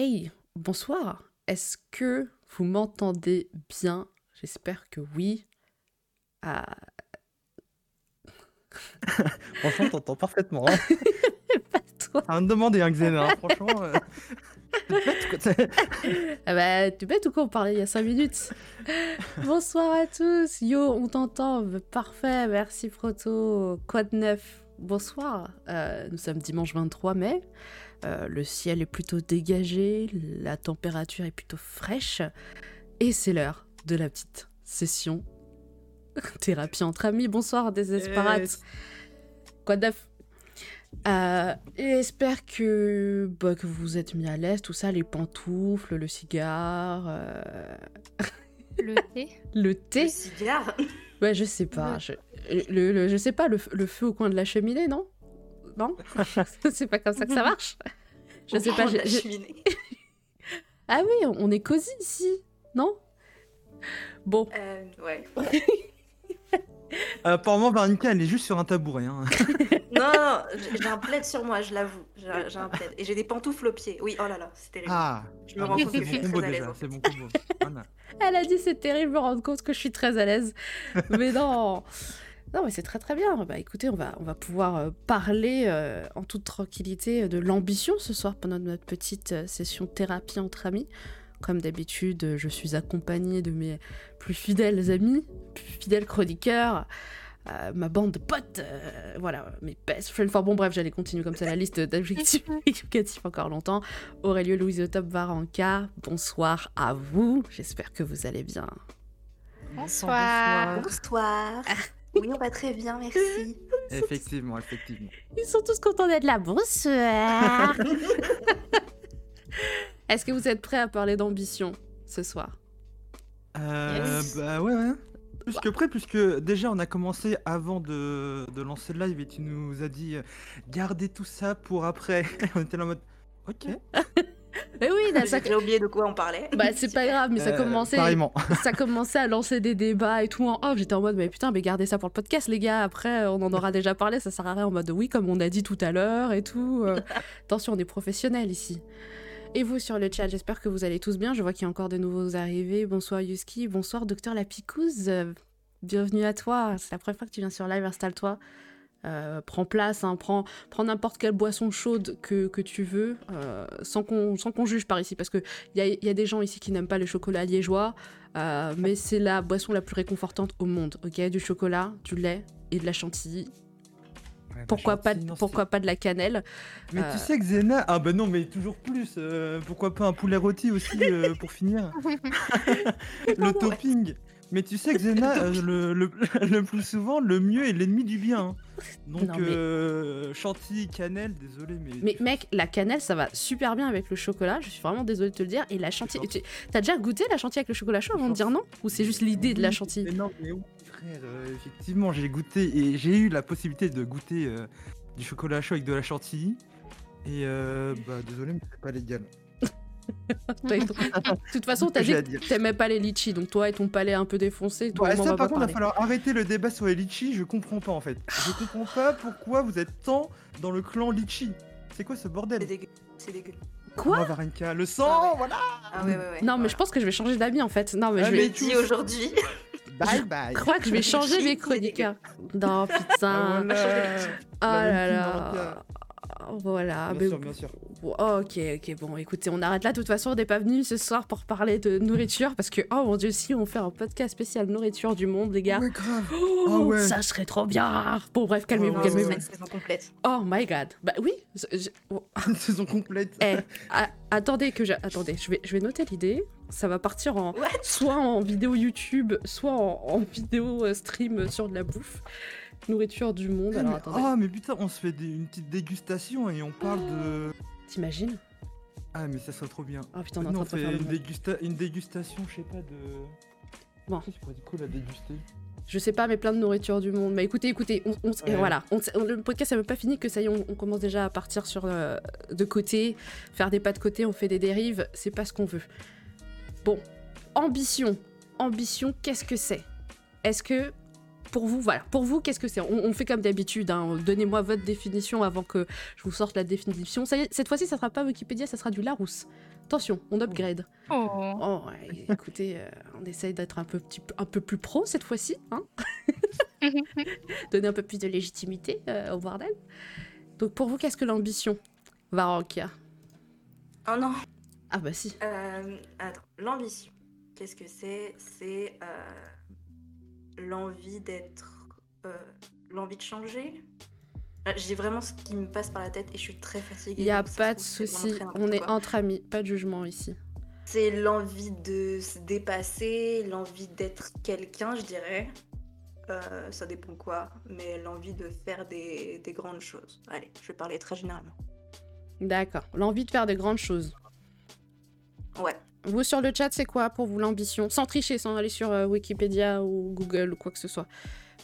hey, bonsoir. Est-ce que vous m'entendez bien? J'espère que oui. Ah. Franchement, t'entends parfaitement. Hein. Pas toi. Va me demander, hein, Xena. hein, Franchement. euh. Ah bah, tu bête ou quoi On parlait il y a 5 minutes. Bonsoir à tous. Yo, on t'entend. Parfait. Merci, Proto. Quoi de neuf? Bonsoir. Euh, nous sommes dimanche 23 mai. Euh, le ciel est plutôt dégagé. La température est plutôt fraîche. Et c'est l'heure de la petite session thérapie entre amis. Bonsoir, désespérate. Yes. Quoi de neuf? Euh, J'espère que, bah, que vous vous êtes mis à l'aise, tout ça, les pantoufles, le cigare, Le thé le Le thé. cigare Ouais, je sais pas. Je, le, le- je sais pas, le, le feu au coin de la cheminée, non? Non? C'est pas comme ça que ça marche? Je sais pas. J'ai- la cheminée. Ah oui, on- on est cosy ici, non? Bon, Euh, ouais. Euh, Apparemment, Varnica, elle est juste sur un tabouret. Hein. Non, non, j'ai j'ai un plaid sur moi, je l'avoue. J'ai un plaid. Et j'ai des pantoufles aux pieds. Oui, oh là là, c'est terrible. Ah, je me ah, rends compte que je suis très à l'aise. en fait. bon. Voilà. Elle a dit c'est terrible, je me rends compte que je suis très à l'aise. Mais non Non mais c'est très très bien. Bah écoutez, on va, on va pouvoir euh, parler euh, en toute tranquillité de l'ambition ce soir pendant notre petite euh, session thérapie entre amis. Comme d'habitude, euh, je suis accompagnée de mes plus fidèles amis, plus fidèles chroniqueurs, euh, ma bande de potes, euh, voilà, mes best friends. Enfin bon bref, j'allais continuer comme ça la liste d'adjectifs qualificatifs encore longtemps. Aurélio Louise Top Varanca, bonsoir à vous. J'espère que vous allez bien. Bonsoir. Bonsoir. Oui, on va très bien, merci. Effectivement, effectivement. Ils sont tous contents d'être là. Bonsoir. Est-ce que vous êtes prêts à parler d'ambition ce soir? Euh, Yes. Bah ouais, ouais. Plus que près, puisque déjà on a commencé avant de, de lancer le live et tu nous as dit euh, gardez tout ça pour après. on était là en mode ok. Mais oui, là, ça... J'ai oublié de quoi on parlait. bah, c'est pas grave, mais ça Euh, commençait, ça commençait à lancer des débats et tout en off. J'étais en mode, mais putain, mais gardez ça pour le podcast, les gars. Après, on en aura déjà parlé. Ça sert à rien en mode, oui, comme on a dit tout à l'heure et tout. Euh, attention, on est professionnels ici. Et vous sur le chat, j'espère que vous allez tous bien. Je vois qu'il y a encore de nouveaux arrivés. Bonsoir Yuski, bonsoir Docteur La Picouse. Euh, bienvenue à toi. C'est la première fois que tu viens sur live, installe-toi. Euh, prends place, hein, prends, n'importe quelle boisson chaude que, tu veux, euh, sans qu'on sans qu'on juge par ici, parce qu'il y a, y a des gens ici qui n'aiment pas le chocolat liégeois, euh, mais c'est la boisson la plus réconfortante au monde, ok? Du chocolat, du lait et de la chantilly. Ouais, Pourquoi bah, pas, non, pourquoi pas de la cannelle? Mais euh, tu sais que Zena. Ah bah non, mais toujours plus. euh, pourquoi pas un poulet rôti aussi euh, pour finir? Le topping. Mais tu sais que Zena, euh, le, le, le plus souvent, le mieux est l'ennemi du bien. hein. Donc, Non, mais- euh, chantilly, cannelle, désolé, mais. Mais mec, la cannelle, ça va super bien avec le chocolat, je suis vraiment désolée de te le dire. Et la chantilly, tu- t'as déjà goûté la chantilly avec le chocolat chaud avant de dire non? Ou c'est juste l'idée de la chantilly? Mais non, mais oui, frère, euh, effectivement, j'ai goûté et j'ai eu la possibilité de goûter euh, du chocolat chaud avec de la chantilly. Et euh, bah désolé, mais c'est pas légal. De toute façon, t'as dit que t'aimais pas les litchis, donc toi et ton palais un peu défoncé, toi, moins, on ça, va par pas contre, il va falloir arrêter le débat sur les litchis. Je comprends pas en fait. Je comprends pas pourquoi vous êtes tant dans le clan litchi. C'est quoi ce C'est bordel dégueu. C'est dégueu. Quoi? Oh, Varenka, le sang, Ah ouais. voilà. Ah ouais, ouais, ouais. Non, mais je pense que je vais changer d'avis en fait. Non, mais Ah, je vais. aujourd'hui. Bye bye. Je crois que je vais changer mes chroniqueurs. Non, putain. Oh là là. Voilà. Bien mais- sûr, bien sûr. Bon, ok, ok, bon, écoutez, on arrête là. De toute façon, on n'est pas venu ce soir pour parler de nourriture parce que, oh mon dieu, si on fait un podcast spécial nourriture du monde, les gars. Ouais, grave. Oh, Ah ouais. Ça serait trop bien. Bon, bref, calmez-vous, Ouais, ce calmez-vous. saison complète. Oh my god. Bah oui. je- oh, saison complète. eh, a- attendez que je... attendez, je vais, je vais noter l'idée. Ça va partir en What? soit en vidéo YouTube, soit en, en vidéo euh, stream sur de la bouffe. Nourriture du monde. Eh, Alors mais- attendez, Ah mais putain, on se fait des- une petite dégustation et on parle de. t'imagines Ah mais ça serait trop bien. Oh putain, on est en on train de faire une, monde. dégusta- une dégustation, je sais pas de. Bon. Déguster Je sais pas, mais plein de nourriture du monde. Mais écoutez, écoutez, on, on- et Ouais. voilà, on- on- le podcast n'a même pas fini que ça y est, on, on commence déjà à partir sur euh, de côté, faire des pas de côté, on fait des dérives, c'est pas ce qu'on veut. Bon, ambition, ambition, qu'est-ce que c'est? Est-ce que pour vous, voilà, pour vous, qu'est-ce que c'est? On, on fait comme d'habitude, hein, donnez-moi votre définition avant que je vous sorte la définition. Ça y est, cette fois-ci, ça sera pas Wikipédia, ça sera du Larousse. Attention, on upgrade. Oh. Oh, ouais, écoutez, euh, on essaye d'être un peu, petit, un peu plus pro cette fois-ci. Hein Donner un peu plus de légitimité euh, au bordel. Donc pour vous, qu'est-ce que l'ambition Varokia? Oh non. Ah bah si. Euh, attends, l'ambition. Qu'est-ce que c'est? C'est euh, l'envie d'être. euh, l'envie de changer. Euh, J'ai vraiment ce qui me passe par la tête et je suis très fatiguée. Il n'y a pas de souci. On est quoi. entre amis, pas de jugement ici. C'est l'envie de se dépasser, l'envie d'être quelqu'un, je dirais. Euh, ça dépend quoi, mais l'envie de faire des, des grandes choses. Allez, je vais parler très généralement. D'accord. L'envie de faire de grandes choses. Ouais. Vous sur le chat, c'est quoi pour vous l'ambition? Sans tricher, sans aller sur euh, Wikipédia ou Google ou quoi que ce soit.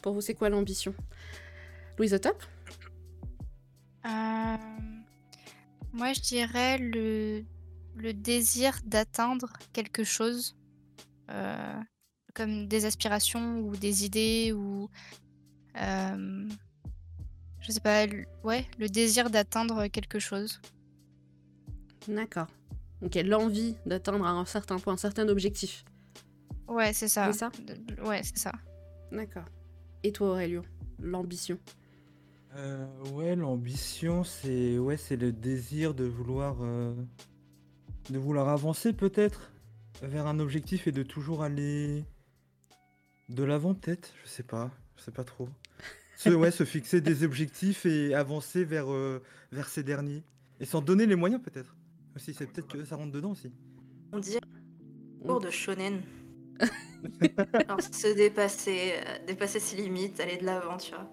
Pour vous, c'est quoi l'ambition? Louise au top? Euh, Moi, je dirais le, le désir d'atteindre quelque chose, euh, comme des aspirations ou des idées ou, je sais pas, l- ouais, le désir d'atteindre quelque chose. D'accord. Ok, l'envie d'atteindre un certain point, un certain objectif. Ouais, c'est ça. C'est ça? Ouais, c'est ça. D'accord. Et toi, Aurélio L'ambition? Euh, ouais, l'ambition, c'est ouais, c'est le désir de vouloir euh, de vouloir avancer peut-être vers un objectif et de toujours aller de l'avant peut-être, je sais pas, je sais pas trop. Se, ouais, se fixer des objectifs et avancer vers euh, vers ces derniers et s'en donner les moyens peut-être. Aussi, c'est peut-être que ça rentre dedans aussi. On dirait cours de shonen. Alors, se dépasser, euh, dépasser ses limites, aller de l'avant, tu vois.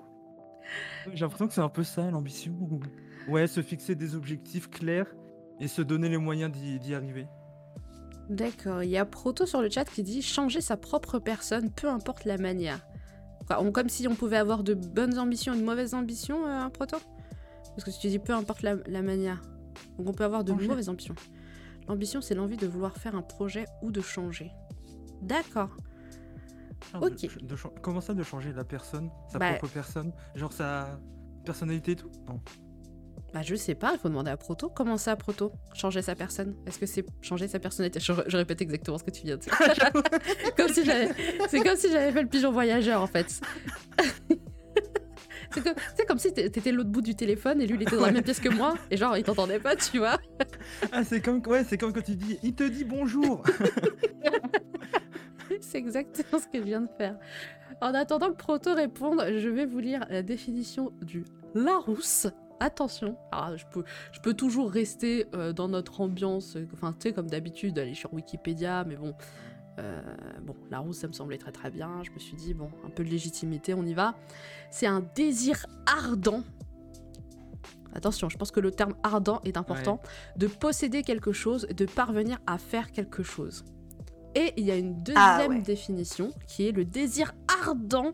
J'ai l'impression que c'est un peu ça l'ambition. Ouais, se fixer des objectifs clairs et se donner les moyens d'y arriver. D'accord. Il y a Proto sur le chat qui dit changer sa propre personne, peu importe la manière. On- comme si on pouvait avoir de bonnes ambitions et de mauvaises ambitions, euh, Proto? Parce que si tu dis peu importe la, la manière. Donc on peut avoir de mauvaises ambitions. L'ambition, c'est l'envie de vouloir faire un projet ou de changer. D'accord. Ok. de comment ça de changer la personne, sa Bah- propre personne, genre sa personnalité et tout? Non. Bah je sais pas, il faut demander à Proto. Comment ça, Proto? Changer sa personne? Est-ce que c'est changer sa personnalité? Je, je répète exactement ce que tu viens de dire. comme si j'avais... C'est comme si j'avais fait le pigeon voyageur, en fait. C'est comme, si t'é- t'étais l'autre bout du téléphone et lui, il était dans la même pièce que moi. Et genre, il t'entendait pas, tu vois Ah, c'est comme ouais, c'est comme quand tu dis, il te dit bonjour. C'est exactement ce que je viens de faire. En attendant que Proto réponde, je vais vous lire la définition du Larousse. Attention, alors je peux, je peux toujours rester euh, dans notre ambiance, euh, enfin tu sais comme d'habitude, aller sur Wikipédia, mais bon, euh, bon, Larousse ça me semblait très très bien. Je me suis dit bon, un peu de légitimité, on y va. C'est un désir ardent. Attention, je pense que le terme ardent est important. De posséder quelque chose, de parvenir à faire quelque chose. Et il y a une deuxième Ah ouais. définition qui est le désir ardent.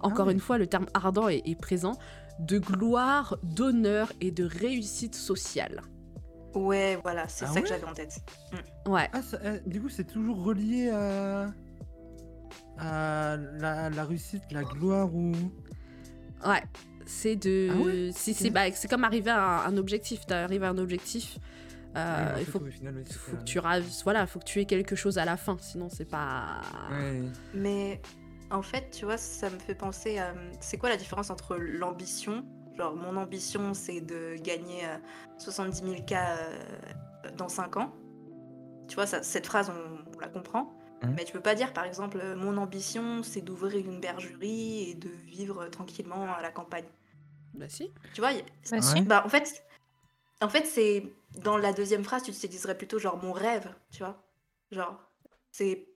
Encore ouais. une fois, le terme ardent est, est présent. De gloire, d'honneur et de réussite sociale. Ouais, voilà, c'est Ah ça ouais que j'avais en tête. Ouais. Ah, ça- euh, du coup, c'est toujours relié à à la, la réussite, la gloire ou Ouais, c'est de. Ah ouais c'est, c'est, Ok. bah, c'est comme arriver à un, un objectif. T'arrives à un objectif. euh, Ouais, en il faut, au final, ouais, c'est faut ça. que tu raves- voilà, faut que tu aies quelque chose à la fin, sinon c'est pas. Ouais. Mais en fait, tu vois, ça me fait penser à. C'est quoi la différence entre l'ambition Genre, mon ambition, c'est de gagner euh, 70 000 cas euh, dans 5 ans. Tu vois, ça- cette phrase, on, on la comprend. Mhm. Mais tu peux pas dire, par exemple, euh, mon ambition, c'est d'ouvrir une bergerie et de vivre tranquillement à la campagne. Bah si. Tu vois, Bah, Ouais. si. bah, en fait, en fait c'est dans la deuxième phrase, tu te dirais plutôt genre mon rêve, tu vois. Genre, c'est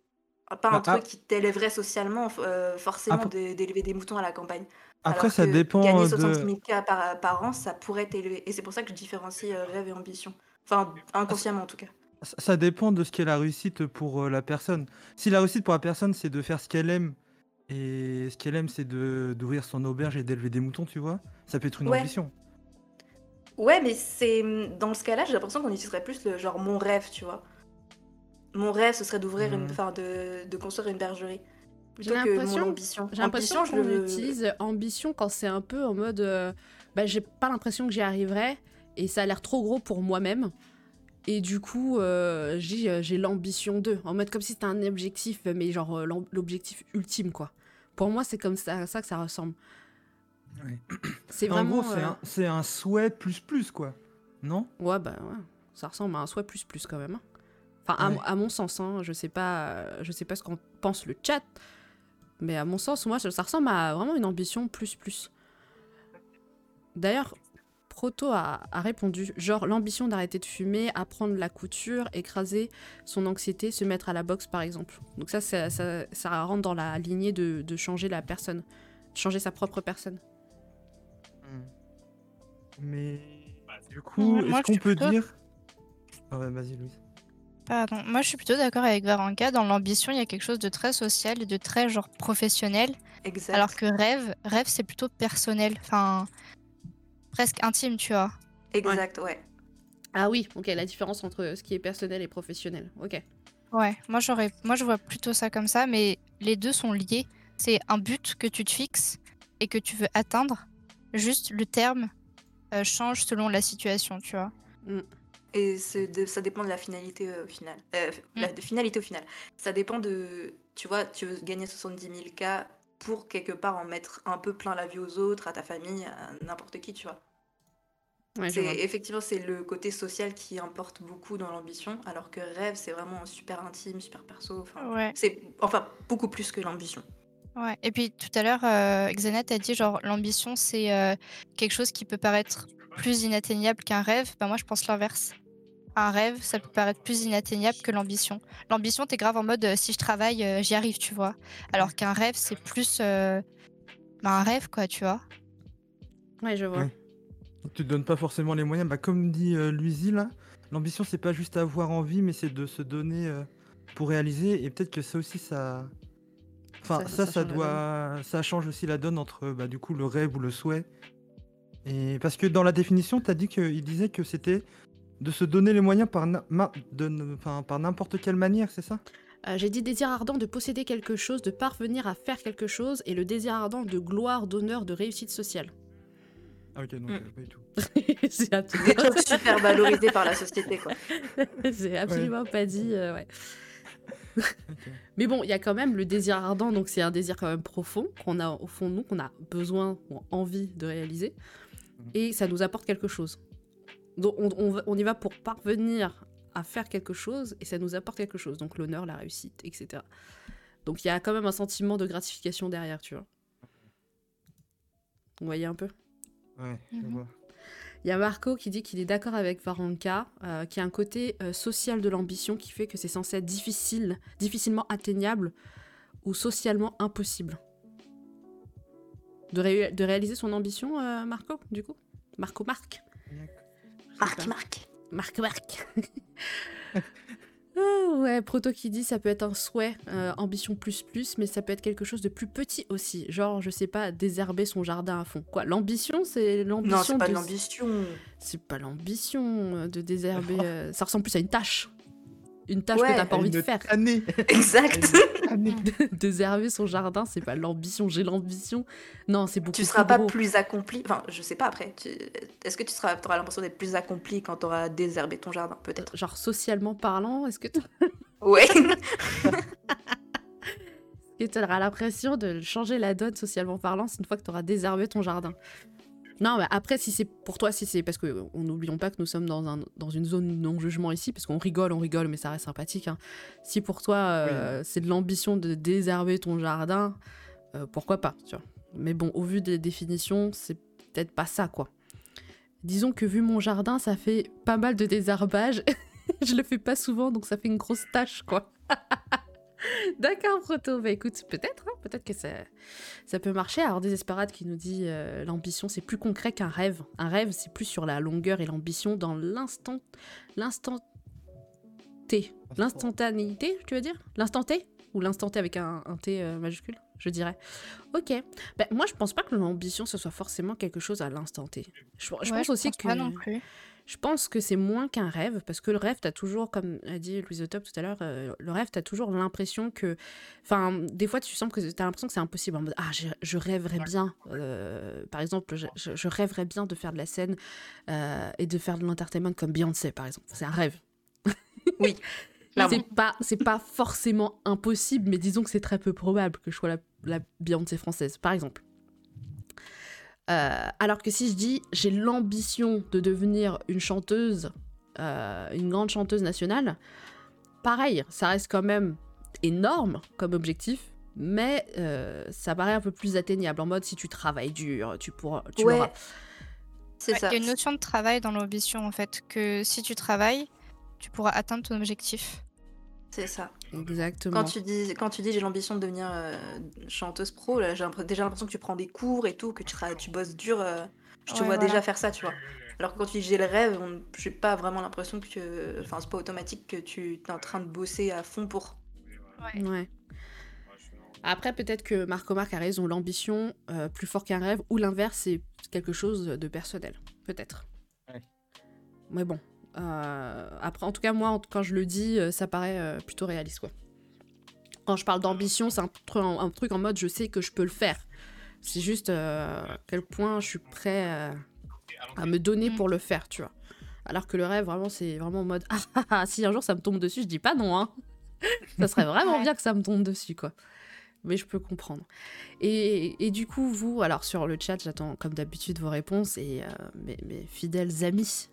pas un Bah, truc ah. qui t'élèverait socialement, euh, forcément, de- d'élever des moutons à la campagne. Après, Alors ça dépend Gagner de. 70 000 cas par, par an, ça pourrait t'élever. Et c'est pour ça que je différencie euh, rêve et ambition. Enfin, inconsciemment en tout cas. Ça ça dépend de ce qu'est la réussite pour euh, la personne. Si la réussite pour la personne, c'est de faire ce qu'elle aime, et ce qu'elle aime, c'est d'ouvrir son auberge et d'élever des moutons, tu vois, ça peut être une Ouais. ambition. Ouais, mais c'est dans ce cas-là, j'ai l'impression qu'on utiliserait plus le genre mon rêve, tu vois. Mon rêve, ce serait d'ouvrir une, Mhm. enfin de, de construire une bergerie. J'ai Plutôt que mon l'impression- ambition. J'ai l'impression Ambition, qu'on le- utilise ambition quand c'est un peu en mode. euh, bah, j'ai pas l'impression que j'y arriverai et ça a l'air trop gros pour moi-même. Et du coup, euh, j'ai euh, j'ai l'ambition d'eux. En mode comme si c'était un objectif, mais genre euh, l'objectif ultime, quoi. Pour moi, c'est comme ça, ça que ça ressemble. Ouais. C'est En vraiment. gros, c'est euh, un, c'est un souhait plus plus, quoi. Non? Ouais, bah ouais. Ça ressemble à un souhait plus plus quand même. hein. Enfin, à, Ouais. mon- à mon sens, hein, je sais pas, euh, je sais pas ce qu'en pense le chat, mais à mon sens, moi, ça, ça ressemble à vraiment une ambition plus plus. D'ailleurs, Proto a, a répondu, genre l'ambition d'arrêter de fumer, apprendre la couture, écraser son anxiété, se mettre à la boxe par exemple. Donc ça, ça, ça, ça rentre dans la lignée de, de changer la personne, changer sa propre personne. Mais du coup, est-ce qu'on peut dire Ah ouais, vas-y, Louise. Pardon, moi je suis plutôt d'accord avec Varanka. Dans l'ambition, il y a quelque chose de très social et de très genre professionnel. Exact. Alors que rêve, rêve c'est plutôt personnel. Enfin, presque intime, tu vois. Exact, ouais. Ah oui, ok, la différence entre ce qui est personnel et professionnel. Ok. Ouais, moi j'aurais, moi je vois plutôt ça comme ça, mais les deux sont liés. C'est un but que tu te fixes et que tu veux atteindre. Juste le terme euh, change selon la situation, tu vois. Et de- ça dépend de la finalité euh, au final. Euh, la Mm. de finalité au final. Ça dépend de. Tu vois, tu veux gagner 70 000 K pour quelque part en mettre un peu plein la vie aux autres, à ta famille, à n'importe qui, tu vois. Ouais, C'est- effectivement, c'est le côté social qui importe beaucoup dans l'ambition, alors que rêve, c'est vraiment super intime, super perso. Enfin, Ouais. c'est enfin beaucoup plus que l'ambition. Ouais. Et puis tout à l'heure, euh, t'a dit genre l'ambition c'est euh, quelque chose qui peut paraître plus inatteignable qu'un rêve. Bah moi je pense l'inverse. Un rêve, ça peut paraître plus inatteignable que l'ambition. L'ambition, t'es grave en mode euh, si je travaille, euh, j'y arrive, tu vois. Alors qu'un rêve, c'est plus euh, bah, un rêve, quoi, tu vois. Ouais, je vois. Ouais. Tu te donnes pas forcément les moyens. Bah, comme dit euh, là, l'ambition, c'est pas juste avoir envie, mais c'est de se donner euh, pour réaliser. Et peut-être que ça aussi, ça. Enfin, Ça- ça, doit. Ça change aussi la donne entre, bah, du coup, le rêve ou le souhait. Et parce que dans la définition, tu as dit qu'il disait que c'était de se donner les moyens par na- ma- de n- enfin, par n'importe quelle manière, c'est ça? Euh, J'ai dit désir ardent de posséder quelque chose, de parvenir à faire quelque chose, et le désir ardent de gloire, d'honneur, de réussite sociale. Ah, ok, donc Mm. pas du tout. c'est Des absolument, trucs super valorisés par la société, quoi. c'est absolument pas dit. euh, ouais. Mais bon, il y a quand même le désir ardent, donc c'est un désir quand même profond qu'on a au fond de nous, qu'on a besoin ou envie de réaliser, Mhm. et ça nous apporte quelque chose. Donc on, on va- on y va pour parvenir à faire quelque chose, et ça nous apporte quelque chose, donc l'honneur, la réussite, etc. Donc il y a quand même un sentiment de gratification derrière, tu vois. Vous voyez un peu? Ouais, je Mhm. vois. Il y a Marco qui dit qu'il est d'accord avec Varanka, euh, qu'il y a un côté euh, social de l'ambition qui fait que c'est censé être difficile, difficilement atteignable ou socialement impossible. De, ré- de réaliser son ambition, euh, Marco, du coup? Marco Marc Marc. Marc. Marc Marc Ah, ouais, Proto qui dit ça peut être un souhait, euh, ambition plus plus, mais ça peut être quelque chose de plus petit aussi. Genre, je sais pas, désherber son jardin à fond. Quoi, l'ambition, c'est l'ambition Non, c'est pas de l'ambition. c'est pas l'ambition euh, de désherber. euh, ça ressemble plus à une tâche. Une tâche Ouais, que t'as pas envie de Une faire. année. Exact. désherber son jardin, c'est pas l'ambition. J'ai l'ambition. Non, c'est beaucoup tu plus seras pas gros. plus accompli. Enfin, je sais pas après. Tu- Est-ce que tu seras, auras l'impression d'être plus accompli quand tu auras désherbé ton jardin Peut-être? Genre socialement parlant, est-ce que tu Ouais. auras l'impression de changer la donne socialement parlant c'est une fois que tu auras déshervé ton jardin? Non, mais après, si c'est pour toi, si c'est parce que on n'oublions pas que nous sommes dans, un, dans une zone non jugement ici, parce qu'on rigole, on rigole, mais ça reste sympathique. hein. Si pour toi euh, c'est de l'ambition de désherber ton jardin, euh, pourquoi pas, tu vois. Mais bon, au vu des définitions, c'est peut-être pas ça, quoi. Disons que vu mon jardin, ça fait pas mal de désherbage. Je le fais pas souvent, donc ça fait une grosse tâche, quoi. D'accord, Proto. Bah écoute, peut-être, hein, peut-être que ça, ça peut marcher. Alors, Désespérade qui nous dit euh, l'ambition, c'est plus concret qu'un rêve. Un rêve, c'est plus sur la longueur et l'ambition dans l'instant. L'instant T. L'instantanéité, tu veux dire? L'instant T Ou l'instant T avec un, un T euh, majuscule Je dirais. Ok. Bah, moi, je pense pas que l'ambition, ce soit forcément quelque chose à l'instant T. Je, je Ouais, pense aussi que. pas non plus. Je pense que c'est moins qu'un rêve, parce que le rêve, t'as toujours, comme a dit Louise Otop tout à l'heure, euh, le rêve, t'as toujours l'impression que. Enfin, des fois, tu sens que t'as l'impression que c'est impossible. En mode, ah, je, je rêverais bien. euh, par exemple, je, rêverais bien de faire de la scène euh, et de faire de l'entertainment comme Beyoncé, par exemple. C'est un rêve. Oui. C'est pas, c'est pas forcément impossible, mais disons que c'est très peu probable que je sois la, la Beyoncé française, par exemple. Euh, alors que si je dis j'ai l'ambition de devenir une chanteuse, euh, une grande chanteuse nationale, pareil, ça reste quand même énorme comme objectif, mais euh, ça paraît un peu plus atteignable. En mode si tu travailles dur, tu pourras. Tu Ouais. C'est Ouais, ça. Il y a une notion de travail dans l'ambition en fait, que si tu travailles, tu pourras atteindre ton objectif. C'est ça. Exactement. Quand tu dis, quand tu dis j'ai l'ambition de devenir euh, chanteuse pro, là, j'ai déjà l'impression que tu prends des cours et tout, que tu, tu bosses dur. euh, je te Ouais, vois voilà. déjà faire ça, tu vois. Alors que quand tu dis j'ai le rêve, j'ai pas vraiment l'impression que. Enfin, c'est pas automatique que tu es en train de bosser à fond pour. Ouais. Après, peut-être que Marco Marc a raison, l'ambition, euh, plus fort qu'un rêve, ou l'inverse, c'est quelque chose de personnel. Peut-être. Ouais. Mais bon. Euh, après, en tout cas, moi, quand je le dis, euh, ça paraît euh, plutôt réaliste, quoi. Quand je parle d'ambition, c'est un, tru- un truc en mode je sais que je peux le faire. C'est juste à quel point je suis prêt à me donner pour le faire, tu vois. Alors que le rêve, vraiment, c'est vraiment en mode ah, ah, ah, si un jour ça me tombe dessus, je dis pas non, hein. ça serait vraiment bien que ça me tombe dessus, quoi. Mais je peux comprendre. Et, et du coup, vous, alors sur le chat, j'attends comme d'habitude vos réponses et euh, mes, mes fidèles amis,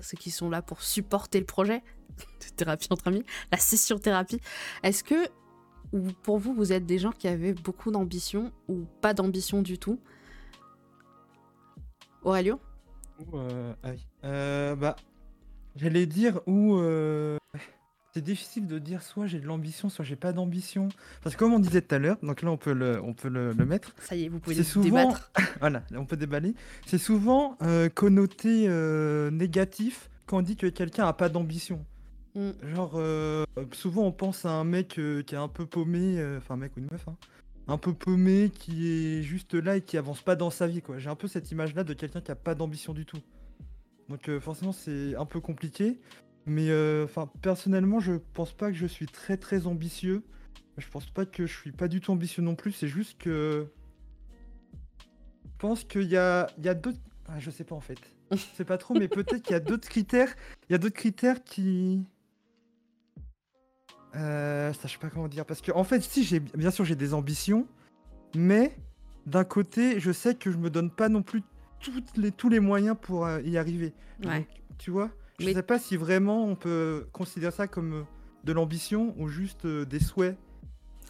ceux qui sont là pour supporter le projet de thérapie entre amis, la session thérapie. Est-ce que, ou pour vous, vous êtes des gens qui avaient beaucoup d'ambition ou pas d'ambition du tout? Aurélio? Ou, euh, ah oui. Euh, bah, j'allais dire où euh, c'est difficile de dire soit j'ai de l'ambition, soit j'ai pas d'ambition. Parce que comme on disait tout à l'heure, donc là on peut le, on peut le, le mettre. Ça y est, vous pouvez souvent- débattre. Voilà, on peut déballer. C'est souvent euh, connoté euh, négatif quand on dit que quelqu'un a pas d'ambition. Mm. Genre, euh, souvent on pense à un mec qui est un peu paumé, enfin un mec ou une meuf, hein, un peu paumé, qui est juste là et qui avance pas dans sa vie, quoi. J'ai un peu cette image-là de quelqu'un qui a pas d'ambition du tout. Donc euh, forcément c'est un peu compliqué, mais euh, enfin personnellement je pense pas que je suis très très ambitieux. Je pense pas que je suis pas du tout ambitieux non plus. C'est juste que je pense qu'il y a, il y a d'autres. Ah, je sais pas en fait. Je sais pas trop, mais peut-être qu'il y a d'autres critères. Il y a d'autres critères qui. Euh, ça, je sais pas comment dire. Parce que, en fait, si, j'ai bien sûr, j'ai des ambitions, mais d'un côté, je sais que je me donne pas non plus toutes les, tous les moyens pour euh, y arriver. Ouais. Donc, tu vois Je Mais- sais pas si vraiment on peut considérer ça comme euh, de l'ambition ou juste euh, des souhaits.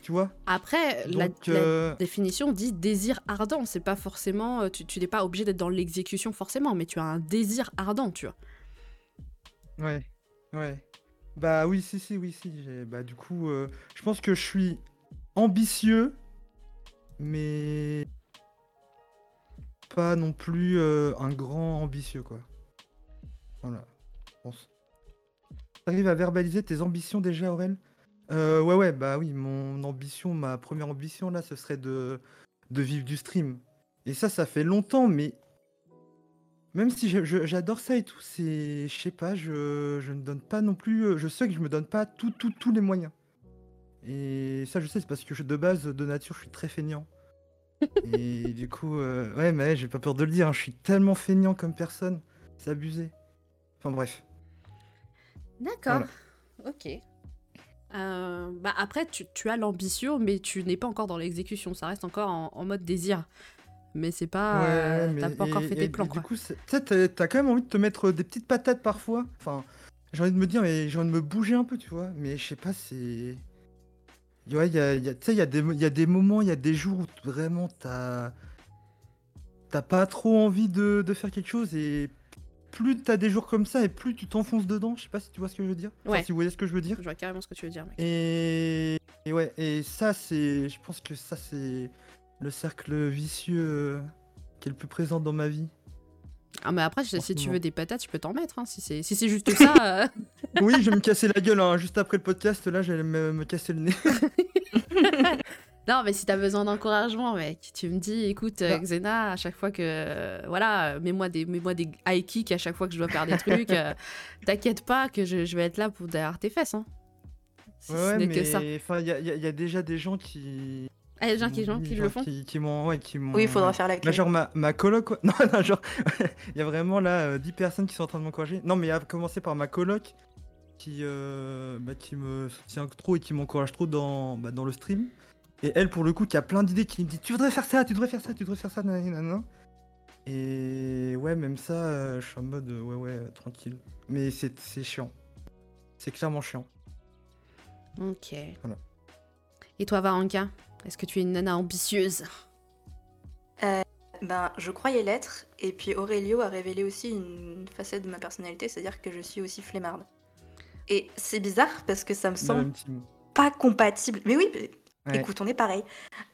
Tu vois Après, la, Donc, la euh, définition dit désir ardent. C'est pas forcément. Tu, tu n'es pas obligé d'être dans l'exécution forcément, mais tu as un désir ardent, tu vois. Ouais, ouais. Bah oui, si, si, oui, si. Bah du coup, euh, je pense que je suis ambitieux, mais pas non plus euh, un grand ambitieux, quoi. Voilà, pense. T'arrives à verbaliser tes ambitions déjà, Aurel? Euh, ouais, ouais, bah oui, mon ambition, ma première ambition, là, ce serait de, de vivre du stream. Et ça, ça fait longtemps, mais même si j'adore ça et tout, c'est, je sais pas, je, je ne donne pas non plus, je sais que je me donne pas tout, tout, tous les moyens. Et ça, je sais, c'est parce que je- de base, de nature, je suis très feignant. Et du coup, euh, ouais, mais j'ai pas peur de le dire, hein, je suis tellement feignant comme personne, c'est abusé. Enfin bref. D'accord. Ok. Euh, bah après, tu, tu as l'ambition, mais tu n'es pas encore dans l'exécution. Ça reste encore en, en mode désir. Mais c'est pas. euh, Ouais, T'as mais pas encore et- fait et tes plans, du quoi. coup, c'est- tu sais, t'as t'as quand même envie de te mettre des petites patates parfois. Enfin, j'ai envie de me dire, mais j'ai envie de me bouger un peu, tu vois. Mais je sais pas, c'est. Ouais, y a, y a- tu sais, il y, y a des moments, il y a des jours où vraiment t'as. T'as pas trop envie de, de faire quelque chose et plus t'as des jours comme ça et plus tu t'enfonces dedans. Je sais pas si tu vois ce que je veux dire. Enfin, Ouais. si vous voyez ce que je veux dire. Je vois carrément ce que tu veux dire, mec. Et, et ouais, et ça, c'est. Je pense que ça, c'est le cercle vicieux euh, qui est le plus présent dans ma vie. Ah, mais après, si tu veux des patates, je peux t'en mettre. hein, si c'est si c'est juste ça. euh. Oui, je vais me casser la gueule hein, juste après le podcast. Là, j'allais me, me casser le nez. Non, mais si t'as besoin d'encouragement, mec, tu me dis, écoute, euh, Bah. Xena, à chaque fois que. euh, voilà, euh, mets-moi des, mets-moi des high kicks à chaque fois que je dois faire des trucs. euh, T'inquiète pas que je, je vais être là pour derrière tes fesses. Hein. Si Ouais, ce ouais, n'est mais que ça. enfin, il y, a- il y a- il y a déjà des gens qui. Ah, il y a des gens qui, gens qui genre le font. Qui, qui m'ont. Ouais, qui m'ont. Oui, il faudra faire la Bah, clé. genre ma, ma coloc. quoi. Non, non, genre. Il y a vraiment là euh, 10 personnes qui sont en train de m'encourager. Non, mais à commencer par ma coloc qui, euh, bah, qui me soutient trop et qui m'encourage trop dans, bah, dans le stream. Et elle, pour le coup, qui a plein d'idées, qui me dit Tu voudrais faire ça, tu devrais faire ça, tu devrais faire ça, nanana. Et ouais, même ça, euh, je suis en mode euh, Ouais, ouais, euh, tranquille. Mais c'est c'est chiant. C'est clairement chiant. Ok. Voilà. Et toi, Varanka Est-ce que tu es une nana ambitieuse? Ben, je croyais l'être, et puis Aurelio a révélé aussi une facette de ma personnalité, c'est-à-dire que je suis aussi flemmarde. Et c'est bizarre parce que ça me semble pas compatible. Mais oui, mais Ouais. écoute, on est pareil.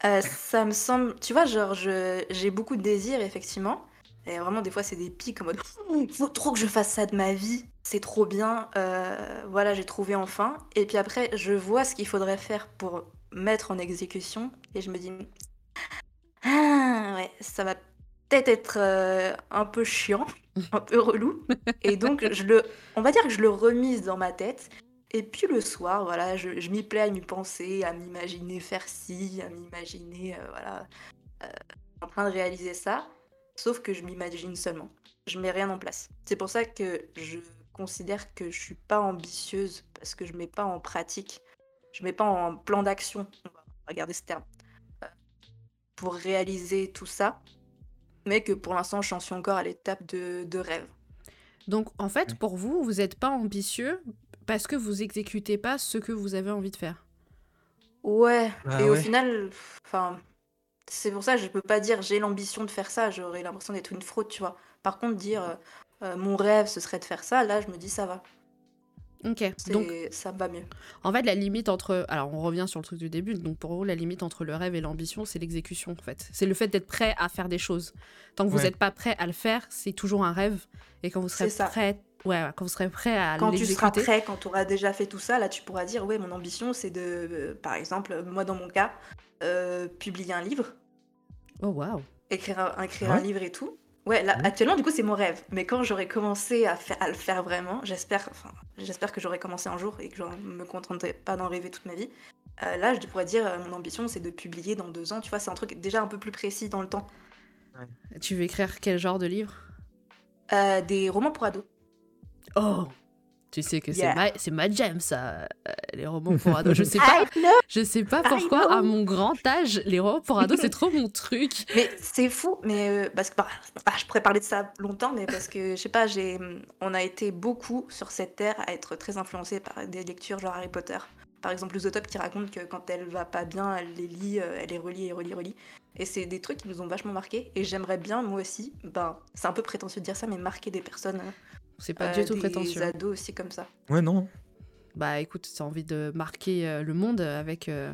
Euh, ça me semble, tu vois, genre, j'ai beaucoup de désirs, effectivement. Et vraiment, des fois, c'est des pics en mode il faut trop que je fasse ça de ma vie, c'est trop bien. Euh, voilà, j'ai trouvé enfin. Et puis après, je vois ce qu'il faudrait faire pour mettre en exécution. Et je me dis ah, ouais, ça va peut-être être euh, un peu chiant, un peu relou. Et donc, je le, on va dire que je le remise dans ma tête. Et puis le soir, voilà, je, je m'y plais à y penser, à m'imaginer faire ci, à m'imaginer, euh, voilà, euh, en train de réaliser ça. Sauf que je m'imagine seulement. Je mets rien en place. C'est pour ça que je considère que je suis pas ambitieuse parce que je mets pas en pratique, je mets pas en plan d'action. On va regarder ce terme euh, pour réaliser tout ça, mais que pour l'instant, j'en suis encore à l'étape de, de rêve. Donc, en fait, Ouais. pour vous, vous n'êtes pas ambitieux parce que vous exécutez pas ce que vous avez envie de faire. Ouais, Ah et au final, enfin, c'est pour ça que je peux pas dire j'ai l'ambition de faire ça, j'aurais l'impression d'être une fraude, tu vois. Par contre, dire euh, euh, mon rêve ce serait de faire ça, là je me dis ça va, Ok. Donc, ça me va mieux. en fait, la limite entre. Alors, on revient sur le truc du début. Donc, pour vous, la limite entre le rêve et l'ambition, c'est l'exécution, en fait. C'est le fait d'être prêt à faire des choses. Tant que vous Ouais. n'êtes pas prêt à le faire, c'est toujours un rêve. Et quand vous serez prêt. Ouais, quand vous serez prêt à Quand tu seras prêt, quand tu auras déjà fait tout ça, là tu pourras dire ouais mon ambition c'est de, euh, par exemple, moi dans mon cas, euh, publier un livre, Oh, waouh. écrire un, écrire Ouais. un livre et tout. Ouais, là Ouais. actuellement du coup c'est mon rêve, mais quand j'aurai commencé à, faire, à le faire vraiment, j'espère, enfin j'espère que j'aurai commencé un jour et que je me contenterai pas d'en rêver toute ma vie. euh, là je pourrais dire euh, mon ambition c'est de publier dans deux ans, tu vois, c'est un truc déjà un peu plus précis dans le temps. Tu veux écrire quel genre de livre? Euh, des romans pour ados. Oh Tu sais que Yeah. c'est ma, ma jam, ça, euh, les romans pour ados. Je sais pas, je sais pas pourquoi, à mon grand âge, les romans pour ados, c'est trop mon truc. Mais c'est fou, mais euh, parce que bah, bah, je pourrais parler de ça longtemps, mais parce que je sais pas, on a été beaucoup sur cette terre à être très influencés par des lectures genre Harry Potter. Par exemple, Zootop qui raconte que quand elle va pas bien, elle les lit, euh, elle les relit et relit, relit. Et c'est des trucs qui nous ont vachement marqués. Et j'aimerais bien, moi aussi, ben, c'est un peu prétentieux de dire ça, mais marquer des personnes, C'est pas euh, du tout des prétentieux. ados aussi comme ça. Ouais, non. Bah écoute, t'as envie de marquer euh, le monde avec, euh,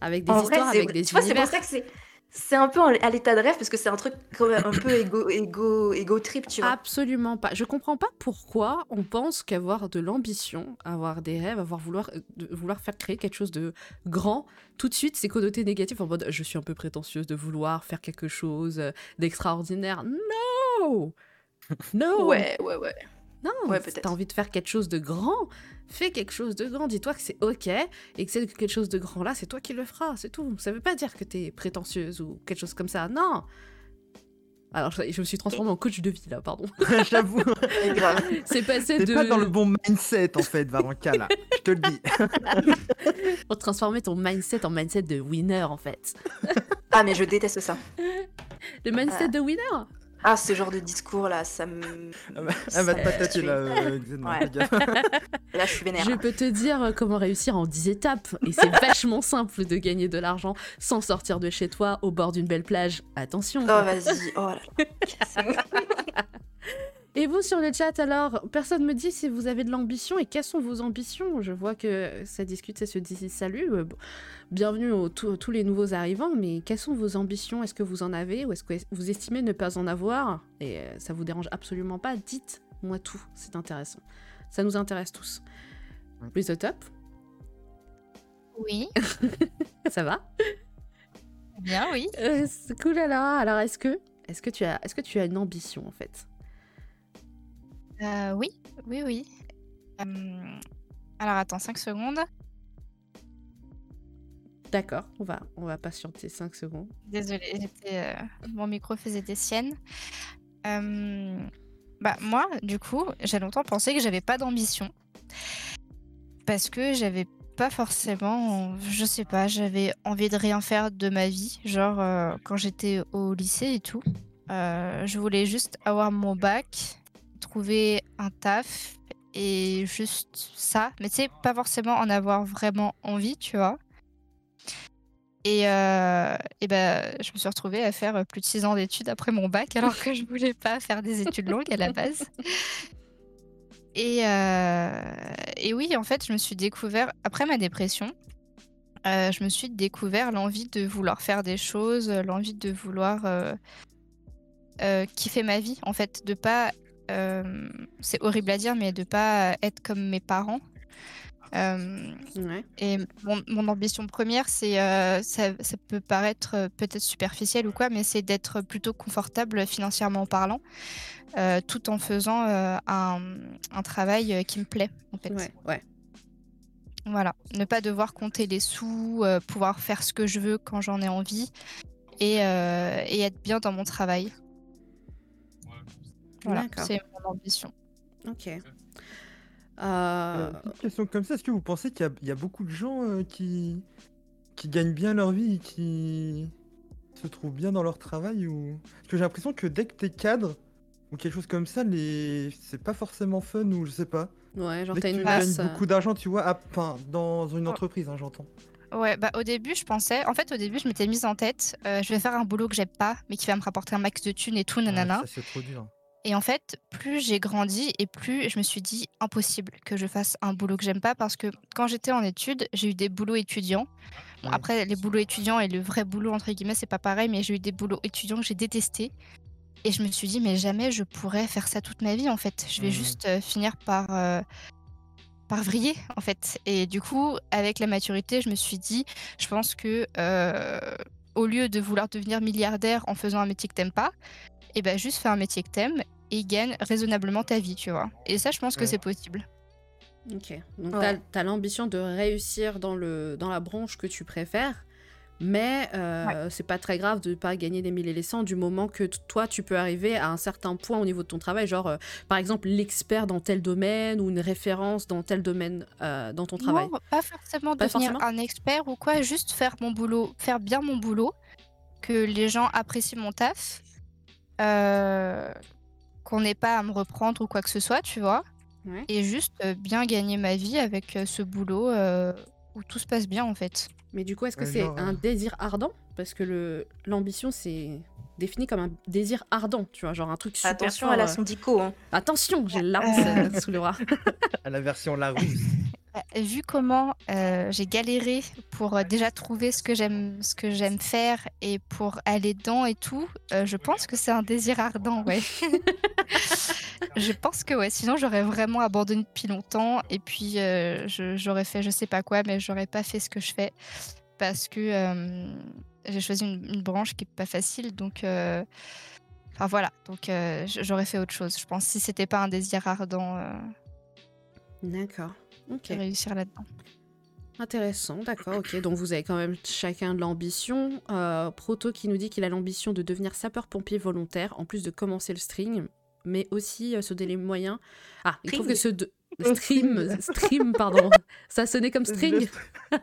avec des En vrai, histoires, c'est- avec des tu vois, c'est pour ça que c'est, c'est un peu à l'état de rêve, parce que c'est un truc quand même un peu égo, égo, égo trip, tu vois. Absolument pas. Je comprends pas pourquoi on pense qu'avoir de l'ambition, avoir des rêves, avoir vouloir, de vouloir faire créer quelque chose de grand, tout de suite c'est connoté négatif en mode je suis un peu prétentieuse de vouloir faire quelque chose d'extraordinaire. Non Non Ouais, ouais, ouais. Non, Ouais, si peut-être. t'as envie de faire quelque chose de grand, fais quelque chose de grand. Dis-toi que c'est ok et que c'est quelque chose de grand là, c'est toi qui le feras, c'est tout. Ça veut pas dire que t'es prétentieuse ou quelque chose comme ça. Non. Alors, je, me suis transformée en coach de vie là, pardon. J'avoue. C'est passé T'es de pas dans le bon mindset en fait, Varanka là. Je te le dis. pour transformer ton mindset en mindset de winner en fait. Ah, mais je déteste ça. Le mindset de winner? Ah, ce genre de discours là, ça me. Elle va Ça te me patater tue. là, euh, Ouais. Là, je suis vénère. Je peux te dire euh, comment réussir en 10 étapes. Et c'est vachement simple de gagner de l'argent sans sortir de chez toi au bord d'une belle plage. Attention. Oh, vas-y. Oh là là. Et vous sur le chat alors, personne me dit si vous avez de l'ambition et quelles sont vos ambitions. Je vois que ça discute, ça se dit salut. euh, bon, bienvenue aux tous les nouveaux arrivants, mais quelles sont vos ambitions? Est-ce que vous en avez ou est-ce que vous estimez ne pas en avoir? Et euh, ça vous dérange absolument pas? Dites-moi tout, c'est intéressant. Ça nous intéresse tous. Plus au top, Oui, ça va? Bien, oui. Euh, C'est cool alors. Alors est-ce que, est-ce que tu as, est-ce que tu as une ambition en fait? Euh, oui, oui, oui. Euh, alors attends 5 secondes. D'accord, on va, on va patienter 5 secondes. Désolée, j'étais, euh, mon micro faisait des siennes. Bah, moi, du coup, j'ai longtemps pensé que j'avais pas d'ambition. parce que j'avais pas forcément, je sais pas, j'avais envie de rien faire de ma vie. Genre, quand j'étais au lycée et tout, je voulais juste avoir mon bac, trouver un taf et juste ça. Mais tu sais, pas forcément en avoir vraiment envie, tu vois. Et, euh, et ben, je me suis retrouvée à faire plus de 6 ans d'études après mon bac, alors que je voulais pas faire des études longues à la base. Et, euh, et oui, en fait, je me suis découvert, après ma dépression, euh, je me suis découvert l'envie de vouloir faire des choses, l'envie de vouloir kiffer ma vie, en fait, de pas, euh, c'est horrible à dire, mais de pas être comme mes parents. Euh, Ouais. et mon, mon ambition première, c'est, euh, ça, ça peut paraître euh, peut-être superficiel ou quoi, mais c'est d'être plutôt confortable financièrement parlant, tout en faisant un, un travail qui me plaît, en fait. Ouais. Ouais. Voilà, ne pas devoir compter les sous, pouvoir faire ce que je veux quand j'en ai envie et, et être bien dans mon travail. Voilà, c'est mon ambition. Ok. Euh, Euh, petite question comme ça, est-ce que vous pensez qu'il y a- il y, a beaucoup de gens euh, qui... qui gagnent bien leur vie et qui se trouvent bien dans leur travail ou... Parce que j'ai l'impression que dès que t'es cadre ou quelque chose comme ça, les... c'est pas forcément fun ou je sais pas. Ouais, genre Dès t'as que une tu gagnes euh, beaucoup d'argent, tu vois, à- enfin, dans une entreprise, hein, j'entends. Ouais, bah au début, je pensais, en fait, au début, je m'étais mise en tête, euh, je vais faire un boulot que j'aime pas, mais qui va me rapporter un max de thunes et tout, nanana. Ouais, ça c'est trop dur. Et en fait, plus j'ai grandi et plus je me suis dit impossible que je fasse un boulot que j'aime pas parce que quand j'étais en études, j'ai eu des boulots étudiants. Bon. Après, les boulots étudiants et le vrai boulot, entre guillemets, c'est pas pareil, mais j'ai eu des boulots étudiants que j'ai détestés. Et je me suis dit, mais jamais je pourrais faire ça toute ma vie, en fait. Je vais Mhm. juste euh, finir par, euh, par vriller, en fait. Et du coup, avec la maturité, je me suis dit, je pense que euh, au lieu de vouloir devenir milliardaire en faisant un métier que t'aimes pas, et ben juste fais un métier que t'aimes et gagne raisonnablement ta vie, tu vois. Et ça, je pense que Ouais. c'est possible. Ok. Donc Ouais. t'as as, l'ambition de réussir dans, le, dans la branche que tu préfères, mais euh, c'est pas très grave de pas gagner des mille et des cents du moment que toi tu peux arriver à un certain point au niveau de ton travail, genre euh, par exemple l'expert dans tel domaine ou une référence dans tel domaine euh, dans ton travail. Non, pas forcément Pas devenir forcément un expert ou quoi, juste faire mon boulot, faire bien mon boulot, que les gens apprécient mon taf, euh, qu'on n'ait pas à me reprendre ou quoi que ce soit, tu vois. Ouais. Et juste euh, bien gagner ma vie avec euh, ce boulot euh, où tout se passe bien en fait. Mais du coup, est-ce que Ouais, c'est genre, un désir ardent? Parce que le l'ambition c'est défini comme un désir ardent, tu vois, genre un truc super Attention fort, à la syndico. Hein. Attention, j'ai le larme sous le bras. À la version Larousse. Euh, Vu comment euh, j'ai galéré pour euh, déjà trouver ce que j'aime ce que j'aime faire et pour aller dedans et tout, euh, je pense que c'est un désir ardent, ouais. je pense que ouais, sinon j'aurais vraiment abandonné depuis longtemps et puis euh, j'aurais fait je sais pas quoi, mais j'aurais pas fait ce que je fais parce que j'ai choisi une, une branche qui est pas facile, donc enfin voilà, donc j'aurais fait autre chose. Je pense si c'était pas un désir ardent, D'accord. De réussir là-dedans. Intéressant, d'accord, ok. Donc vous avez quand même chacun de l'ambition. Euh, Proto qui nous dit qu'il a l'ambition de devenir sapeur-pompier volontaire, en plus de commencer le string, mais aussi euh, se donner les moyens. Ah, il trouve que ce de... stream, stream, pardon, ça sonnait comme string. Je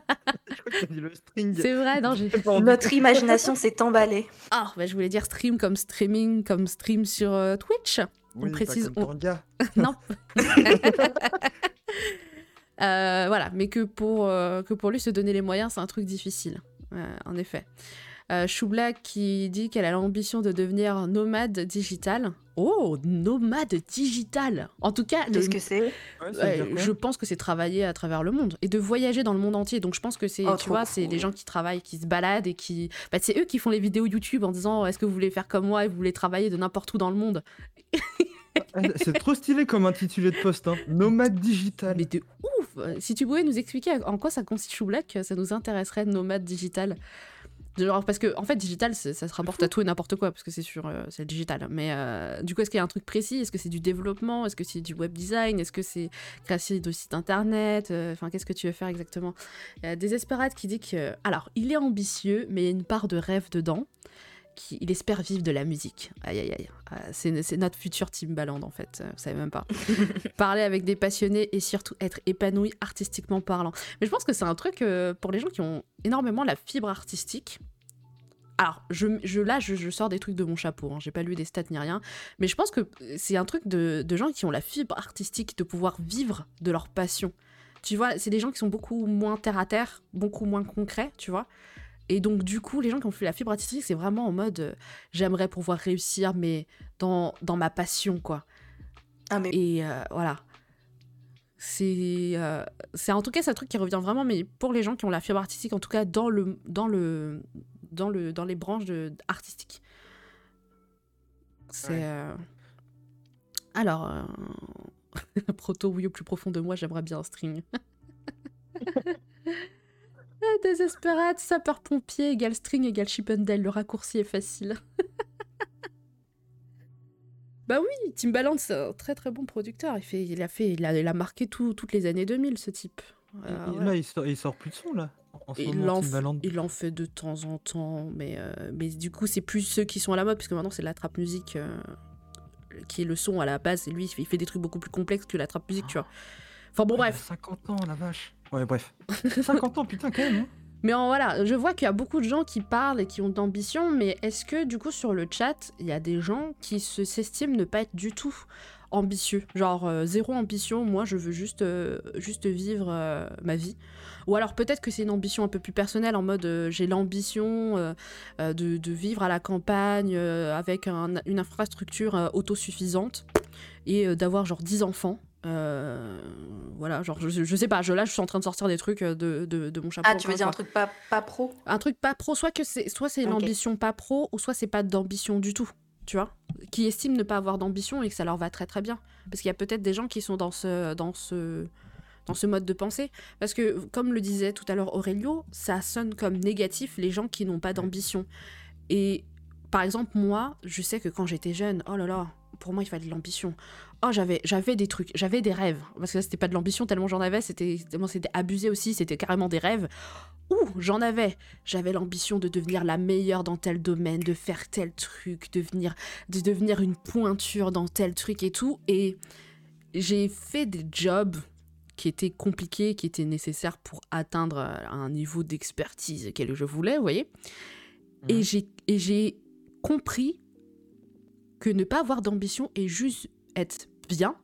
crois que t'as dit le string. C'est vrai, non. Notre imagination s'est emballée. Ah, bah, je voulais dire stream comme streaming, comme stream sur euh, Twitch. Oui, précise- Pas comme on-. Non. Euh, voilà, mais que pour, euh, que pour lui se donner les moyens, c'est un truc difficile, euh, en effet. Euh, Choubla qui dit qu'elle a l'ambition de devenir nomade digital. Oh, nomade digital En tout cas, le- Qu'est-ce que c'est? Ouais, je pense que c'est travailler à travers le monde et de voyager dans le monde entier. Donc je pense que c'est, Oh, tu vois, c'est cool. les gens qui travaillent, qui se baladent et qui, bah, c'est eux qui font les vidéos YouTube en disant est-ce que vous voulez faire comme moi et vous voulez travailler de n'importe où dans le monde? C'est trop stylé comme intitulé de poste, hein. Nomade digital. Mais de ouf. Si tu pouvais nous expliquer en quoi ça consiste Choublac, ça nous intéresserait nomade digital. Genre, parce que en fait digital ça se rapporte à tout et n'importe quoi parce que c'est sur euh, c'est le digital. Mais euh, du coup est-ce qu'il y a un truc précis? Est-ce que c'est du développement? Est-ce que c'est du web design? Est-ce que c'est création de site internet? Euh, enfin qu'est-ce que tu veux faire exactement? Il y a Désespérate qui dit que alors il est ambitieux mais il y a une part de rêve dedans qui il espère vivre de la musique. Aïe aïe aïe. C'est c'est notre futur Timbaland en fait. euh, Vous savez même pas. Parler avec des passionnés et surtout être épanoui artistiquement parlant. Mais je pense que c'est un truc euh, pour les gens qui ont énormément la fibre artistique. Alors, je, je- là, je, je sors des trucs de mon chapeau. hein. J'ai pas lu des stats ni rien. Mais je pense que c'est un truc de, de gens qui ont la fibre artistique de pouvoir vivre de leur passion. Tu vois, c'est des gens qui sont beaucoup moins terre à terre, beaucoup moins concrets, tu vois. Et donc, du coup, les gens qui ont fait la fibre artistique, c'est vraiment en mode euh, j'aimerais pouvoir réussir, mais dans, dans ma passion, quoi. Ah, mais Et euh, voilà. C'est euh, en tout cas c'est un truc qui revient vraiment, mais pour les gens qui ont la fibre artistique, en tout cas dans le dans le dans le dans les branches de, artistiques. C'est Ouais. euh, alors proto oui au plus profond de moi, j'aimerais bien un string. Ah, Désespérate, sapeur-pompier égale string égale Chippendale, le raccourci est facile. bah oui, Timbaland c'est un très très bon producteur. Il, fait, il, a, fait, il, a, il a marqué tout- toutes les années 2000 ce type. Euh, Et ouais. Là, il sort, il sort plus de son, là. En Il moment, en, f- Timbaland. il en fait de temps en temps, mais, euh, mais du coup, c'est plus ceux qui sont à la mode, puisque maintenant, c'est la trap musique euh, qui est le son à la base, et lui, il fait, il fait des trucs beaucoup plus complexes que la trap musique, tu vois. Enfin bon, Ouais, bref. 50 ans, la vache. Ouais, bref. 50 ans, putain, quand même. hein. Mais en, voilà, je vois qu'il y a beaucoup de gens qui parlent et qui ont d'ambition, mais est-ce que, du coup, sur le chat, il y a des gens qui se- s'estiment ne pas être du tout ambitieux? Genre, euh, zéro ambition, moi, je veux juste, euh, juste vivre euh, ma vie. Ou alors peut-être que c'est une ambition un peu plus personnelle, en mode j'ai l'ambition de, de vivre à la campagne avec un- une infrastructure autosuffisante et d'avoir genre 10 enfants. Euh, voilà, genre je, je sais pas, je, là je suis en train de sortir des trucs euh, de, de, de mon chapeau. Ah, tu veux dire un truc pas, pas pro? Un truc pas pro, soit que c'est soit c'est Ok. l'ambition pas pro, ou soit c'est pas d'ambition du tout, tu vois Qui estiment ne pas avoir d'ambition et que ça leur va très très bien. Parce qu'il y a peut-être des gens qui sont dans ce, dans ce, dans ce mode de pensée. Parce que, comme le disait tout à l'heure Aurelio, ça sonne comme négatif les gens qui n'ont pas d'ambition. Et par exemple, moi, je sais que quand j'étais jeune, oh là là, pour moi, il fallait de l'ambition. Oh, j'avais, j'avais des trucs, j'avais des rêves. Parce que là, c'était pas de l'ambition tellement j'en avais, c'était, c'était abusé aussi, c'était carrément des rêves. Ouh, j'en avais. J'avais l'ambition de devenir la meilleure dans tel domaine, de faire tel truc, devenir, de devenir une pointure dans tel truc et tout. Et j'ai fait des jobs qui étaient compliqués, qui étaient nécessaires pour atteindre un niveau d'expertise que je voulais, vous voyez. Et Mhm. j'ai et j'ai compris que ne pas avoir d'ambition et juste être bien,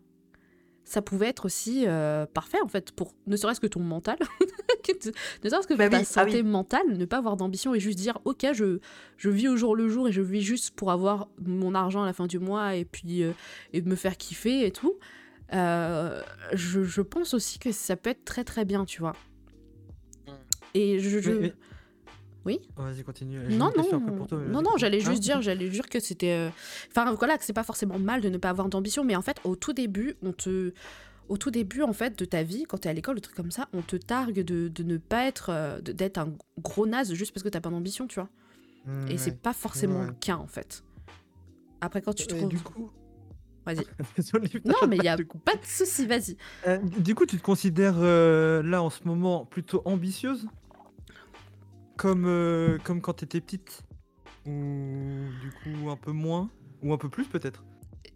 ça pouvait être aussi euh, parfait en fait pour ne serait-ce que ton mental, ne serait-ce que Bah ta oui, ah oui. santé mentale, ne pas avoir d'ambition et juste dire ok je, je vis au jour le jour et je vis juste pour avoir mon argent à la fin du mois et puis euh, et me faire kiffer et tout. Euh, je, je pense aussi que ça peut être très très bien, tu vois. Mm. Et je, Oui Oh, Vas-y, continue. Non, non, toi, non, non, j'allais Ah, juste dire, j'allais dire que c'était, euh, enfin voilà, que c'est pas forcément mal de ne pas avoir d'ambition, mais en fait, au tout début, on te, au tout début en fait de ta vie, quand t'es à l'école, le truc comme ça, on te targue de, de ne pas être, euh, d'être un gros naze juste parce que t'as pas d'ambition, tu vois. Mm, Et ouais. c'est pas forcément Ouais. le cas en fait. Après, quand tu te Et trouves, du coup. vas-y. Non, mais il y a pas de souci, vas-y. Euh, du coup, tu te considères euh, là en ce moment plutôt ambitieuse? Comme, euh, comme quand t'étais petite Ou du coup un peu moins Ou un peu plus peut-être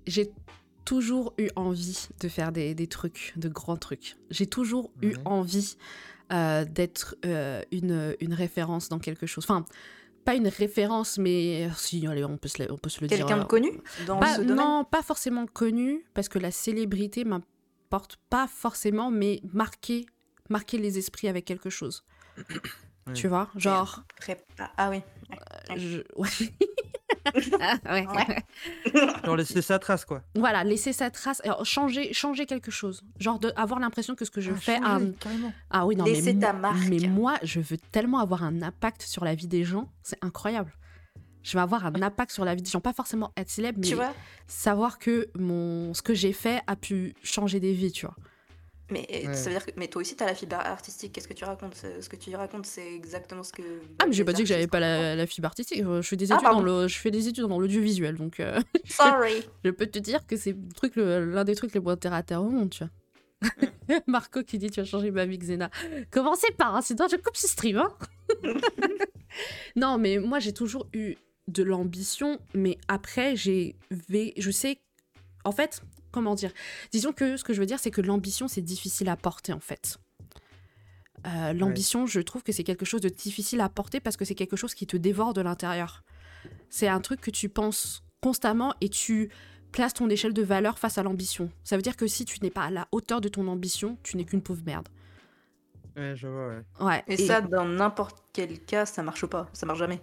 J'ai toujours eu envie de faire des, des trucs, de grands trucs. J'ai toujours eu envie euh, d'être euh, une, une référence dans quelque chose. Enfin, pas une référence, mais si, allez, on peut se, le- on peut se le dire. Quelqu'un de connu dans pas- ce domaine? Non, pas forcément connu, parce que la célébrité m'importe pas forcément, mais marquer, marquer les esprits avec quelque chose. Ouais. Tu vois Genre. Ah, ah oui. je- ouais. Ah, ouais. Ouais. Genre laisser sa trace quoi. Voilà, laisser sa trace, alors, changer, changer quelque chose. Genre de avoir l'impression que ce que je Ah, fais changer, un. Ah oui, non, Laisser mais, ta marque. mais moi, je veux tellement avoir un impact sur la vie des gens, c'est incroyable. Je vais avoir un impact sur la vie des gens, pas forcément être célèbre, mais Tu vois? savoir que mon, ce que j'ai fait a pu changer des vies, tu vois. Mais Ouais. ça veut dire que mais toi aussi t'as la fibre artistique. Qu'est-ce que tu racontes Ce que tu racontes, c'est exactement ce que. Ah, mais j'ai pas dit que j'avais pas la, la fibre artistique, je fais des Ah, études dans le, je fais des études dans l'audiovisuel, donc euh, Sorry. je peux te dire que c'est truc, l'un des trucs les moins terre à terre au monde, tu vois. Marco qui dit tu as changé ma vie Xena. Commencez par, hein, sinon je coupe ce stream. hein. non mais moi j'ai toujours eu de l'ambition, mais après, j'ai, je sais, en fait, comment dire Disons que ce que je veux dire, c'est que l'ambition, c'est difficile à porter, en fait. Euh, l'ambition, je trouve que c'est quelque chose de difficile à porter parce que c'est quelque chose qui te dévore de l'intérieur. C'est un truc que tu penses constamment et tu places ton échelle de valeur face à l'ambition. Ça veut dire que si tu n'es pas à la hauteur de ton ambition, tu n'es qu'une pauvre merde. Ouais, je vois, ouais. Ouais. Et, ça, dans n'importe quel cas, ça marche pas. Ça marche jamais.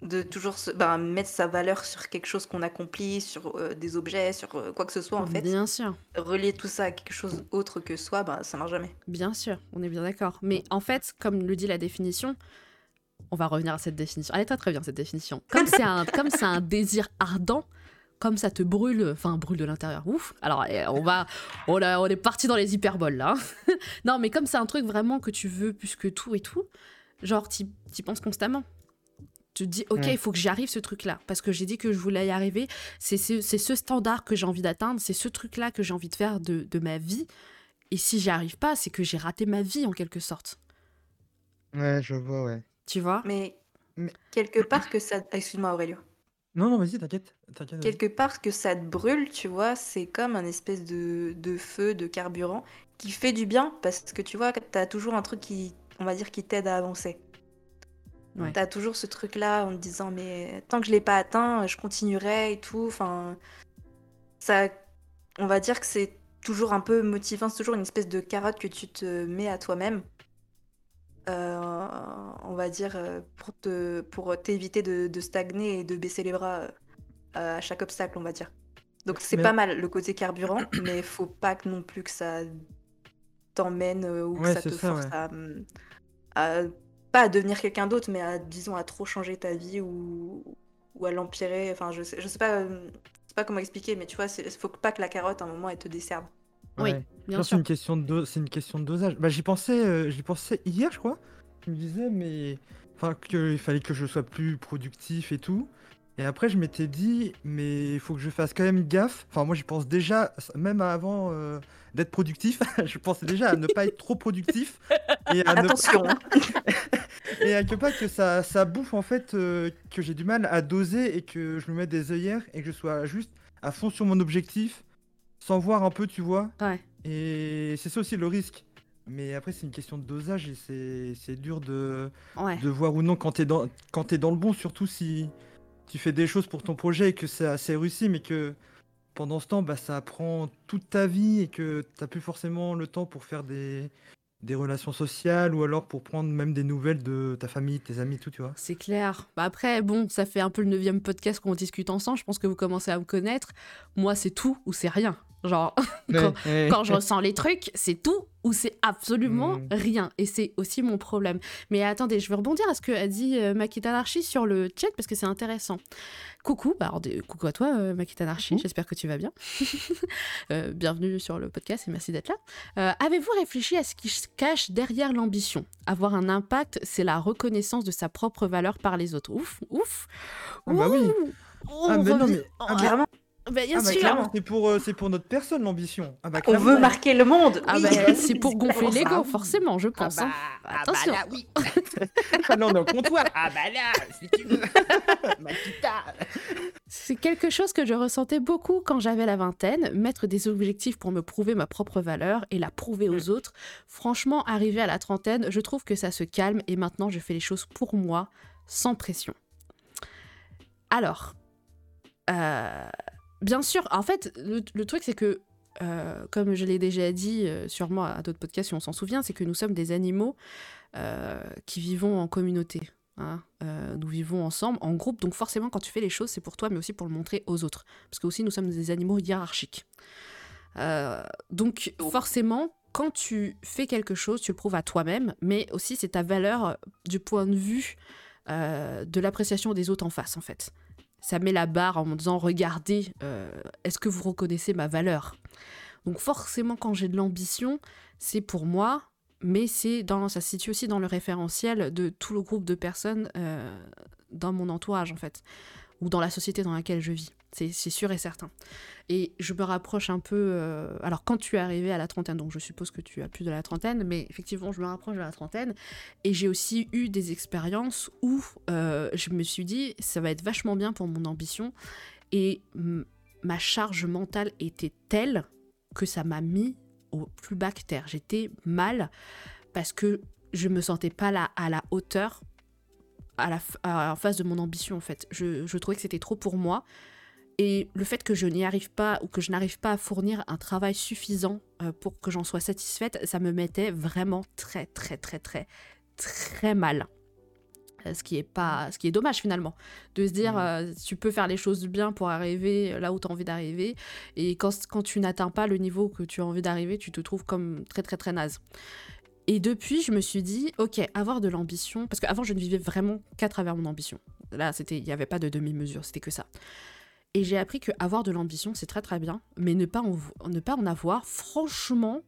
De toujours se, ben, mettre sa valeur sur quelque chose qu'on accomplit, sur euh, des objets, sur euh, quoi que ce soit, en fait. Bien sûr. Relier tout ça à quelque chose autre que soi, ben, ça marche jamais. Bien sûr, on est bien d'accord. Mais en fait, comme le dit la définition, on va revenir à cette définition. Elle est très très bien cette définition. Comme c'est un, comme c'est un désir ardent, comme ça te brûle, enfin brûle de l'intérieur. Ouf. Alors eh, on va, on, a- on est parti dans les hyperboles là. non, mais comme c'est un truc vraiment que tu veux plus que tout et tout, genre t'y t'y penses constamment. Tu te dis, ok, Ouais. il faut que j'y arrive ce truc-là, parce que j'ai dit que je voulais y arriver. C'est ce, c'est ce standard que j'ai envie d'atteindre, c'est ce truc-là que j'ai envie de faire de, de ma vie. Et si j'y arrive pas, c'est que j'ai raté ma vie en quelque sorte. Ouais, je vois, ouais. Tu vois? Mais, Mais- quelque part que ça... Excuse-moi Aurélio. Non, non, vas-y, t'inquiète. Quelque part que ça te brûle, tu vois, c'est comme un espèce de, de feu, de carburant, qui fait du bien, parce que tu vois, t'as toujours un truc qui, on va dire, qui t'aide à avancer. Ouais. T'as toujours ce truc-là en te disant, mais tant que je l'ai pas atteint, je continuerai et tout. Enfin, ça, on va dire que c'est toujours un peu motivant, c'est toujours une espèce de carotte que tu te mets à toi-même. Euh, on va dire euh, pour te pour t'éviter de, de stagner et de baisser les bras euh, à chaque obstacle, on va dire. Donc c'est Mais- pas mal le côté carburant, mais faut pas que non plus que ça t'emmène ou que Ouais, ça te ça, force ouais. à, à- pas à devenir quelqu'un d'autre, mais à disons à trop changer ta vie ou, ou à l'empirer. Enfin, je sais, je sais pas, je sais pas comment expliquer, mais tu vois, il faut pas que la carotte à un moment elle te desserve. Oui, Ouais. Je bien pense que c'est sûr. une question de do- c'est une question de dosage. Bah j'y pensais, euh, j'y pensais hier, je crois. Je me disais mais enfin qu'il fallait que je sois plus productif et tout. Et après je m'étais dit mais il faut que je fasse quand même gaffe. Enfin moi j'y pense déjà même avant euh, d'être productif, je pensais déjà à ne pas être trop productif et à ne Attention, hein. et à que pas que ça, ça bouffe en fait euh, que j'ai du mal à doser et que je me mette des œillères et que je sois juste à fond sur mon objectif sans voir un peu tu vois Ouais. et c'est ça aussi le risque mais après c'est une question de dosage et c'est dur de, Ouais. de voir ou non quand t'es dans quand t'es dans le bon surtout si tu fais des choses pour ton projet et que c'est assez réussi mais que pendant ce temps bah ça prend toute ta vie et que t'as plus forcément le temps pour faire des des relations sociales ou alors pour prendre même des nouvelles de ta famille, tes amis, tout, tu vois. C'est clair. Bah après, bon, ça fait un peu le neuvième podcast qu'on discute ensemble. Je pense que vous commencez à me connaître. Moi, c'est tout ou c'est rien. Genre, Quand- quand je ressens les trucs, c'est tout ou c'est absolument Mm. rien. Et c'est aussi mon problème. Mais attendez, je vais rebondir à ce que a dit euh, Makita Anarchy sur le chat parce que c'est intéressant. Coucou, bah coucou à toi, euh, Makita Anarchy, Coucou. j'espère que tu vas bien. Euh, bienvenue sur le podcast et merci d'être là. Euh, Avez-vous réfléchi à ce qui se cache derrière l'ambition? Avoir un impact, c'est la reconnaissance de sa propre valeur par les autres. Ouf, ouf. Ah bah oui. Ah, mais non, mais- ah, mais- clairement. Bah, bien Ah bah sûr. clairement, c'est pour, euh, c'est pour notre personne l'ambition. Ah bah On veut marquer le monde. Ah oui. bah, c'est pour gonfler l'ego, forcément, je pense. hein. Attention. oui. là on est au comptoir. Ah bah là, si tu veux. C'est quelque chose que je ressentais beaucoup quand j'avais la vingtaine, mettre des objectifs pour me prouver ma propre valeur et la prouver aux autres. Franchement, arrivé à la trentaine, je trouve que ça se calme et maintenant je fais les choses pour moi, sans pression. Alors, euh, bien sûr, en fait, le, le truc c'est que, euh, comme je l'ai déjà dit euh, sûrement à d'autres podcasts si on s'en souvient, c'est que nous sommes des animaux euh, qui vivons en communauté. hein. Nous vivons ensemble, en groupe, donc forcément quand tu fais les choses, c'est pour toi, mais aussi pour le montrer aux autres. Parce que aussi nous sommes des animaux hiérarchiques. Donc forcément, quand tu fais quelque chose, tu le prouves à toi-même, mais aussi c'est ta valeur du point de vue euh, de l'appréciation des autres en face, en fait. Ça met la barre en me disant, regardez, euh, est-ce que vous reconnaissez ma valeur? Donc forcément, quand j'ai de l'ambition, c'est pour moi, mais c'est dans, ça se situe aussi dans le référentiel de tout le groupe de personnes euh, dans mon entourage, en fait, ou dans la société dans laquelle je vis. C'est sûr et certain. Et je me rapproche un peu. euh, alors, quand tu es arrivé à la trentaine, donc je suppose que tu as plus de la trentaine, mais effectivement, je me rapproche de la trentaine. Et j'ai aussi eu des expériences où euh, je me suis dit, ça va être vachement bien pour mon ambition. Et ma charge mentale était telle que ça m'a mis au plus bas terre. J'étais mal parce que je me sentais pas là à la hauteur à la, en face de mon ambition en fait. Je, je trouvais que c'était trop pour moi. Et le fait que je n'y arrive pas ou que je n'arrive pas à fournir un travail suffisant euh, pour que j'en sois satisfaite, ça me mettait vraiment très très très très très mal. Euh, Ce qui est pas, ce qui est dommage finalement, de se dire Mhm. euh, tu peux faire les choses bien pour arriver là où tu as envie d'arriver, et quand, quand tu n'atteins pas le niveau que tu as envie d'arriver, tu te trouves comme très très très naze. Et depuis, je me suis dit, ok, avoir de l'ambition, parce qu'avant, je ne vivais vraiment qu'à travers mon ambition. Là, c'était, il n'y avait pas de demi-mesure, c'était que ça. Et j'ai appris que avoir de l'ambition, c'est très très bien, mais ne pas en, avoir, franchement,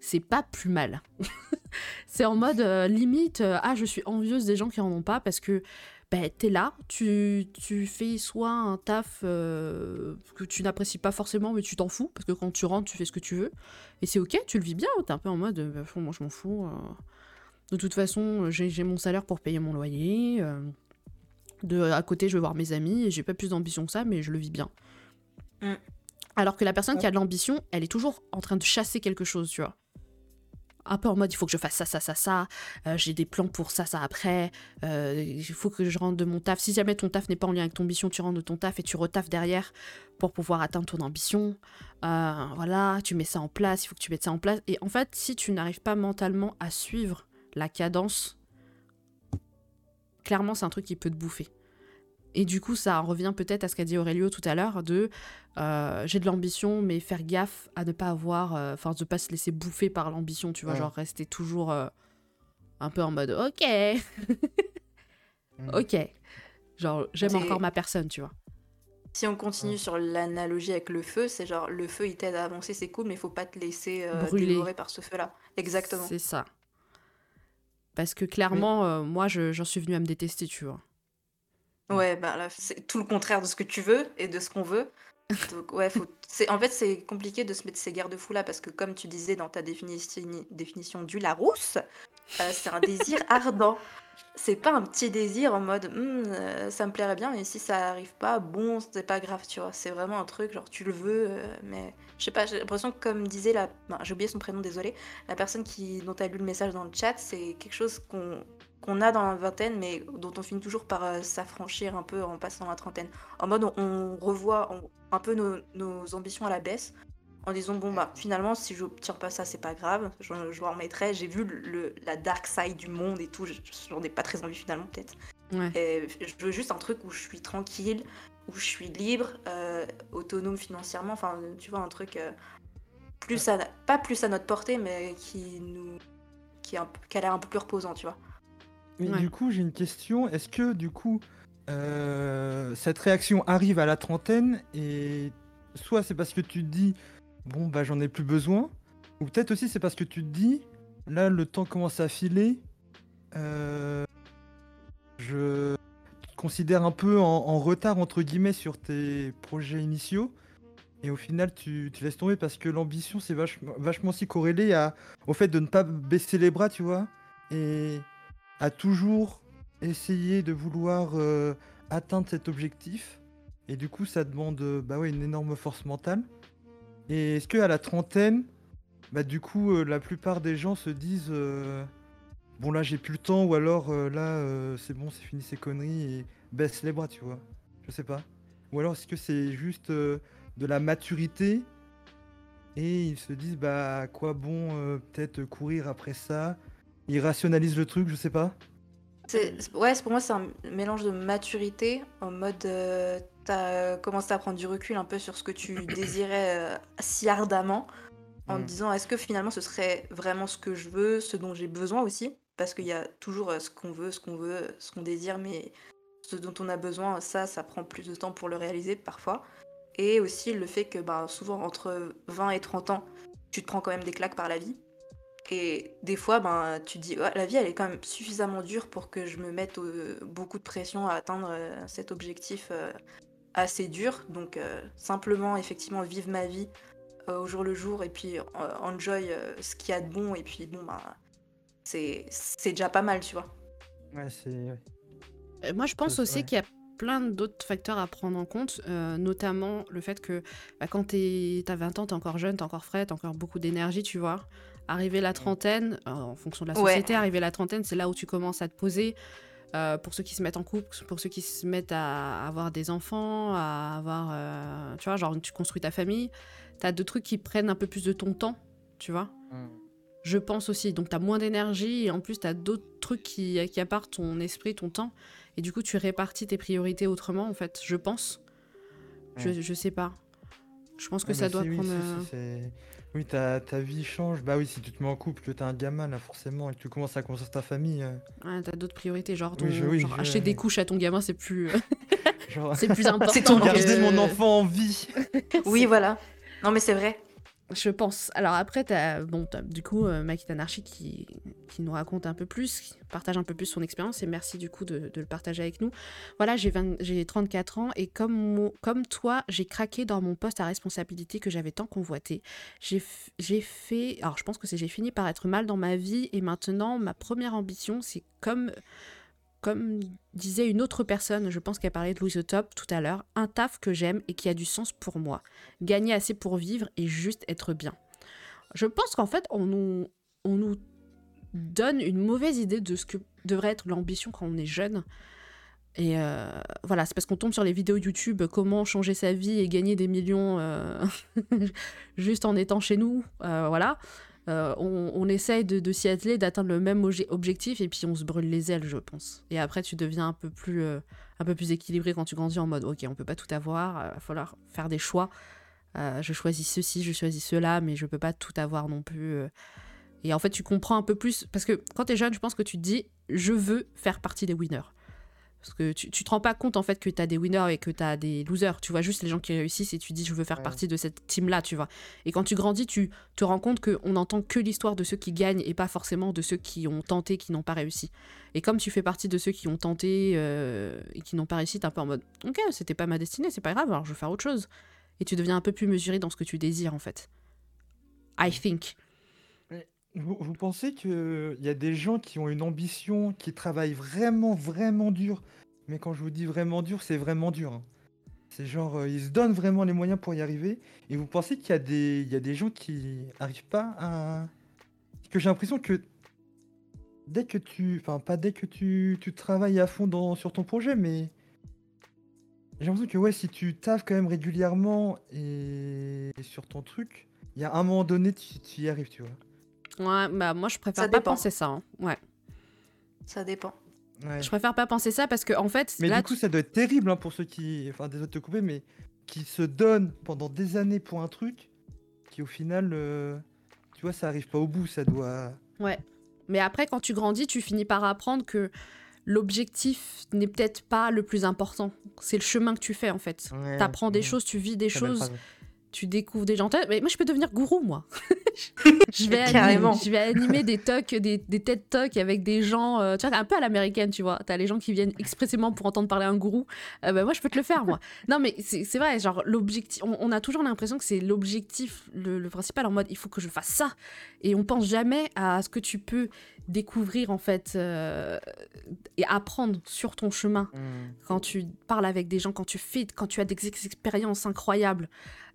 c'est pas plus mal. c'est en mode euh, limite, euh, ah, je suis envieuse des gens qui en ont pas, parce que ben, t'es là, tu, tu fais soit un taf euh, que tu n'apprécies pas forcément, mais tu t'en fous, parce que quand tu rentres, tu fais ce que tu veux. Et c'est ok, tu le vis bien, t'es un peu en mode, bah, moi je m'en fous. De toute façon, j'ai mon salaire pour payer mon loyer. De, à côté, je vais voir mes amis, et j'ai pas plus d'ambition que ça, mais je le vis bien. Mm. Alors que la personne qui a de l'ambition, elle est toujours en train de chasser quelque chose, tu vois. Un peu en mode, il faut que je fasse ça, ça, ça, ça. euh, j'ai des plans pour ça, ça après. euh, il faut que je rentre de mon taf. Si jamais ton taf n'est pas en lien avec ton ambition, tu rentres de ton taf et tu retaffes derrière pour pouvoir atteindre ton ambition. Euh, voilà, tu mets ça en place, il faut que tu mettes ça en place. Et en fait, si tu n'arrives pas mentalement à suivre la cadence, clairement, c'est un truc qui peut te bouffer. Et du coup, ça en revient peut-être à ce qu'a dit Aurelio tout à l'heure de euh, j'ai de l'ambition, mais faire gaffe à ne pas avoir, euh, enfin, de pas se laisser bouffer par l'ambition, tu vois, Ouais. genre rester toujours euh, un peu en mode ok, Mm. ok. Genre, j'aime encore ma personne, tu vois. Si on continue Ouais. sur l'analogie avec le feu, c'est genre le feu il t'aide à avancer, c'est cool, mais il faut pas te laisser euh, Brûler. dévorer par ce feu-là. Exactement. C'est ça. Parce que clairement, euh, moi, je- j'en suis venue à me détester, tu vois. Ouais, bah là, c'est tout le contraire de ce que tu veux et de ce qu'on veut. Donc ouais, faut... en fait c'est compliqué de se mettre ces garde-fous là parce que comme tu disais dans ta définition, définition du Larousse, euh, c'est un désir ardent. C'est pas un petit désir en mode Hum, euh, ça me plairait bien mais si ça arrive pas, bon c'est pas grave tu vois. C'est vraiment un truc genre tu le veux euh, mais je sais pas j'ai l'impression que comme disait la, ben, j'ai oublié son prénom désolé, la personne qui dont a lu le message dans le chat c'est quelque chose qu'on qu'on a dans la vingtaine, mais dont on finit toujours par euh, s'affranchir un peu en passant la trentaine. En mode, on, on revoit on- un peu nos, nos ambitions à la baisse, en disant, bon, bah, finalement, si je n'obtiens pas ça, c'est pas grave, je, je m'en remettrai. J'ai vu le, la dark side du monde et tout, je- j'en ai pas très envie finalement, peut-être. Ouais. Je veux juste un truc où je suis tranquille, où je suis libre, euh, autonome financièrement, enfin, tu vois, un truc euh, plus à, pas plus à notre portée, mais qui nous. qui, est un peu- qui a l'air un peu plus reposant, tu vois. Mais Ouais. du coup, j'ai une question. Est-ce que du coup, euh, cette réaction arrive à la trentaine et soit c'est parce que tu te dis, bon, bah j'en ai plus besoin, ou peut-être aussi c'est parce que tu te dis, là, le temps commence à filer, euh, je te considère un peu en, retard, entre guillemets, sur tes projets initiaux. Et au final, tu, laisses tomber parce que l'ambition, c'est vachement, vachement aussi corrélé au fait de ne pas baisser les bras, tu vois. Et à toujours essayer de vouloir euh, atteindre cet objectif. Et du coup, ça demande euh, bah ouais, une énorme force mentale. Et est-ce que à la trentaine, bah du coup, euh, la plupart des gens se disent euh, bon là j'ai plus le temps ou alors euh, là c'est bon, c'est fini ces conneries et baisse les bras, tu vois. Je sais pas. Ou alors est-ce que c'est juste de la maturité et ils se disent bah quoi bon peut-être courir après ça? Ils rationalisent le truc, je sais pas. Ouais, pour moi, c'est un mélange de maturité, en mode t'as commencé à prendre du recul un peu sur ce que tu désirais euh, si ardemment, en te Mm. disant est-ce que finalement ce serait vraiment ce que je veux, ce dont j'ai besoin aussi, parce qu'il y a toujours euh, ce qu'on veut, ce qu'on veut, ce qu'on désire, mais ce dont on a besoin, ça, ça prend plus de temps pour le réaliser parfois. Et aussi le fait que bah, souvent entre 20 et 30 ans, tu te prends quand même des claques par la vie. Et des fois, ben, tu te dis, Ouais, la vie, elle est quand même suffisamment dure pour que je me mette euh, beaucoup de pression à atteindre euh, cet objectif euh, assez dur. Donc euh, simplement, effectivement, vivre ma vie euh, au jour le jour et puis euh, enjoy euh, ce qu'il y a de bon. Et puis bon, bah, c'est c'est déjà pas mal, tu vois. Ouais, c'est. ouais. Moi, je pense aussi ouais. qu'il y a plein d'autres facteurs à prendre en compte, euh, notamment le fait que bah, quand t'es- t'as 20 ans, t'es encore jeune, t'es encore frais, t'as encore beaucoup d'énergie, tu vois. Arriver la trentaine, euh, en fonction de la Ouais. société, arriver la trentaine, c'est là où tu commences à te poser. Euh, pour ceux qui se mettent en couple, pour ceux qui se mettent à avoir des enfants, à avoir, euh, tu vois, genre tu construis ta famille, t'as deux trucs qui prennent un peu plus de ton temps, tu vois. Je pense aussi. Donc, tu as moins d'énergie et en plus, tu as d'autres trucs qui, qui appartent ton esprit, ton temps. Et du coup, tu répartis tes priorités autrement, en fait. Je pense. Je, Ouais. je sais pas. Je pense que Ouais, ça mais doit oui, prendre. euh, Oui, ta, ta vie change. Bah oui, si tu te mets en couple, que t'as un gamin, là, forcément, et que tu commences à construire ta famille. euh, Ouais, t'as d'autres priorités, genre, ton- Oui, je- oui, genre je- acheter des couches à ton gamin, c'est plus, genre, c'est plus important. C'est ton que- garder mon enfant en vie. Oui, voilà. Non, mais c'est vrai. Je pense. Alors après, t'as, bon, t'as, du coup, euh, Anarchy qui, qui nous raconte un peu plus, qui partage un peu plus son expérience, et merci du coup de, de le partager avec nous. Voilà, j'ai, 20 j'ai 34 ans, et comme, comme toi, j'ai craqué dans mon poste à responsabilité que j'avais tant convoité. J'ai fait... Alors je pense que c'est j'ai fini par être mal dans ma vie, et maintenant, ma première ambition, c'est comme... Comme disait une autre personne, je pense qu'elle parlait de Louis the Top tout à l'heure, un taf que j'aime et qui a du sens pour moi gagner assez pour vivre et juste être bien. Je pense qu'en fait, on nous, on nous donne une mauvaise idée de ce que devrait être l'ambition quand on est jeune. Et euh, voilà, c'est parce qu'on tombe sur les vidéos YouTube, comment changer sa vie et gagner des millions euh, juste en étant chez nous. euh, voilà. Euh, on, essaye de, s'y atteler, d'atteindre le même obje- objectif, et puis on se brûle les ailes, je pense. Et après, tu deviens un peu plus, euh, un peu plus équilibré quand tu grandis en mode, ok, on peut pas tout avoir, il va falloir faire des choix. Euh, je choisis ceci, je choisis cela, mais je peux pas tout avoir non plus. euh. Et en fait, tu comprends un peu plus. Parce que quand tu es jeune, je pense que tu te dis, je veux faire partie des winners. Parce que tu, tu te rends pas compte en fait que tu as des winners et que tu as des losers. Tu vois juste les gens qui réussissent et tu dis, je veux faire Ouais. partie de cette team-là, tu vois. Et quand tu grandis, tu te rends compte qu'on n'entend que l'histoire de ceux qui gagnent et pas forcément de ceux qui ont tenté, qui n'ont pas réussi. Et comme tu fais partie de ceux qui ont tenté euh, et qui n'ont pas réussi, t'es un peu en mode, ok, c'était pas ma destinée, c'est pas grave, alors je vais faire autre chose et tu deviens un peu plus mesuré dans ce que tu désires en fait. I think. Vous, vous pensez qu'il y a des gens qui ont une ambition, qui travaillent vraiment, vraiment dur? Mais quand je vous dis vraiment dur, c'est vraiment dur. hein. C'est genre, euh, ils se donnent vraiment les moyens pour y arriver. Et vous pensez qu'il y, a des- il y a des gens qui arrivent pas à... Que j'ai l'impression que dès que tu... Enfin, pas dès que tu, tu travailles à fond sur ton projet, mais... J'ai l'impression que ouais, si tu taffes quand même régulièrement et, et sur ton truc, il y a un moment donné, tu, tu y arrives, tu vois. Ouais, bah moi je préfère Ça pas dépend. penser ça. hein. Ouais. Ça dépend. Ouais. Je préfère pas penser ça parce que en fait, Mais là, du coup, ça doit être terrible hein, pour ceux qui. Enfin, désolé de te couper, mais qui se donnent pendant des années pour un truc qui, au final, euh, tu vois, ça arrive pas au bout. Ça doit. Ouais. Mais après, quand tu grandis, tu finis par apprendre que l'objectif n'est peut-être pas le plus important. C'est le chemin que tu fais, en fait. Ouais, T'apprends des choses, tu vis des choses. Tu découvres des gens. Mais moi, je peux devenir gourou, moi. je, vais animer, je vais animer des talks, des, des TED Talks avec des gens, euh, tu vois, un peu à l'américaine, tu vois. T'as les gens qui viennent expressément pour entendre parler un gourou. Euh, bah, moi, je peux te le faire, moi. non, mais c'est c'est vrai, genre, l'objectif. On, on a toujours l'impression que c'est l'objectif, le, le principal, en mode, il faut que je fasse ça. Et on pense jamais à ce que tu peux découvrir, en fait, euh, et apprendre sur ton chemin Mhm. quand tu parles avec des gens, quand tu fais, quand tu as des ex- expériences incroyables.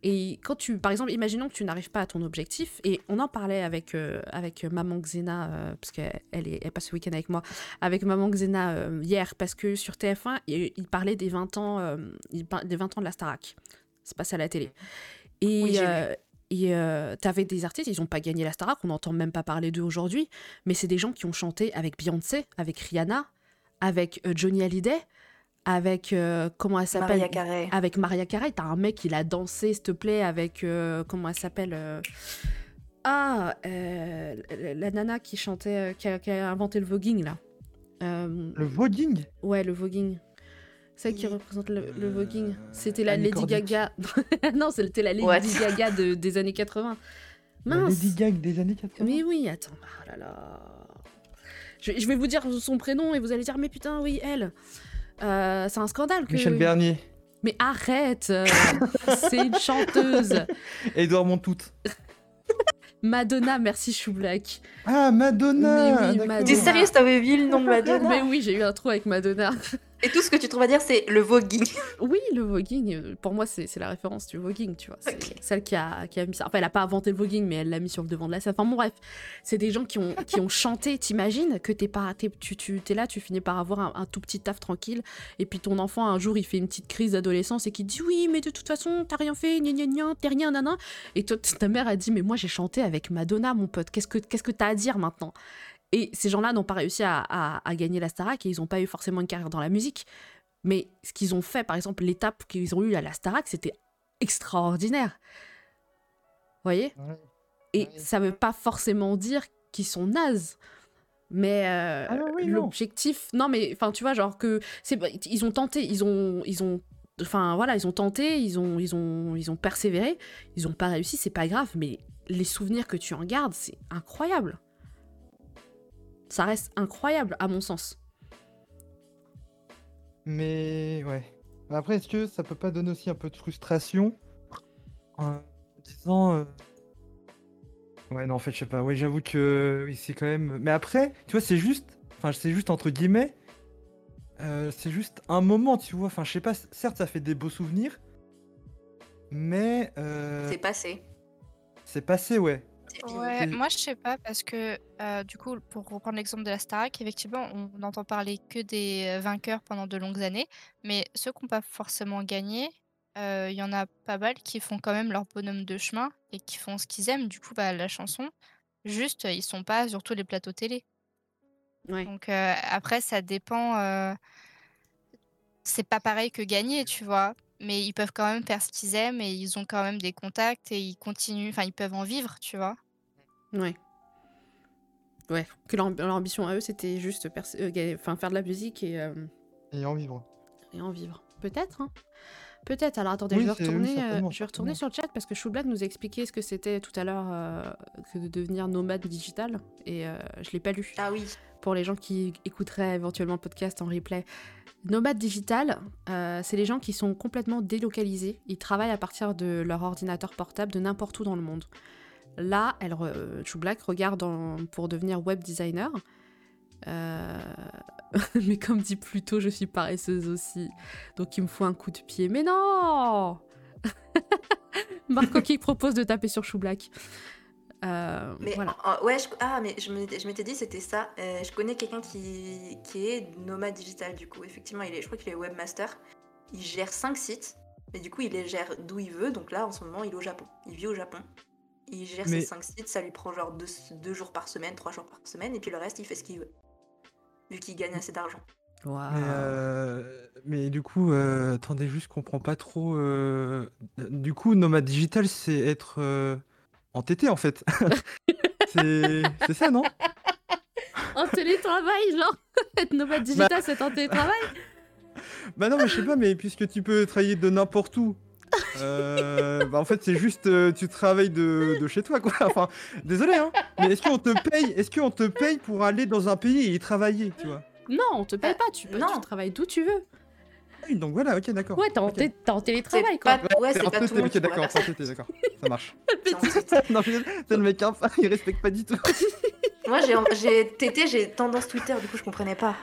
Et quand tu, par exemple, imaginons que tu n'arrives pas à ton objectif, et on en parlait avec, euh, avec Maman Xena, euh, parce qu'elle elle est, elle passe ce week-end avec moi, avec Maman Xena hier, parce que sur TF1, il, il parlait des 20 ans, il des 20 ans de la Starac. C'est passé à la télé. Et, Oui, et euh, t'avais des artistes, ils n'ont pas gagné la Starac, on n'entend même pas parler d'eux aujourd'hui, mais c'est des gens qui ont chanté avec Beyoncé, avec Rihanna, avec euh, Johnny Hallyday, avec euh, comment elle s'appelle? Maria Carey. avec Maria Carey, t'as un mec qui l'a dansé, s'il te plaît, avec euh, comment elle s'appelle euh, Ah, euh, la, la nana qui chantait, euh, qui, a, qui a inventé le voguing là. Euh, Le voguing? Ouais, le voguing. Celle qui représente le, le Euh, voguing. C'était la Annie Lady Cordic. Gaga. non, c'était la Lady What Gaga de- des années 80. La Mince. Lady Gaga des années 80 Mais oui, attends. Ah là là. Je, je vais vous dire son prénom et vous allez dire, mais putain, oui, elle. Euh, c'est un scandale que. Michel Bernier. Mais arrête euh, C'est une chanteuse Edouard Montout. Madonna, merci Chou Black. Ah, Madonna Mais oui. Madonna. T'es sérieux, t'avais vu le nom de Madonna Mais oui, j'ai eu un trou avec Madonna. Et tout ce que tu trouves à dire, c'est le voguing. Oui, le voguing, euh, pour moi, c'est la référence du voguing, tu vois. C'est celle qui a, qui a mis ça. Enfin, elle a pas inventé le voguing, mais elle l'a mis sur le devant de la scène. Enfin, bon, bref, c'est des gens qui ont, qui ont chanté. T'imagines que t'es pas, tu, tu es là, tu finis par avoir un, un tout petit taf tranquille, et puis ton enfant, un jour, il fait une petite crise d'adolescence et qui dit Oui, mais de toute façon, t'as rien fait, gna gna gna, t'es rien, nana. Et toi, ta mère a dit Mais moi, j'ai chanté avec Madonna, mon pote. Qu'est-ce que qu'est-ce que t'as à dire maintenant? Et ces gens-là n'ont pas réussi à, à- à gagner la Starac et ils n'ont pas eu forcément une carrière dans la musique. Mais ce qu'ils ont fait, par exemple, l'étape qu'ils ont eue à la Starac, c'était extraordinaire. Vous voyez. Et ça veut pas forcément dire qu'ils sont nazes. Mais euh, Ah oui, l'objectif, non mais enfin tu vois genre que c'est ils ont tenté, ils ont ils ont enfin voilà, ils ont tenté, ils ont ils ont ils ont persévéré, ils ont pas réussi, c'est pas grave, mais les souvenirs que tu en gardes, c'est incroyable. Ça reste incroyable à mon sens. Mais ouais. Après, est-ce que ça peut pas donner aussi un peu de frustration en disant. euh, Ouais, non, en fait, je sais pas. Oui, j'avoue que oui, c'est quand même. Mais après, tu vois, c'est juste. Enfin, c'est juste entre guillemets. euh, c'est juste un moment, tu vois. Enfin, je sais pas. Certes, ça fait des beaux souvenirs. Mais. euh, C'est passé. C'est passé, ouais. Ouais, C'est- moi je sais pas parce que euh, du coup, pour reprendre l'exemple de la Starac, effectivement, on n'entend parler que des euh, vainqueurs pendant de longues années, mais ceux qui n'ont pas forcément gagné, euh, il y en a pas mal qui font quand même leur bonhomme de chemin et qui font ce qu'ils aiment. Du coup, bah, la chanson, juste, ils sont pas sur tous les plateaux télé. Ouais. Donc euh, après, ça dépend. C'est pas pareil que gagner, tu vois. Mais ils peuvent quand même faire ce qu'ils aiment et ils ont quand même des contacts et ils continuent. Enfin, ils peuvent en vivre, tu vois. Ouais. Ouais, que leur, leur ambition à eux, c'était juste euh, faire de la musique et, euh, Et en vivre. et en vivre. Peut-être, hein Peut-être. Alors attendez, Oui, je vais c'est- oui, retourner, euh, je vais retourner sur le chat parce que Choublack nous a expliqué ce que c'était tout à l'heure euh, que de devenir nomade digital et euh, je l'ai pas lu. Ah oui. Pour les gens qui écouteraient éventuellement le podcast en replay. Nomade digital, euh, c'est les gens qui sont complètement délocalisés. Ils travaillent à partir de leur ordinateur portable de n'importe où dans le monde. Là, elle, euh, regarde en- pour devenir web designer. Euh, Mais comme dit plus tôt, je suis paresseuse aussi. Donc il me faut un coup de pied. Mais non Marco qui propose de taper sur Choublack. Euh, Mais voilà. en- ouais, je, ah, mais je m'étais je m'étais dit c'était ça. Euh, je connais quelqu'un qui, qui est nomade digital du coup. Effectivement, il est, je crois qu'il est webmaster. Il gère 5 sites, mais du coup il les gère d'où il veut. Donc là, en ce moment, il est au Japon. Il vit au Japon. Il gère Mais- ses 5 sites, ça lui prend genre 2 jours par semaine, 3 jours par semaine, et puis le reste, il fait ce qu'il veut. Vu qu'il gagne assez d'argent. Mais, euh, mais du coup, euh, attendez, juste, je comprends pas trop. euh, Du coup, nomade digital, c'est être euh, entêté en fait. c'est ça, non? En télétravail, genre Être nomade digital, c'est un télétravail Bah non, mais je sais pas, mais puisque tu peux travailler de n'importe où. Euh, bah en fait, c'est juste euh, tu travailles de, de chez toi, quoi. Enfin, désolé, hein. Mais est-ce qu'on te paye Est-ce qu'on te paye pour aller dans un pays et y travailler, tu vois? Non, on te paye Euh, pas, tu, peux, non. tu travailles d'où tu veux. Oui, donc voilà, ok, d'accord. Ouais, t'es en, Ok. té- t'es en télétravail, quoi. pas, ouais, c'est En pas tout le monde ok, d'accord, d'accord, ça marche. Non, c'est le mec, hein, il respecte pas du tout. Moi, j'ai, j'ai Tété, j'ai tendance Twitter, du coup, je comprenais pas.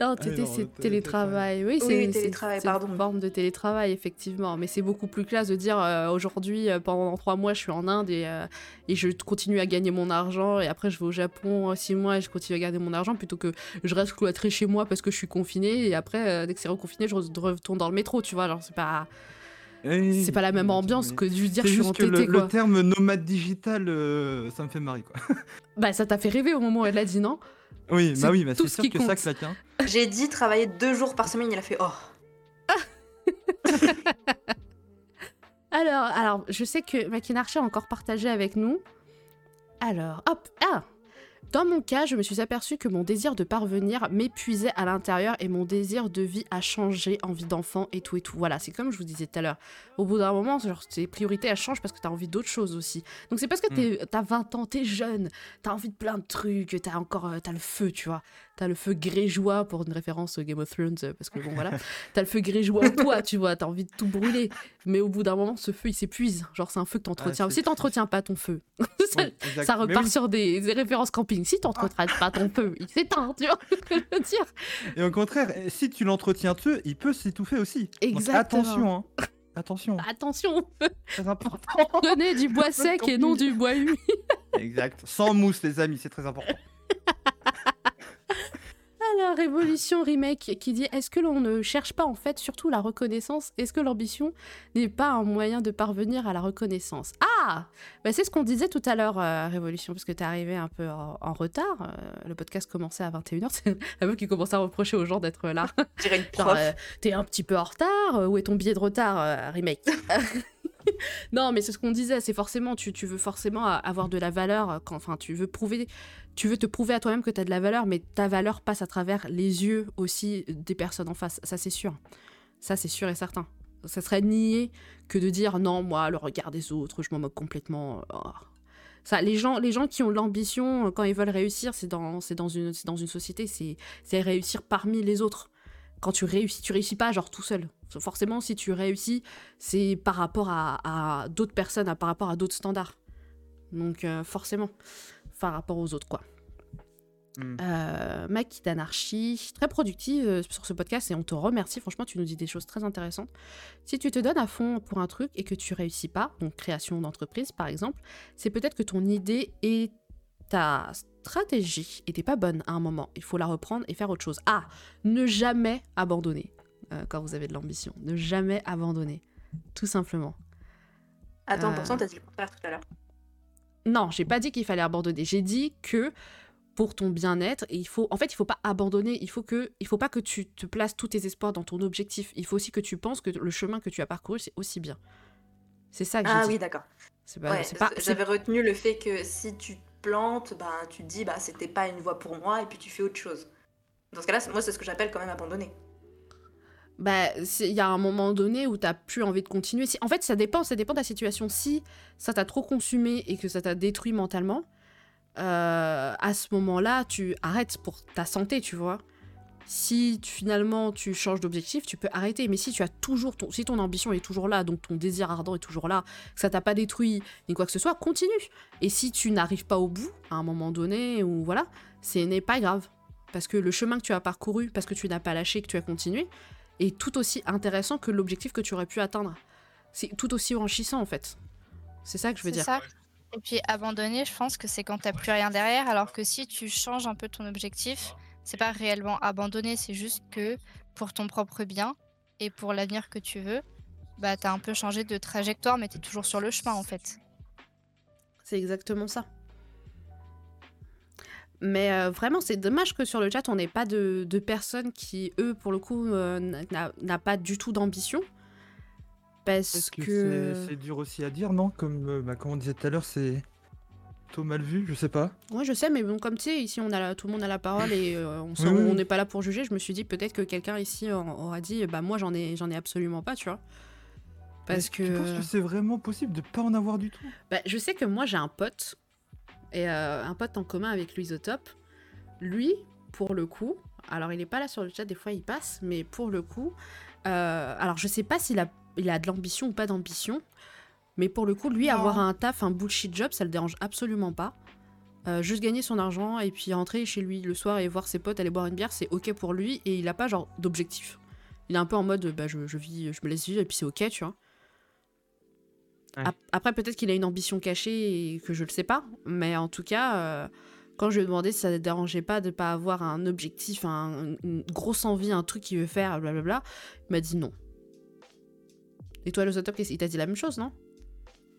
Non, Ah le télétravail. Oui, Oui, c'est une pardon. forme de télétravail, effectivement. Mais c'est beaucoup plus classe de dire euh, aujourd'hui, euh, pendant trois mois, je suis en Inde et, euh, et je continue à gagner mon argent. Et après, je vais au Japon six mois et je continue à garder mon argent plutôt que je reste cloîtré chez moi parce que je suis confinée. Et après, euh, dès que c'est reconfiné, je re- retourne dans le métro, tu vois. Alors, c'est pas, c'est pas la même ambiance que de juste dire je suis entêtée, le, quoi. le terme nomade digital, euh, ça me fait marrer, quoi. Bah, ça t'a fait rêver au moment où elle l'a dit, non? Oui, bah oui, bah tout c'est ce sûr que ça claque, hein. J'ai dit travailler deux jours par semaine, il a fait oh. Alors, alors, je sais que Makin Archer a encore partagé avec nous. Alors, hop, ah Dans mon cas, je me suis aperçu que mon désir de parvenir m'épuisait à l'intérieur et mon désir de vie a changé, envie d'enfant et tout et tout. Voilà, c'est comme je vous disais tout à l'heure. Au bout d'un moment, genre, tes priorités, elles changent parce que t'as envie d'autres choses aussi. Donc c'est parce que t'es- t'as 20 ans, t'es jeune, t'as envie de plein de trucs, t'as encore, euh, t'as le feu, tu vois. T'as le feu grégeois pour une référence au Game of Thrones, euh, parce que bon voilà. T'as le feu grégeois toi, tu vois, t'as envie de tout brûler. Mais au bout d'un moment, ce feu, il s'épuise. Genre, c'est un feu que t'entretiens. c'est si t'entretiens pas ton feu, ça, Oui, repart oui. sur des, des références camping. Si t'entretiens pas ton feu, il s'éteint, tu vois ce que je veux dire. Et au contraire, eh, si tu l'entretiens peu, il peut s'étouffer aussi. Donc Exactement. attention, hein. Attention, Attention, très important. donnez du bois sec et non du bois humide. exact. Sans mousse, les amis, c'est très important. Alors, Révolution Remake qui dit Est-ce que l'on ne cherche pas en fait surtout la reconnaissance? Est-ce que l'ambition n'est pas un moyen de parvenir à la reconnaissance? Ah bah, C'est ce qu'on disait tout à l'heure, euh, Révolution, parce que t'es arrivé un peu en, en retard. euh, le podcast commençait à 21h. C'est la meuf qui commence à reprocher aux gens d'être là. Genre, euh, t'es un petit peu en retard, où est ton billet de retard, remake? Non, mais c'est ce qu'on disait, c'est forcément, tu, tu veux forcément avoir de la valeur, euh, enfin, tu veux prouver, tu veux te prouver à toi-même que t'as de la valeur, mais ta valeur passe à travers les yeux aussi des personnes en face, ça c'est sûr. Ça c'est sûr et certain. Ça serait nier que de dire non, moi, le regard des autres, je m'en moque complètement. oh. Ça, les, gens, les gens qui ont l'ambition, euh, quand ils veulent réussir, c'est dans, dans, une, dans une société, c'est réussir parmi les autres quand tu réussis, tu réussis pas genre tout seul. Forcément, si tu réussis, c'est par rapport à, à d'autres personnes, à- par rapport à d'autres standards. Donc euh, forcément, par rapport aux autres quoi. Hmm. Euh, Maki d'anarchie, très productive euh, sur ce podcast et on te remercie. Franchement, tu nous dis des choses très intéressantes. Si tu te donnes à fond pour un truc et que tu réussis pas, donc création d'entreprise par exemple, c'est peut-être que ton idée et ta stratégie était pas bonne à un moment. Il faut la reprendre et faire autre chose. Ah, ne jamais abandonner euh, quand vous avez de l'ambition. Ne jamais abandonner, tout simplement. Attends, euh, pourtant, t'as dit le contraire tout à l'heure. Non, j'ai pas dit qu'il fallait abandonner. J'ai dit que pour ton bien-être, il faut, en fait, il faut pas abandonner. Il faut que, il faut pas que tu te places tous tes espoirs dans ton objectif. Il faut aussi que tu penses que le chemin que tu as parcouru c'est aussi bien. C'est ça que j'ai Ah dit. oui, d'accord. C'est pas, Ouais, J'avais retenu le fait que si tu te plantes, bah, tu te dis bah c'était pas une voie pour moi et puis tu fais autre chose. Dans ce cas-là, moi c'est ce que j'appelle quand même abandonner. Bah, il y a un moment donné où t'as plus envie de continuer. Si- en fait, ça dépend, ça dépend de la situation. Si ça t'a trop consumé et que ça t'a détruit mentalement, euh, à ce moment-là, tu arrêtes pour ta santé, tu vois. Si finalement tu changes d'objectif, tu peux arrêter. Mais si tu as toujours ton, si ton ambition est toujours là, donc ton désir ardent est toujours là, que ça t'a pas détruit ni quoi que ce soit, continue. Et si tu n'arrives pas au bout à un moment donné ou voilà, ce n'est pas grave parce que le chemin que tu as parcouru, parce que tu n'as pas lâché, que tu as continué, est tout aussi intéressant que l'objectif que tu aurais pu atteindre. C'est tout aussi enrichissant en fait. C'est ça que je veux dire. ça. Et puis abandonner, je pense que c'est quand t'as plus rien derrière, alors que si tu changes un peu ton objectif, c'est pas réellement abandonner, c'est juste que pour ton propre bien et pour l'avenir que tu veux, bah t'as un peu changé de trajectoire, mais t'es toujours sur le chemin en fait. C'est exactement ça. Mais euh, vraiment, c'est dommage que sur le chat, on n'ait pas de, de personnes qui, eux, pour le coup, euh, n'a pas du tout d'ambition. Parce que, que... c'est- dur aussi à dire, non? Comme, euh, bah, comme on disait tout à l'heure, c'est plutôt mal vu, je sais pas. Ouais, je sais, mais bon, comme tu sais, ici, on a la- tout le monde a la parole et euh, on Oui, oui, n'est pas là pour juger. Je me suis dit peut-être que quelqu'un ici en- aura dit, bah moi, j'en ai, ai absolument pas, tu vois. Parce que... Tu penses que c'est vraiment possible de pas en avoir du tout? Bah, je sais que moi j'ai un pote, et euh, un pote en commun avec au top. Lui, pour le coup, alors il est pas là sur le chat, des fois il passe, mais pour le coup, euh, alors je sais pas s'il a, il a de l'ambition ou pas d'ambition, mais pour le coup, lui, Non. avoir un taf, un bullshit job, ça le dérange absolument pas. Euh, juste gagner son argent et puis rentrer chez lui le soir et voir ses potes aller boire une bière, c'est ok pour lui et il a pas genre d'objectif. Il est un peu en mode bah je, je vis, je me laisse vivre et puis c'est ok, tu vois. Ouais. Après, peut-être qu'il a une ambition cachée et que je le sais pas, mais en tout cas, euh, quand je lui ai demandé si ça ne dérangeait pas de pas avoir un objectif, un- une grosse envie, un truc qu'il veut faire, blablabla, il m'a dit non. Et toi, le Zotop, il t'a dit la même chose, non?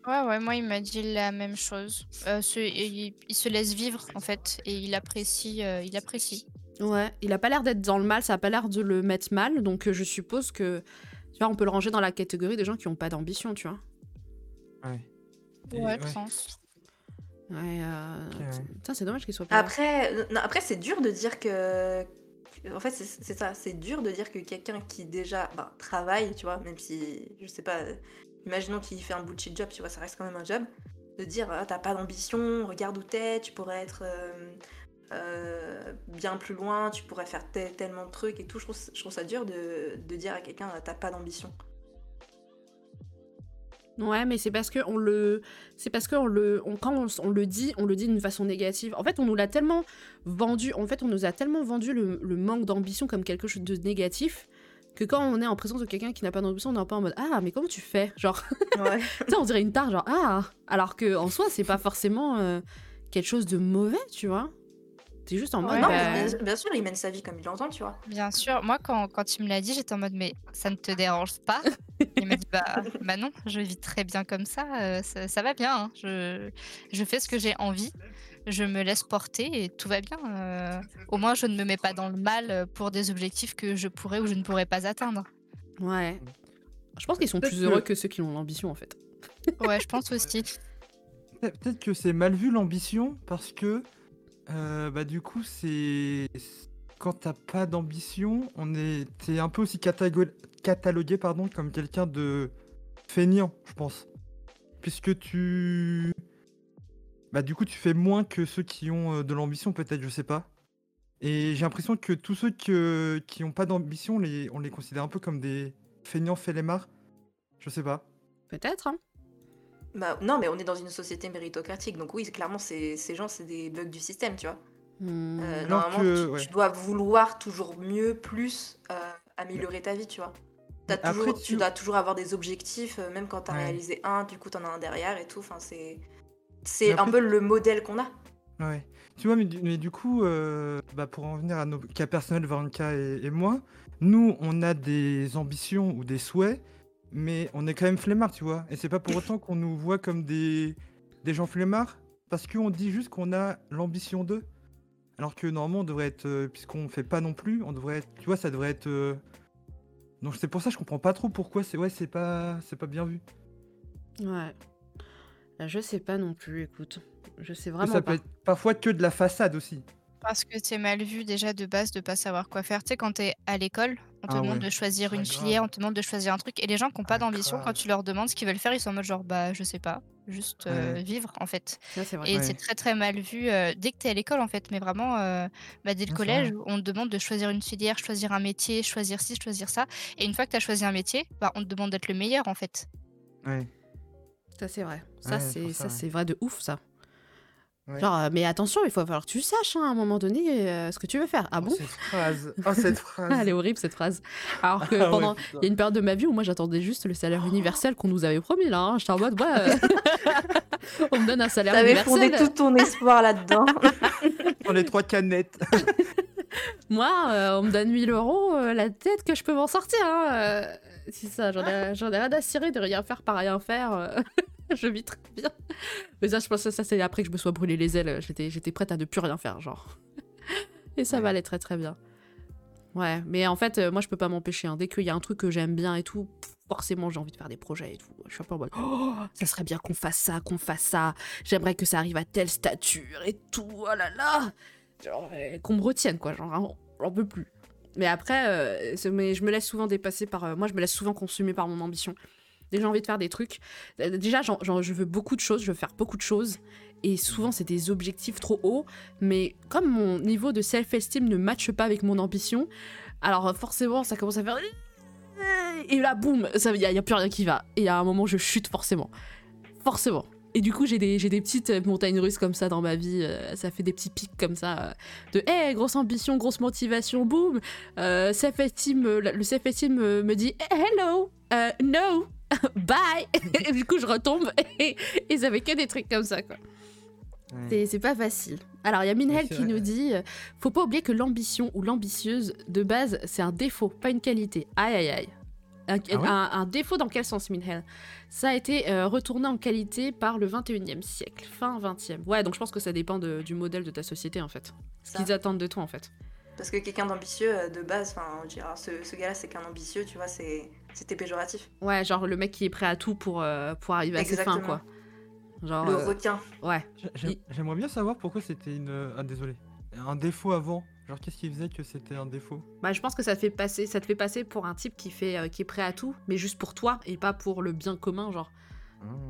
Ouais, ouais, moi il m'a dit la même chose. Euh, ce- il, il se laisse vivre en fait et il apprécie, euh, il apprécie. Ouais, il a pas l'air d'être dans le mal, ça a pas l'air de le mettre mal, donc euh, je suppose que, tu vois, on peut le ranger dans la catégorie des gens qui ont pas d'ambition, tu vois. Ouais. Et Ouais, je ouais. pense. Ouais, euh. Putain, c'est dommage qu'il soit pas. là. Après, euh, non, après c'est dur de dire que. En fait, c'est ça, c'est dur de dire que quelqu'un qui déjà bah, travaille, tu vois, même si, je sais pas, imaginons qu'il fait un bullshit job, tu vois, ça reste quand même un job, de dire ah, t'as pas d'ambition, regarde où t'es, tu pourrais être euh, euh, bien plus loin, tu pourrais faire tel- tellement de trucs et tout. Je trouve, je trouve ça dur de, de dire à quelqu'un ah, t'as pas d'ambition. Ouais, mais c'est parce que on le, c'est parce que on le, on- quand on, on le dit, on le dit d'une façon négative. En fait, on nous l'a tellement vendu. En fait, on nous a tellement vendu le, le manque d'ambition comme quelque chose de négatif que quand on est en présence de quelqu'un qui n'a pas d'ambition, on est un peu en mode ah mais comment tu fais? Genre, Ouais. tu on dirait une tare, genre ah. Alors que en soi, c'est pas forcément euh, quelque chose de mauvais, tu vois? T'es juste en mode. Ouais, non, bah, mais bien, bien sûr, il mène sa vie comme il l'entend, tu vois. Bien sûr, moi quand, quand tu me l'as dit, j'étais en mode mais ça ne te dérange pas Il m'a dit bah, bah non, je vis très bien comme ça, euh, ça, ça va bien, hein. je, je fais ce que j'ai envie, je me laisse porter et tout va bien. euh. au moins je ne me mets pas dans le mal pour des objectifs que je pourrais ou je ne pourrais pas atteindre. Ouais. Je pense qu'ils sont plus heureux que ceux qui ont l'ambition en fait. Ouais, je pense aussi. Peut- Peut-être que c'est mal vu l'ambition parce que euh, bah du coup c'est quand t'as pas d'ambition, on est t'es un peu aussi catalogué pardon comme quelqu'un de feignant, je pense. Puisque tu bah du coup tu fais moins que ceux qui ont euh, de l'ambition peut-être, je sais pas. Et j'ai l'impression que tous ceux qui ont pas d'ambition, on les considère un peu comme des feignants fainémards. Je sais pas. Peut-être. Hein. Bah, non, mais on est dans une société méritocratique, donc oui, clairement, ces gens, c'est des bugs du système, tu vois. Hmm. Euh, normalement, que, tu, ouais. tu dois vouloir toujours mieux, plus euh, améliorer ta vie, tu vois. Après, toujours, tu- tu dois toujours avoir des objectifs, euh, même quand t'as Ouais. réalisé un, du coup t'en as un derrière et tout. Enfin, c'est un peu le modèle qu'on a. Ouais. Tu vois, mais du, mais du coup, euh, bah, pour en venir à nos cas personnels, Valenka et, et moi, nous, on a des ambitions ou des souhaits, mais on est quand même flemmards, tu vois. Et c'est pas pour autant qu'on nous voit comme des, des gens flemmards, parce qu'on dit juste qu'on a l'ambition d'eux. Alors que normalement, on devrait être, euh, puisqu'on fait pas non plus, on devrait être, tu vois, ça devrait être. euh, Donc c'est pour ça que je comprends pas trop pourquoi c'est ouais, c'est pas, c'est pas bien vu. Ouais. Là, Je sais pas non plus, écoute. Je sais vraiment ça pas. peut être parfois que de la façade aussi. Parce que c'est mal vu déjà de base de pas savoir quoi faire. Tu sais, quand t'es à l'école, on te Ah demande ouais. de choisir une grave. filière, on te demande de choisir un truc. Et les gens qui n'ont pas Ah, d'ambition, quand tu leur demandes ce qu'ils veulent faire, ils sont en mode genre, bah, je sais pas, juste euh, Ouais. vivre en fait. Ça, vrai. Et Ouais. c'est très très mal vu euh, dès que t'es à l'école en fait, mais vraiment euh, bah, dès le collège, on te demande de choisir une filière, choisir un métier, choisir ci, choisir ça. Et une fois que t'as choisi un métier, bah, on te demande d'être le meilleur en fait. Ouais. Ça, c'est vrai. Ça, Ouais, c'est c'est vrai de ouf, ça. Ouais. Genre, euh, mais attention, il faut falloir que tu saches hein, à un moment donné euh, ce que tu veux faire. Ah Oh, bon cette phrase. Oh, cette phrase. Elle est horrible cette phrase. Alors que Ah ouais, pendant. Il y a une période de ma vie où moi j'attendais juste le salaire universel qu'on nous avait promis là. hein. J'étais en mode, ouais. euh, on me donne un salaire T'avais universel. fondé tout ton espoir là-dedans. Dans les trois canettes. Moi, euh, on me donne 1000 euros, euh, la tête que je peux m'en sortir. Hein. euh, c'est ça, j'en ai, j'en ai rien à cirer de rien faire par rien faire. je vis très bien. Mais ça, je pense que ça, c'est après que je me sois brûlé les ailes. J'étais, j'étais prête à ne plus rien faire, genre. Et ça Ouais. m'allait très très bien. Ouais, mais en fait, euh, moi, je peux pas m'empêcher. hein. Dès qu'il y a un truc que j'aime bien et tout, forcément, j'ai envie de faire des projets et tout. Je suis un peu en mode, oh, ça serait bien qu'on fasse ça, qu'on fasse ça. J'aimerais que ça arrive à telle stature et tout. Oh là là Genre, qu'on me retienne, quoi. Genre, j'en peux plus. Mais après, euh, mais je me laisse souvent dépasser par. euh, moi, je me laisse souvent consumer par mon ambition. J'ai envie de faire des trucs. euh, déjà, je veux beaucoup de choses, je veux faire beaucoup de choses. Et souvent, c'est des objectifs trop hauts. Mais comme mon niveau de self-esteem ne matche pas avec mon ambition, alors euh, forcément, ça commence à faire. Et là, boum, il n'y a, a plus rien qui va. Et à un moment, je chute forcément. Forcément. Et du coup, j'ai des, des petites euh, montagnes russes comme ça dans ma vie. ça fait des petits pics comme ça. de hé, grosse ambition, grosse motivation, boum. Le self-esteem me dit hello, euh, no, bye. et du coup, je retombe et, et ça fait que des trucs comme ça, quoi. C'est- C'est pas facile. Alors, il y a Minhel qui nous dit euh, Faut pas oublier que l'ambition ou l'ambitieuse, de base, c'est un défaut, pas une qualité. Aïe, aïe, aïe. Un, Ah ouais un- un défaut dans quel sens, Minhel? Ça a été euh, retourné en qualité par le 21e siècle, fin 20e. Ouais, donc je pense que ça dépend de- du modèle de ta société, en fait. Ce qu'ils attendent de toi, en fait. Parce que quelqu'un d'ambitieux, euh, de base, enfin, on dira, ce, ce gars-là, c'est qu'un ambitieux, tu vois, c'est- c'était péjoratif. Ouais, genre le mec qui est prêt à tout pour, euh, pour arriver à ses fins, quoi. Genre, Le euh, requin. ouais. J'aimerais bien savoir pourquoi c'était une. Ah, désolé. Un défaut avant. Genre, qu'est-ce qui faisait que c'était un défaut? Bah, je pense que ça te fait passer, ça te fait passer pour un type qui fait, euh, qui est prêt à tout, mais juste pour toi et pas pour le bien commun, genre.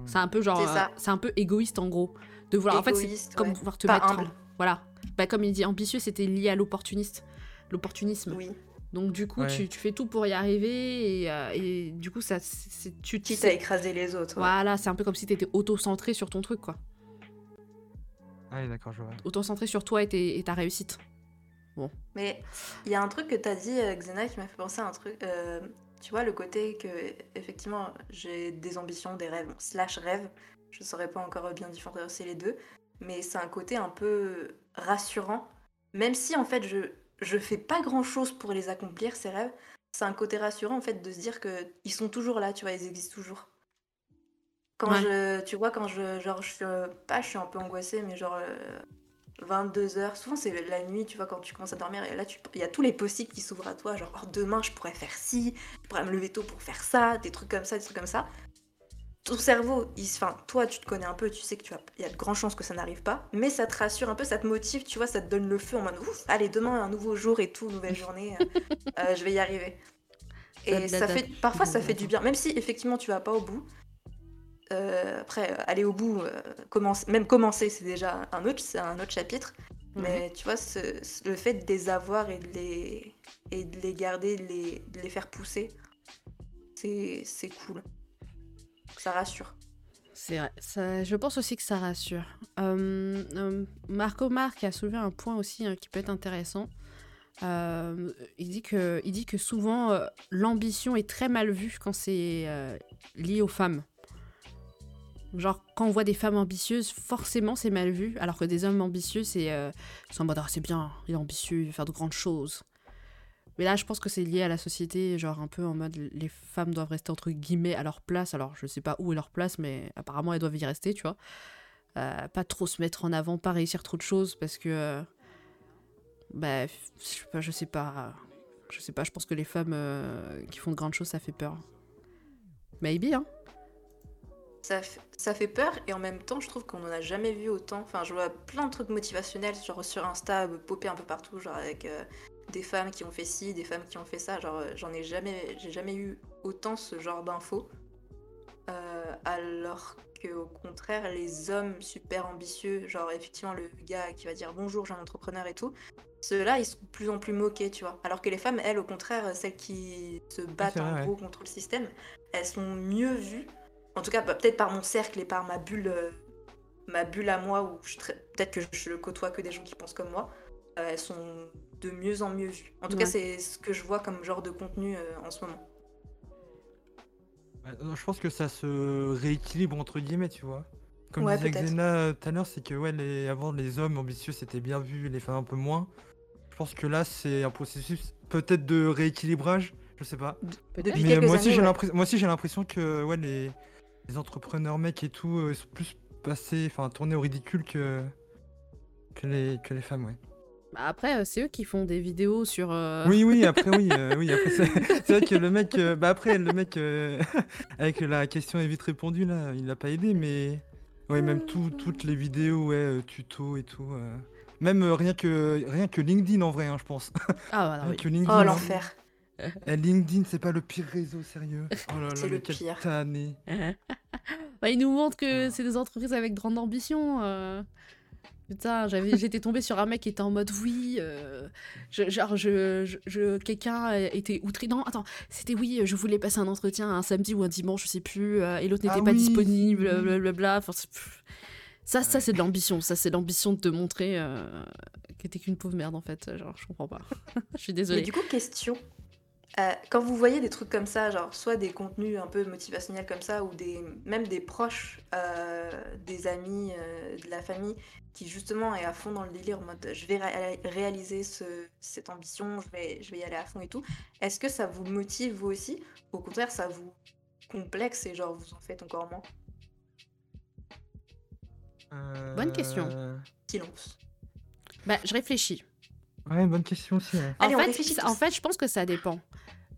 C'est un peu genre, C'est ça. euh, c'est un peu égoïste en gros, de vouloir. En fait, c'est comme ouais. vouloir te Pas mettre. humble. Voilà. Bah, comme il dit, ambitieux, c'était lié à l'opportuniste, l'opportunisme. Oui. Donc du coup, Ouais. tu, tu fais tout pour y arriver et, euh, et du coup, ça, tu Quitte sais- à écraser les autres. ouais. Voilà, c'est un peu comme si t'étais auto-centré sur ton truc, quoi. Ah, oui, d'accord, je vois. Auto-centré sur toi et, tes- et ta réussite. Mais il y a un truc que tu as dit, euh, Xena, qui m'a fait penser à un truc. euh, tu vois, le côté que, effectivement, j'ai des ambitions, des rêves, bon, slash rêve. Je saurais pas encore bien différencier les deux. Mais c'est un côté un peu rassurant. Même si, en fait, je, je fais pas grand chose pour les accomplir, ces rêves. C'est un côté rassurant, en fait, de se dire que ils sont toujours là, tu vois, ils existent toujours. Quand Ouais. je, tu vois, quand je, genre, je suis, euh, pas, je suis un peu angoissée, mais genre, 22h, souvent c'est la nuit, tu vois, quand tu commences à dormir, et là, il y a tous les possibles qui s'ouvrent à toi, genre, oh, demain, je pourrais faire ci, je pourrais me lever tôt pour faire ça, des trucs comme ça, des trucs comme ça. Ton cerveau, il, enfin, toi, tu te connais un peu, tu sais que tu as, il y a de grandes chances que ça n'arrive pas, mais ça te rassure un peu, ça te motive, tu vois, ça te donne le feu en mode, ouf, allez, demain, un nouveau jour et tout, nouvelle journée, euh, euh, je vais y arriver. Et ça fait, parfois, ça fait du bien, même si effectivement tu vas pas au bout. Euh, après, aller au bout, euh, commence- même commencer, c'est déjà un autre, c'est un autre chapitre. Mais tu vois, ce- le fait de les avoir et de les, et de les garder, de les, de les faire pousser, c'est c'est cool. Ça rassure. C'est je pense aussi que ça rassure. Euh, euh, Marco Marc a soulevé un point aussi hein, qui peut être intéressant. Euh, il, dit que, souvent euh, l'ambition est très mal vue quand c'est euh, lié aux femmes. Genre, quand on voit des femmes ambitieuses, forcément c'est mal vu, alors que des hommes ambitieux, c'est euh, c'est en mode Ah, c'est bien, il est ambitieux, il veut faire de grandes choses. Mais là, je pense que c'est lié à la société, genre un peu en mode les femmes doivent rester entre guillemets à leur place. Alors, je sais pas où est leur place, mais apparemment elles doivent y rester, tu vois. Euh, pas trop se mettre en avant, pas réussir trop de choses parce que. euh, bah, je sais pas, je sais pas. Je pense que les femmes euh, qui font de grandes choses, ça fait peur. Maybe, hein. Ça, ça fait peur et en même temps, je trouve qu'on n'en a jamais vu autant. Enfin, je vois plein de trucs motivationnels, genre sur Insta, popper un peu partout, genre avec euh, des femmes qui ont fait ci, des femmes qui ont fait ça. Genre, euh, j'en ai jamais, j'ai jamais eu autant ce genre d'infos. Euh, alors que au contraire, les hommes super ambitieux, genre effectivement le gars qui va dire bonjour, j'ai un entrepreneur et tout, ceux-là, ils sont de plus en plus moqués, tu vois. Alors que les femmes, elles, au contraire, celles qui se battent c'est vrai, en ouais. gros contre le système, elles sont mieux vues en tout cas bah, peut-être par mon cercle et par ma bulle euh, ma bulle à moi où peut-être que je côtoie que des gens qui pensent comme moi euh, elles sont de mieux en mieux vues en tout Ouais. cas c'est ce que je vois comme genre de contenu euh, en ce moment Ouais, non, je pense que ça se rééquilibre entre guillemets, tu vois. Comme Ouais, disait. Xena euh, tout à l'heure, c'est que ouais, les... avant les hommes ambitieux c'était bien vu, les femmes un peu moins. Je pense que là c'est un processus peut-être de rééquilibrage, je sais pas. Depuis Mais moi aussi années, ouais. l'impression, moi aussi j'ai l'impression que ouais les... les entrepreneurs mecs et tout euh, sont plus passés, enfin tournés au ridicule que que les que les femmes, ouais. Bah après, euh, c'est eux qui font des vidéos sur. euh, Oui, oui, après, oui, euh, oui, après, c'est c'est vrai que le mec, euh, bah après, le mec, euh, avec la question est vite répondue, là, il l'a pas aidé, mais ouais, même tout, toutes les vidéos, ouais, tutos et tout, euh, même euh, rien que, rien que LinkedIn en vrai, hein, je pense. Ah, voilà, Rien oui. que LinkedIn, oh l'enfer Eh, LinkedIn, c'est pas le pire réseau, sérieux. Oh là là, C'est le pire. tannée. Bah, ils nous montrent que Ah. c'est des entreprises avec grande ambition. Putain, j'avais, j'étais tombée sur un mec qui était en mode oui, euh, je- genre je, je, je- quelqu'un était outré. Non, attends, c'était oui, je voulais passer un entretien un samedi ou un dimanche, je sais plus, euh, et l'autre n'était Ah pas oui, disponible, blablabla. Enfin, ça, ça c'est de l'ambition. Ça, c'est l'ambition de te montrer euh, que t'es qu'une pauvre merde en fait. Genre, je comprends pas. je suis mais désolée. du coup question Euh, quand vous voyez des trucs comme ça genre soit des contenus un peu motivationnels comme ça ou des même des proches euh, des amis euh, de la famille qui justement est à fond dans le délire en mode je vais ré- réaliser ce, cette ambition je vais je vais y aller à fond et tout est-ce que ça vous motive vous aussi? Ou au contraire ça vous complexe et genre vous en faites encore moins? Bonne question. Silence Bah, je réfléchis. Ouais, bonne question aussi. ouais. Allez, en, fait, réfléchit ça- tous. en fait, je pense que ça dépend.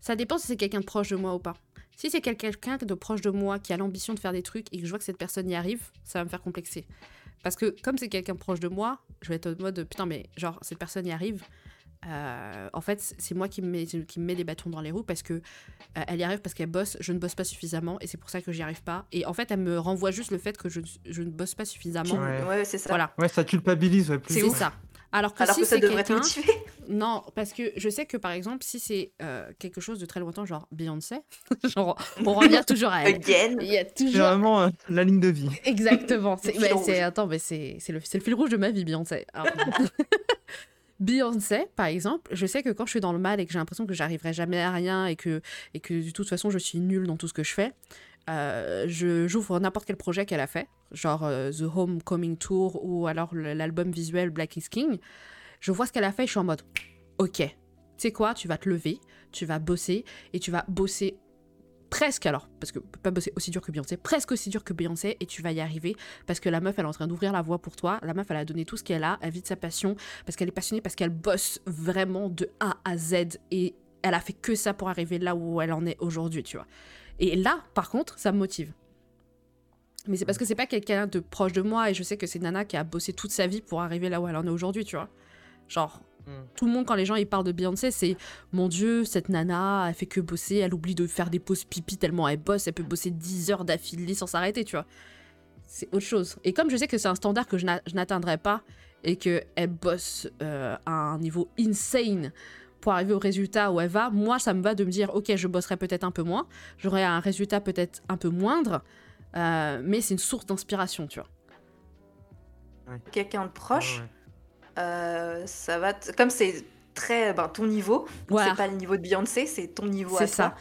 Ça dépend si c'est quelqu'un de proche de moi ou pas. Si c'est quel- quelqu'un de proche de moi qui a l'ambition de faire des trucs et que je vois que cette personne y arrive, ça va me faire complexer. Parce que comme c'est quelqu'un proche de moi, je vais être en mode putain, mais genre, cette personne y arrive. euh, en fait, c'est moi qui me, mets, qui me mets des bâtons dans les roues parce que euh, elle y arrive parce qu'elle bosse, je ne bosse pas suffisamment et c'est pour ça que j'y arrive pas. Et en fait, elle me renvoie juste le fait que je, je ne bosse pas suffisamment. Ouais. Ouais, c'est ça. Voilà, Ouais, ça culpabilise, ouais, plus. c'est ça? Alors que Alors si que ça c'est devrait te quelqu'un, motiver. non, parce que je sais que par exemple, si c'est euh, quelque chose de très lointain, genre Beyoncé, genre on revient toujours à elle. Again. Il y a C'est toujours vraiment euh, la ligne de vie. exactement. C'est, Le fil mais rouge. c'est attends, mais c'est c'est le, c'est le fil rouge de ma vie, Beyoncé. Alors, Beyoncé, par exemple, je sais que quand je suis dans le mal et que j'ai l'impression que j'arriverai jamais à rien et que, et que de toute façon je suis nulle dans tout ce que je fais, euh, j'ouvre n'importe quel projet qu'elle a fait, genre euh, The Homecoming Tour ou alors l'album visuel Black is King. Je vois ce qu'elle a fait et je suis en mode, ok, tu sais quoi, tu vas te lever, tu vas bosser et tu vas bosser presque alors, parce que pas bosser aussi dur que Beyoncé, presque aussi dur que Beyoncé et tu vas y arriver parce que la meuf elle est en train d'ouvrir la voie pour toi, la meuf elle a donné tout ce qu'elle a, elle vit de sa passion parce qu'elle est passionnée, parce qu'elle bosse vraiment de A à Z et elle a fait que ça pour arriver là où elle en est aujourd'hui, tu vois. Et là, par contre, ça me motive. Mais c'est parce que c'est pas quelqu'un de proche de moi et je sais que c'est Nana qui a bossé toute sa vie pour arriver là où elle en est aujourd'hui, tu vois. Genre, Mm. tout le monde, quand les gens ils parlent de Beyoncé, c'est mon Dieu, cette nana, elle fait que bosser, elle oublie de faire des pauses pipi tellement elle bosse, elle peut bosser 10 heures d'affilée sans s'arrêter, tu vois. C'est autre chose. Et comme je sais que c'est un standard que je n'atteindrai pas et qu'elle bosse euh, à un niveau insane pour arriver au résultat où elle va, moi ça me va de me dire ok, je bosserai peut-être un peu moins, j'aurai un résultat peut-être un peu moindre, euh, mais c'est une source d'inspiration, tu vois. Quelqu'un de proche, Ouais, euh, ça va. Comme c'est très. Ben, ton niveau, Voilà. c'est pas le niveau de Beyoncé, c'est ton niveau C'est à ça. toi.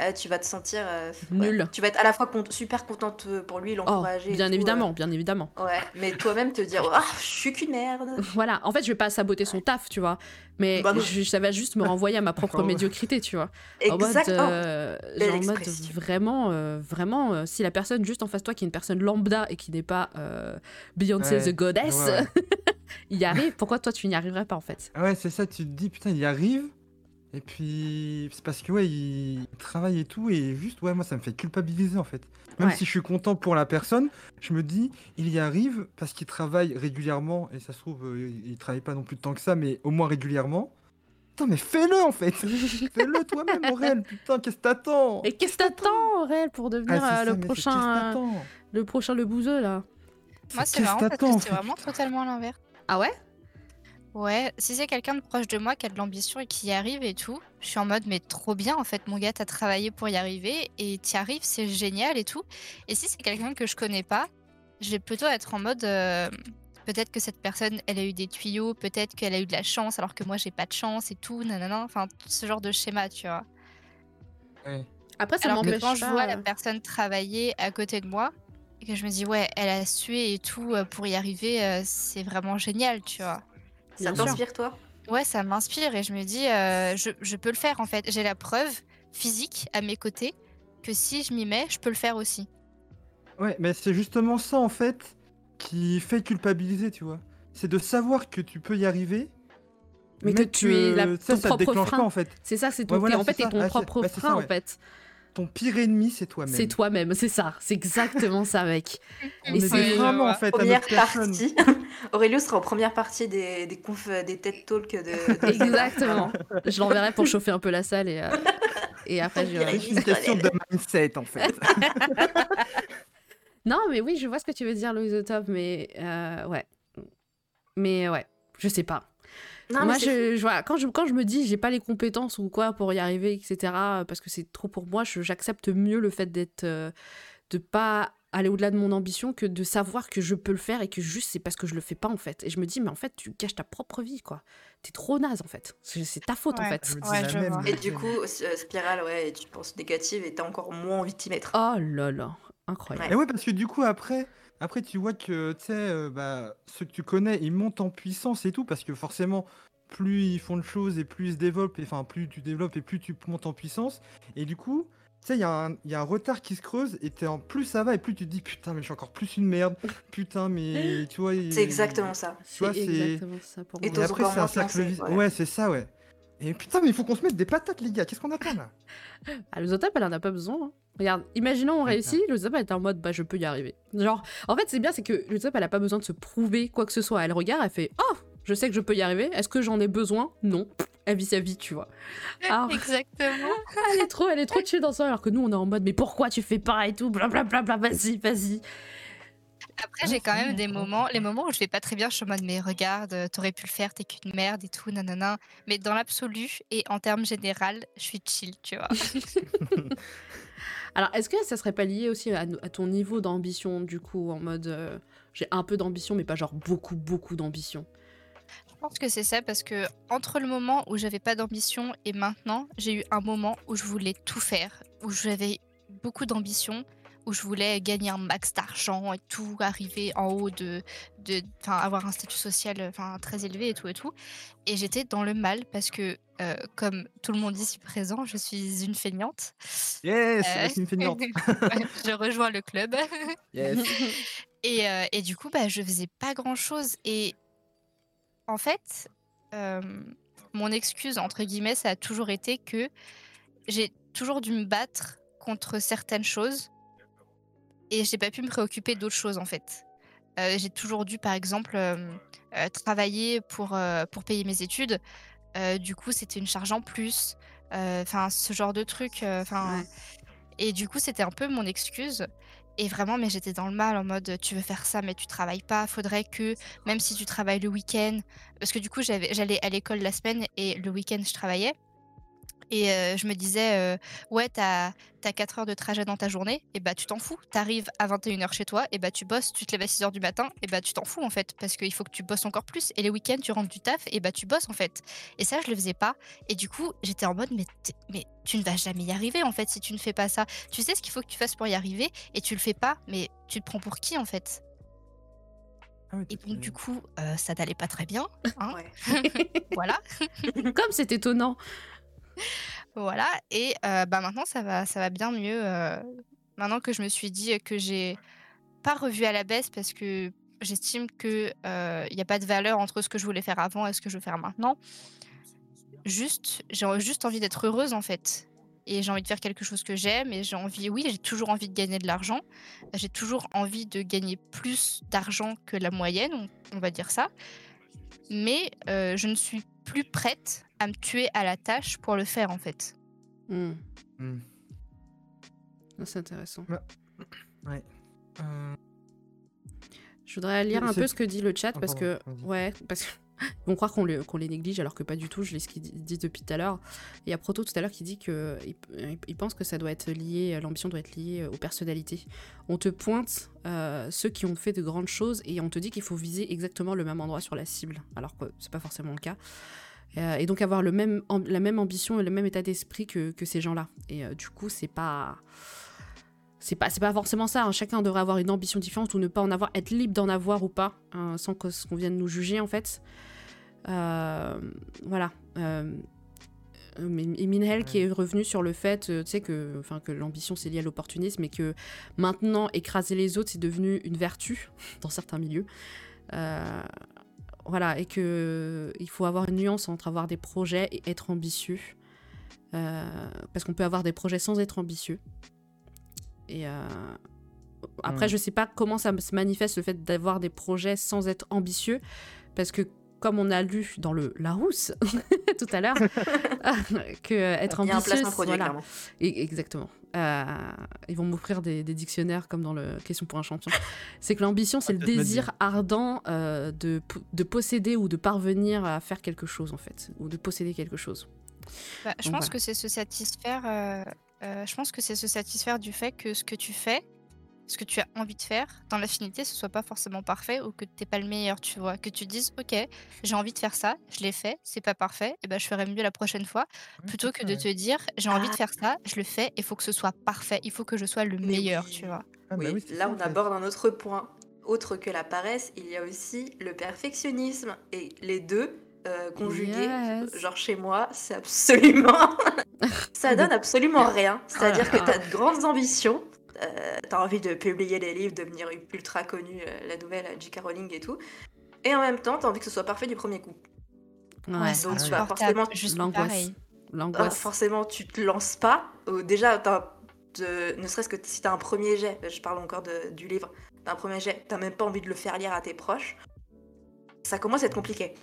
Euh, tu vas te sentir euh, Nul. Tu vas être à la fois cont- super contente pour lui, Oh, l'encourager. bien tout, évidemment, bien évidemment. euh, ouais, mais toi-même te dire, ah, je suis qu'une merde. Voilà, en fait, je vais pas saboter son taf, tu vois. Mais Bah je- ça va juste me renvoyer à ma propre médiocrité, tu vois. En mode, euh, genre en mode vraiment, euh, vraiment, euh, si la personne juste en face de toi qui est une personne lambda et qui n'est pas euh, Beyoncé Ouais, the Goddess, il y arrive, pourquoi toi tu n'y arriverais pas en fait? Ah Ouais, c'est ça, tu te dis, putain, il y arrive. Et puis, c'est parce que, ouais, il travaille et tout. Et juste, ouais, moi, ça me fait culpabiliser, en fait. Même Ouais. si je suis content pour la personne, je me dis, il y arrive parce qu'il travaille régulièrement. Et ça se trouve, euh, il il travaille pas non plus tant que ça, mais au moins régulièrement. Putain, mais fais-le, en fait. fais-le toi-même, Aurel. Putain, qu'est-ce que t'attends? Et qu'est-ce que t'attends, Aurel, pour Ah, devenir c'est euh, ça, le prochain, euh, le prochain le bouseux là? Moi, c'est marrant parce que vraiment putain totalement l'inverse. Ah ouais? Ouais, si c'est quelqu'un de proche de moi qui a de l'ambition et qui y arrive et tout, je suis en mode mais trop bien en fait mon gars t'as travaillé pour y arriver et t'y arrives c'est génial et tout. Et si c'est quelqu'un que je connais pas, je vais plutôt être en mode euh, peut-être que cette personne elle a eu des tuyaux, peut-être qu'elle a eu de la chance alors que moi j'ai pas de chance et tout, nanana, enfin ce genre de schéma tu vois. Ouais. Après, ça Alors que m'empêche quand je vois la personne travailler à côté de moi et que je me dis ouais elle a sué et tout euh, pour y arriver, euh, c'est vraiment génial tu vois. Ça t'inspire, toi? Ouais, ça m'inspire et je me dis, euh, je, je peux le faire en fait. J'ai la preuve physique à mes côtés que si je m'y mets, je peux le faire aussi. Ouais, mais c'est justement ça en fait qui fait culpabiliser, tu vois. C'est de savoir que tu peux y arriver, Mais que tu es la- ça, ton ça te propre déclenche frein. pas en fait. C'est ça, c'est ton. Ouais, voilà, t'es- en fait, ça. ton Ah, propre bah, ça, frein, en fait. Ton pire ennemi, c'est toi-même. C'est toi-même, c'est ça. C'est exactement ça, mec. On Et est c'est- freins, en fait, à Première notre personne. partie. Aurélio sera en première partie des, des confs, des TED Talks de. de Exactement. Je l'enverrai pour chauffer un peu la salle et, euh, et après, je... C'est une question de mindset en fait. Non, mais oui, je vois ce que tu veux dire, Louise Top, mais euh, ouais. Mais ouais, je sais pas. Non, moi, je, je- voilà, quand, je, quand je me dis j'ai pas les compétences ou quoi pour y arriver, etc., parce que c'est trop pour moi, je- j'accepte mieux le fait d'être. euh, de pas aller au-delà de mon ambition que de savoir que je peux le faire et que juste c'est parce que je le fais pas en fait. Et je me dis, mais en fait, tu gâches ta propre vie, quoi. T'es trop naze en fait. C'est ta faute en fait. Ouais, même, la Et du coup, euh, spirale, ouais, tu penses négative et t'as encore moins envie de t'y mettre. Oh là là, incroyable. Et ouais, parce que du coup, après, après tu vois que tu sais, euh, bah, ceux que tu connais, ils montent en puissance et tout, parce que forcément, plus ils font de choses et plus ils se développent, et, enfin, plus tu développes et plus tu montes en puissance. Et du coup, tu sais, il y, a un- il y a un retard qui se creuse, et en plus ça va, et plus tu te dis, putain, mais je suis encore plus une merde, putain, mais tu vois. C'est exactement ça. Tu vois, C'est exactement ça pour Et moi. Et t'oses après, c'est un cercle ouais. Ouais, c'est ça, ouais. Et putain, mais il faut qu'on se mette des patates, les gars. Qu'est-ce qu'on attend là? Ah, le Zotap, elle en a pas besoin. hein. Regarde, imaginons on réussit, elle est en mode bah je peux y arriver. Genre, en fait, c'est bien, c'est que le Zotap, elle a pas besoin de se prouver quoi que ce soit. Elle regarde, elle fait oh, je sais que je peux y arriver. Est-ce que j'en ai besoin? Non. Elle vit sa vie, tu vois. Alors, Exactement. elle est trop, elle est trop chill dans ça, alors que nous, on est en mode mais pourquoi tu fais pas et tout, blablabla, vas-y, vas-y. Après, j'ai quand même des moments, les moments où je vais pas très bien, je suis en mode, mais regarde, euh, t'aurais pu le faire, t'es qu'une merde et tout, nanana. Mais dans l'absolu et en termes général, je suis chill, tu vois. Alors, est-ce que ça serait pas lié aussi à, ton niveau d'ambition, du coup, en mode euh, j'ai un peu d'ambition, mais pas genre beaucoup, beaucoup d'ambition? Je pense que c'est ça parce que entre le moment où j'avais pas d'ambition et maintenant, j'ai eu un moment où je voulais tout faire, où j'avais beaucoup d'ambition, où je voulais gagner un max d'argent et tout, arriver en haut de, de, avoir un statut social, enfin, très élevé et tout et tout. Et j'étais dans le mal parce que, euh, comme tout le monde ici présent, je suis une feignante. Yes, Euh, la team feignante. je rejoins le club. Yes. Et, euh, et du coup, bah, je faisais pas grand chose. Et en fait, euh, mon excuse, entre guillemets, ça a toujours été que j'ai toujours dû me battre contre certaines choses et j'ai pas pu me préoccuper d'autres choses en fait. Euh, j'ai toujours dû, par exemple, euh, euh, travailler pour, pour payer mes études. Du coup, c'était une charge en plus. Enfin, ce genre de truc. Enfin, Ouais. et du coup, c'était un peu mon excuse. Et vraiment, mais j'étais dans le mal en mode tu veux faire ça, mais tu travailles pas. Faudrait que, même si tu travailles le week-end, parce que du coup, j'allais à l'école la semaine et le week-end, je travaillais. Et euh, je me disais, euh, ouais, t'as as 4 heures de trajet dans ta journée, et bah tu t'en fous. T'arrives à 21h chez toi, et bah tu bosses, tu te lèves à 6h du matin, et bah tu t'en fous en fait, parce qu'il faut que tu bosses encore plus. Et les week-ends, tu rentres du taf, et bah tu bosses en fait. Et ça, je le faisais pas. Et du coup, j'étais en mode, mais, mais tu ne vas jamais y arriver en fait si tu ne fais pas ça. Tu sais ce qu'il faut que tu fasses pour y arriver, et tu le fais pas, mais tu te prends pour qui en fait? Ah Et donc, du coup, euh, ça n'allait pas très bien. hein, Ouais. voilà. Comme c'est étonnant. Voilà, et bah maintenant ça va, ça va bien mieux. maintenant que je me suis dit que j'ai pas revu à la baisse parce que j'estime que euh, il n'y a pas de valeur entre ce que je voulais faire avant et ce que je veux faire maintenant. Juste, j'ai juste envie d'être heureuse en fait. Et j'ai envie de faire quelque chose que j'aime et j'ai envie, oui, j'ai toujours envie de gagner de l'argent. J'ai toujours envie de gagner plus d'argent que la moyenne, on, va dire ça. Mais je ne suis plus prête à me tuer à la tâche pour le faire en fait. Hmm. Hmm. Ah, C'est intéressant. Euh, Je voudrais lire un peu ce que dit le chat Ah, parce que ouais parce que ils vont croire qu'on le- qu'on les néglige alors que pas du tout. Je lis ce qu'ils di- disent depuis tout à l'heure. Il y a Proto tout à l'heure qui dit que il, pense que ça doit être lié, l'ambition doit être liée aux personnalités. On te pointe euh, ceux qui ont fait de grandes choses et on te dit qu'il faut viser exactement le même endroit sur la cible alors que c'est pas forcément le cas. Euh, et donc avoir la même ambition et le même état d'esprit que, ces gens-là. Et euh, du coup c'est pas c'est pas, pas forcément ça. hein. Chacun devrait avoir une ambition différente ou ne pas en avoir, être libre d'en avoir ou pas, hein, sans qu'on vienne nous juger en fait. Euh, voilà. Et Minhel qui est revenu sur le fait, que, que l'ambition c'est lié à l'opportunisme et que maintenant écraser les autres c'est devenu une vertu dans certains milieux. Voilà et que il faut avoir une nuance entre avoir des projets et être ambitieux. Euh, parce qu'on peut avoir des projets sans être ambitieux. Et euh, après, Mm. je sais pas comment ça se manifeste le fait d'avoir des projets sans être ambitieux, parce que comme on a lu dans le Larousse tout à l'heure, que euh, être un ambitieux, placement produit, voilà. Et- exactement. Euh, ils vont m'offrir des, des dictionnaires comme dans le Question pour un champion. C'est que l'ambition, c'est le peut-être me désir ardent euh, de, de posséder ou de parvenir à faire quelque chose, en fait, ou de posséder quelque chose. Bah, je Donc, pense voilà. que c'est se satisfaire. euh, euh, je pense que c'est se satisfaire du fait que ce que tu fais, ce que tu as envie de faire, dans l'affinité, ce soit pas forcément parfait ou que t'es pas le meilleur, tu vois. Que tu dises, ok, j'ai envie de faire ça, je l'ai fait, c'est pas parfait, et ben je ferai mieux la prochaine fois, plutôt que de te dire, j'ai envie de Ah. faire ça, je le fais, il faut que ce soit parfait, il faut que je sois le Mais meilleur, oui. tu vois. Ah, bah Oui, là ça, on aborde un autre point. Autre que la paresse, il y a aussi le perfectionnisme. Et les deux euh, conjugués, Yes. genre chez moi, c'est absolument. ça donne absolument rien. C'est-à-dire que Ah. tu as de grandes ambitions. Euh, tu as envie de publier des livres, devenir ultra connu, euh, la nouvelle à J.K. Rowling et tout. Et en même temps, tu as envie que ce soit parfait du premier coup. Ouais, Ouais, Donc, forcément, l'angoisse. pareil. Ah, L'angoisse. forcément, tu te lances pas. Euh, déjà, t'as- de- ne serait-ce que si t'as un premier jet, je parle encore de- du livre, t'as un premier jet, t'as même pas envie de le faire lire à tes proches, ça commence à être compliqué.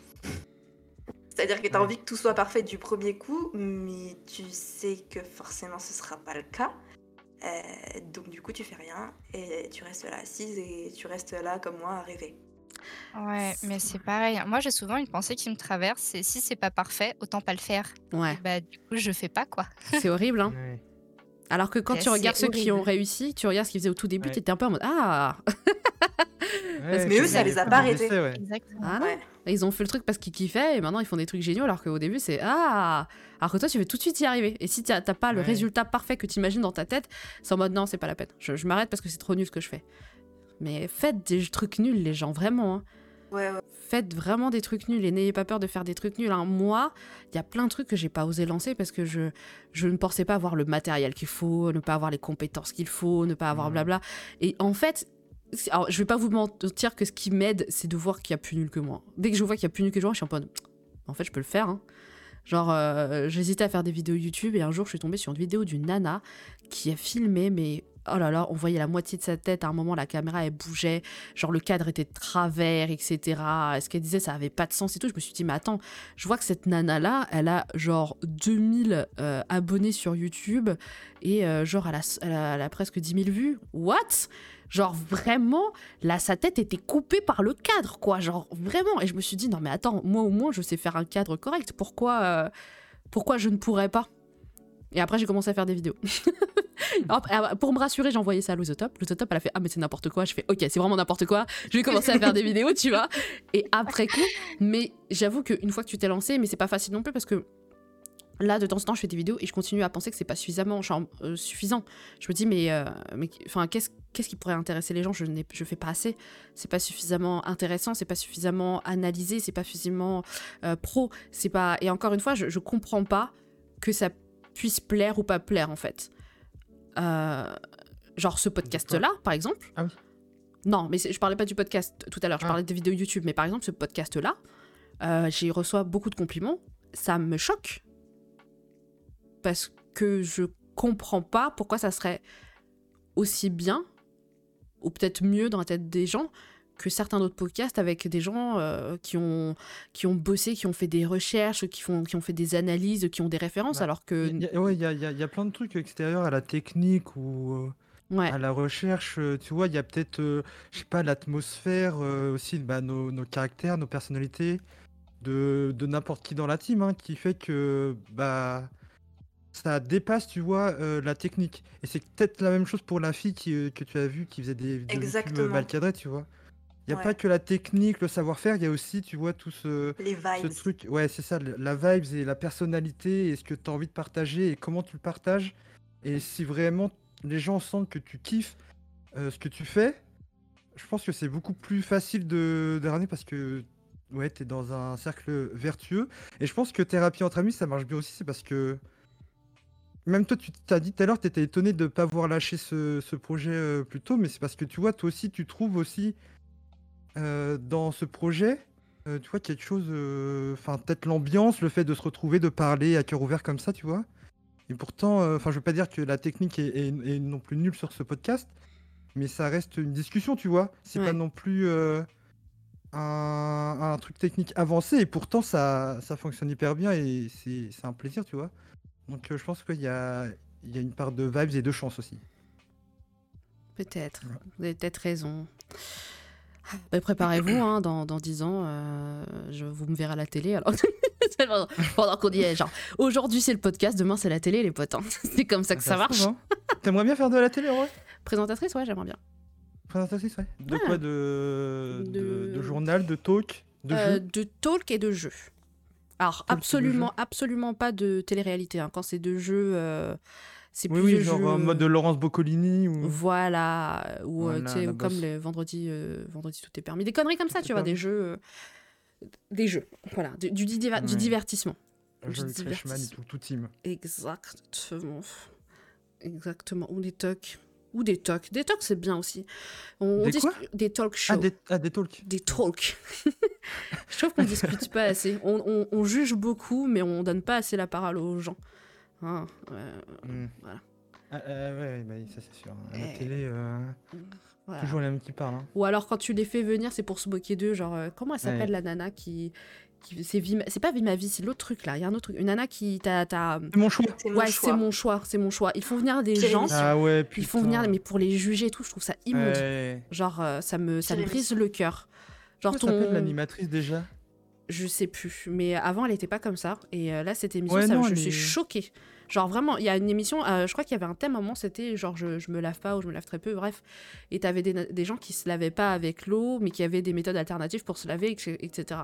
C'est-à-dire que t'as Ouais. envie que tout soit parfait du premier coup, mais tu sais que forcément ce sera pas le cas. Euh, donc du coup, tu fais rien et tu restes là assise et tu restes là comme moi à rêver. Ouais, mais c'est pareil. Moi, j'ai souvent une pensée qui me traverse, c'est si c'est pas parfait, autant pas le faire. Ouais, Bah, du coup, je fais pas quoi. c'est horrible. Hein. Ouais. Alors que quand Ouais, tu regardes ceux qui ont horrible. réussi, tu regardes ce qu'ils faisaient au tout début, Ouais. t'étais un peu en mode Ah Ouais, Mais eux, ça les a pas arrêtés. ouais. Exactement. Ah non Ouais. Ils ont fait le truc parce qu'ils kiffaient et maintenant ils font des trucs géniaux alors qu'au début c'est Ah Alors que toi tu veux tout de suite y arriver. Et si t'as pas le Ouais. résultat parfait que tu imagines dans ta tête, c'est en mode Non, c'est pas la peine. Je, je m'arrête parce que c'est trop nul ce que je fais. Mais faites des trucs nuls, les gens, vraiment. hein. Ouais, ouais. Faites vraiment des trucs nuls et n'ayez pas peur de faire des trucs nuls. hein. Moi, il y a plein de trucs que j'ai pas osé lancer parce que je, je ne pensais pas avoir le matériel qu'il faut, ne pas avoir les compétences qu'il faut, ne pas avoir Mhm. blabla. Et en fait, alors, je vais pas vous mentir que ce qui m'aide, c'est de voir qu'il y a plus nul que moi. Dès que je vois qu'il y a plus nul que moi, je suis en mode, en fait, je peux le faire. hein. Genre, euh, j'hésitais à faire des vidéos YouTube et un jour, je suis tombée sur une vidéo d'une nana qui a filmé, mais oh là là, on voyait la moitié de sa tête. À un moment, la caméra, elle bougeait. Genre, le cadre était de travers, etc. Ce qu'elle disait, ça avait pas de sens et tout? Je me suis dit, mais attends, je vois que cette nana-là, elle a genre 2000 euh, abonnés sur YouTube et euh, genre, elle a, elle, a, elle a presque 10 000 vues. What? Genre, vraiment, là, sa tête était coupée par le cadre, quoi. Genre, vraiment. Et je me suis dit, non, mais attends, moi au moins, je sais faire un cadre correct. Pourquoi, euh, pourquoi je ne pourrais pas? Et après, j'ai commencé à faire des vidéos. Ah, pour me rassurer, j'ai envoyé ça à Losotop. Losotop, elle a fait Ah, mais c'est n'importe quoi. Je fais Ok, c'est vraiment n'importe quoi. Je vais commencer à faire des vidéos, tu vois. Et après coup, mais j'avoue qu'une fois que tu t'es lancé, mais c'est pas facile non plus parce que là, de temps en temps, je fais des vidéos et je continue à penser que c'est pas suffisamment genre, euh, suffisant. Je me dis, mais, euh, mais enfin, qu'est-ce qu'est-ce qui pourrait intéresser les gens? Je n'ai, je fais pas assez. C'est pas suffisamment intéressant, c'est pas suffisamment analysé, c'est pas suffisamment euh, pro. C'est pas. Et encore une fois, je, je comprends pas que ça puisse plaire ou pas plaire en fait. Genre ce podcast-là, par exemple. Ah oui. Non, mais je parlais pas du podcast tout à l'heure, je Ah. parlais des vidéos YouTube. Mais par exemple, ce podcast-là, euh, j'y reçois beaucoup de compliments. Ça me choque. Parce que je comprends pas pourquoi ça serait aussi bien, ou peut-être mieux dans la tête des gens, que certains autres podcasts avec des gens euh, qui, ont, qui ont bossé, qui ont fait des recherches, qui, font, qui ont fait des analyses, qui ont des références, Bah, alors que... Il y a- ouais, y a, y a- il y a plein de trucs extérieurs à la technique ou euh, Ouais, à la recherche. euh, Tu vois, il y a peut-être, euh, je sais pas, l'atmosphère, euh, aussi bah, nos, nos caractères, nos personnalités, de, de n'importe qui dans la team, hein, qui fait que bah, ça dépasse, tu vois, euh, la technique. Et c'est peut-être la même chose pour la fille qui, euh, que tu as vue qui faisait des euh, Exactement. mal cadrées, tu vois. Il n'y a Ouais. pas que la technique, le savoir-faire, il y a aussi, tu vois, tout ce, Les ce vibes. truc, ouais, c'est ça, la vibes et la personnalité et ce que tu as envie de partager et comment tu le partages. Et si vraiment les gens sentent que tu kiffes euh, ce que tu fais, je pense que c'est beaucoup plus facile de, de ramener parce que ouais, tu es dans un cercle vertueux. Et je pense que thérapie entre amis, ça marche bien aussi, c'est parce que même toi, tu t'as dit tout à l'heure, tu étais étonné de ne pas avoir lâché ce, ce projet euh, plus tôt, mais c'est parce que tu vois, toi aussi, tu trouves aussi euh, dans ce projet euh, tu vois, quelque chose, enfin, peut-être l'ambiance, le fait de se retrouver, de parler à cœur ouvert comme ça, tu vois. Et pourtant, enfin, je veux pas dire que la technique est, est- est non plus nulle sur ce podcast, mais ça reste une discussion, tu vois. C'est Ouais. pas non plus un, un truc technique avancé, et pourtant, ça, ça fonctionne hyper bien et c'est un plaisir, tu vois. Donc, euh, je pense qu'il y a, il y a une part de vibes et de chance aussi. peut-être. Ouais. Vous avez peut-être raison. Bah, Préparez-vous, hein, dans, dans 10 ans, euh, je, vous me verrez à la télé. Alors, pendant- qu'on y est, genre, aujourd'hui c'est le podcast, demain c'est la télé, les potes. hein. C'est comme ça que ça marche. hein. T'aimerais bien faire de la télé, vrai? Présentatrice, ouais, j'aimerais bien. Présentatrice, ouais. De Ouais. quoi de... De... De- de journal, de talk, de Euh, jeu? de talk et de jeu. Alors, absolument, absolument pas de télé-réalité. hein. Quand c'est de jeux, euh, c'est Oui, plus oui, de genre jeux, en mode de Laurence Boccolini ou. Voilà, ou euh, Voilà, ou comme les vendredis, euh, vendredi tout est permis. Des conneries comme ça, Tout tu vois, permis. des jeux, euh, des jeux, voilà, du, du, divertissement. Du et divertissement. tout, tout team. Exactement, exactement. Ou des tocs. Ou des talks. Des talks, c'est bien aussi. On, Des quoi? Des talk shows. Ah, des, ah, des talks. Des talks. je trouve qu'on discute pas assez. On, on- on juge beaucoup, mais on donne pas assez la parole aux gens. Hein, euh, Hmm. Voilà. Ah, euh, ouais, bah, ça c'est sûr. La Eh. télé, euh, voilà. toujours les mêmes qui parlent. hein. Ou alors quand tu les fais venir, c'est pour se moquer d'eux. Genre, comment elle s'appelle Ouais. la nana qui. Qui c'est c'est pas Vimavi, c'est l'autre truc là. Il y a un autre truc. Une nana qui. t'a C'est mon choix. C'est mon Ouais, choix. c'est mon choix, c'est mon choix. Ils font venir des gens. Ah ouais, putain. Ils font venir, mais pour les juger et tout, je trouve ça immonde. Ouais. Genre, euh, ça me, ça me brise le cœur. Genre, Comment ton. l'animatrice déjà? Je sais plus. Mais avant, elle était pas comme ça. Et euh, là, cette émission, Ouais, ça, non, je elle suis choquée. Genre, vraiment, il y a une émission, euh, je crois qu'il y avait un thème un moment, c'était genre, je, me lave pas ou je me lave très peu, bref. Et t'avais des, des gens qui se lavaient pas avec l'eau, mais qui avaient des méthodes alternatives pour se laver, etc.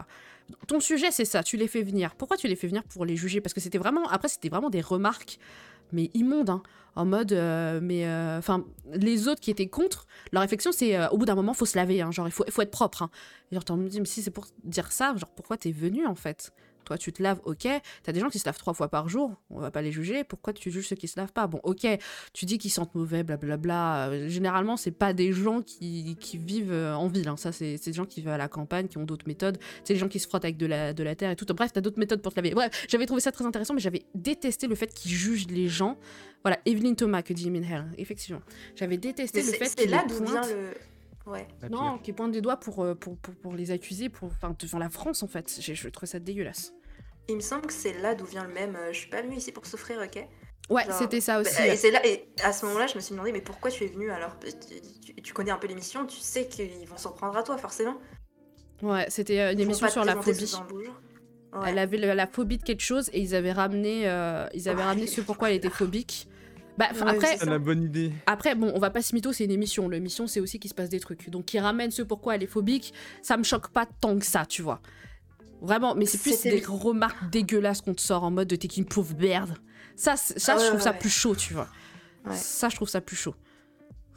Ton sujet, c'est ça, tu les fais venir. Pourquoi tu les fais venir pour les juger? Parce que c'était vraiment, après, c'était vraiment des remarques, mais immondes, hein, en mode, euh, mais, euh, enfin, les autres qui étaient contre, leur réflexion, c'est, au bout d'un moment, faut se laver, hein, genre, il faut, être propre. Hein. Et genre, me dis, mais si c'est pour dire ça, genre, pourquoi t'es venu, en fait? Toi, tu te laves, ok. T'as des gens qui se lavent trois fois par jour, on va pas les juger. Pourquoi tu juges ceux qui se lavent pas? Bon, ok, tu dis qu'ils sentent mauvais, blablabla. Euh, généralement, c'est pas des gens qui, qui vivent euh, en ville. hein. Ça, c'est c'est des gens qui vivent à la campagne, qui ont d'autres méthodes. C'est des gens qui se frottent avec de la, de la terre et tout. Bref, t'as d'autres méthodes pour te laver. Bref, j'avais trouvé ça très intéressant, mais j'avais détesté le fait qu'ils jugent les gens. Voilà, Evelyn Thomas que dit Minhel, effectivement. J'avais détesté le c'est fait c'est qu'ils là d'où vient le. Ouais. Non, qui pointe des doigts pour, euh, pour, pour, pour les accuser pour, enfin, devant la France, en fait. Je trouve ça dégueulasse. Il me semble que c'est là d'où vient le même. euh, je suis pas venue ici pour souffrir, ok? Ouais, Genre, c'était ça aussi. Bah, ouais. Et c'est là, et à ce moment-là, je me suis demandé, mais pourquoi tu es venu alors? Tu, tu- tu connais un peu l'émission, tu sais qu'ils vont s'en prendre à toi, forcément. Ouais, c'était euh, une émission sur la phobie. Ouais. Elle avait la phobie de quelque chose et ils avaient ramené, euh, ils avaient Ouais. ramené ce pourquoi elle était phobique. Bah, Ouais, après, c'est la bonne idée. après, bon, on va pas se mytho, c'est une émission. L'émission, c'est aussi qu'il se passe des trucs. Donc, qui ramène ce pourquoi elle est phobique, ça me choque pas tant que ça, tu vois. Vraiment, mais c'est plus des remarques dégueulasses qu'on te sort en mode de t'es qu'une pauvre merde. Ça, ça Ah je ouais, trouve ouais, ça plus chaud, tu vois. Ouais. Ça, je trouve ça plus chaud.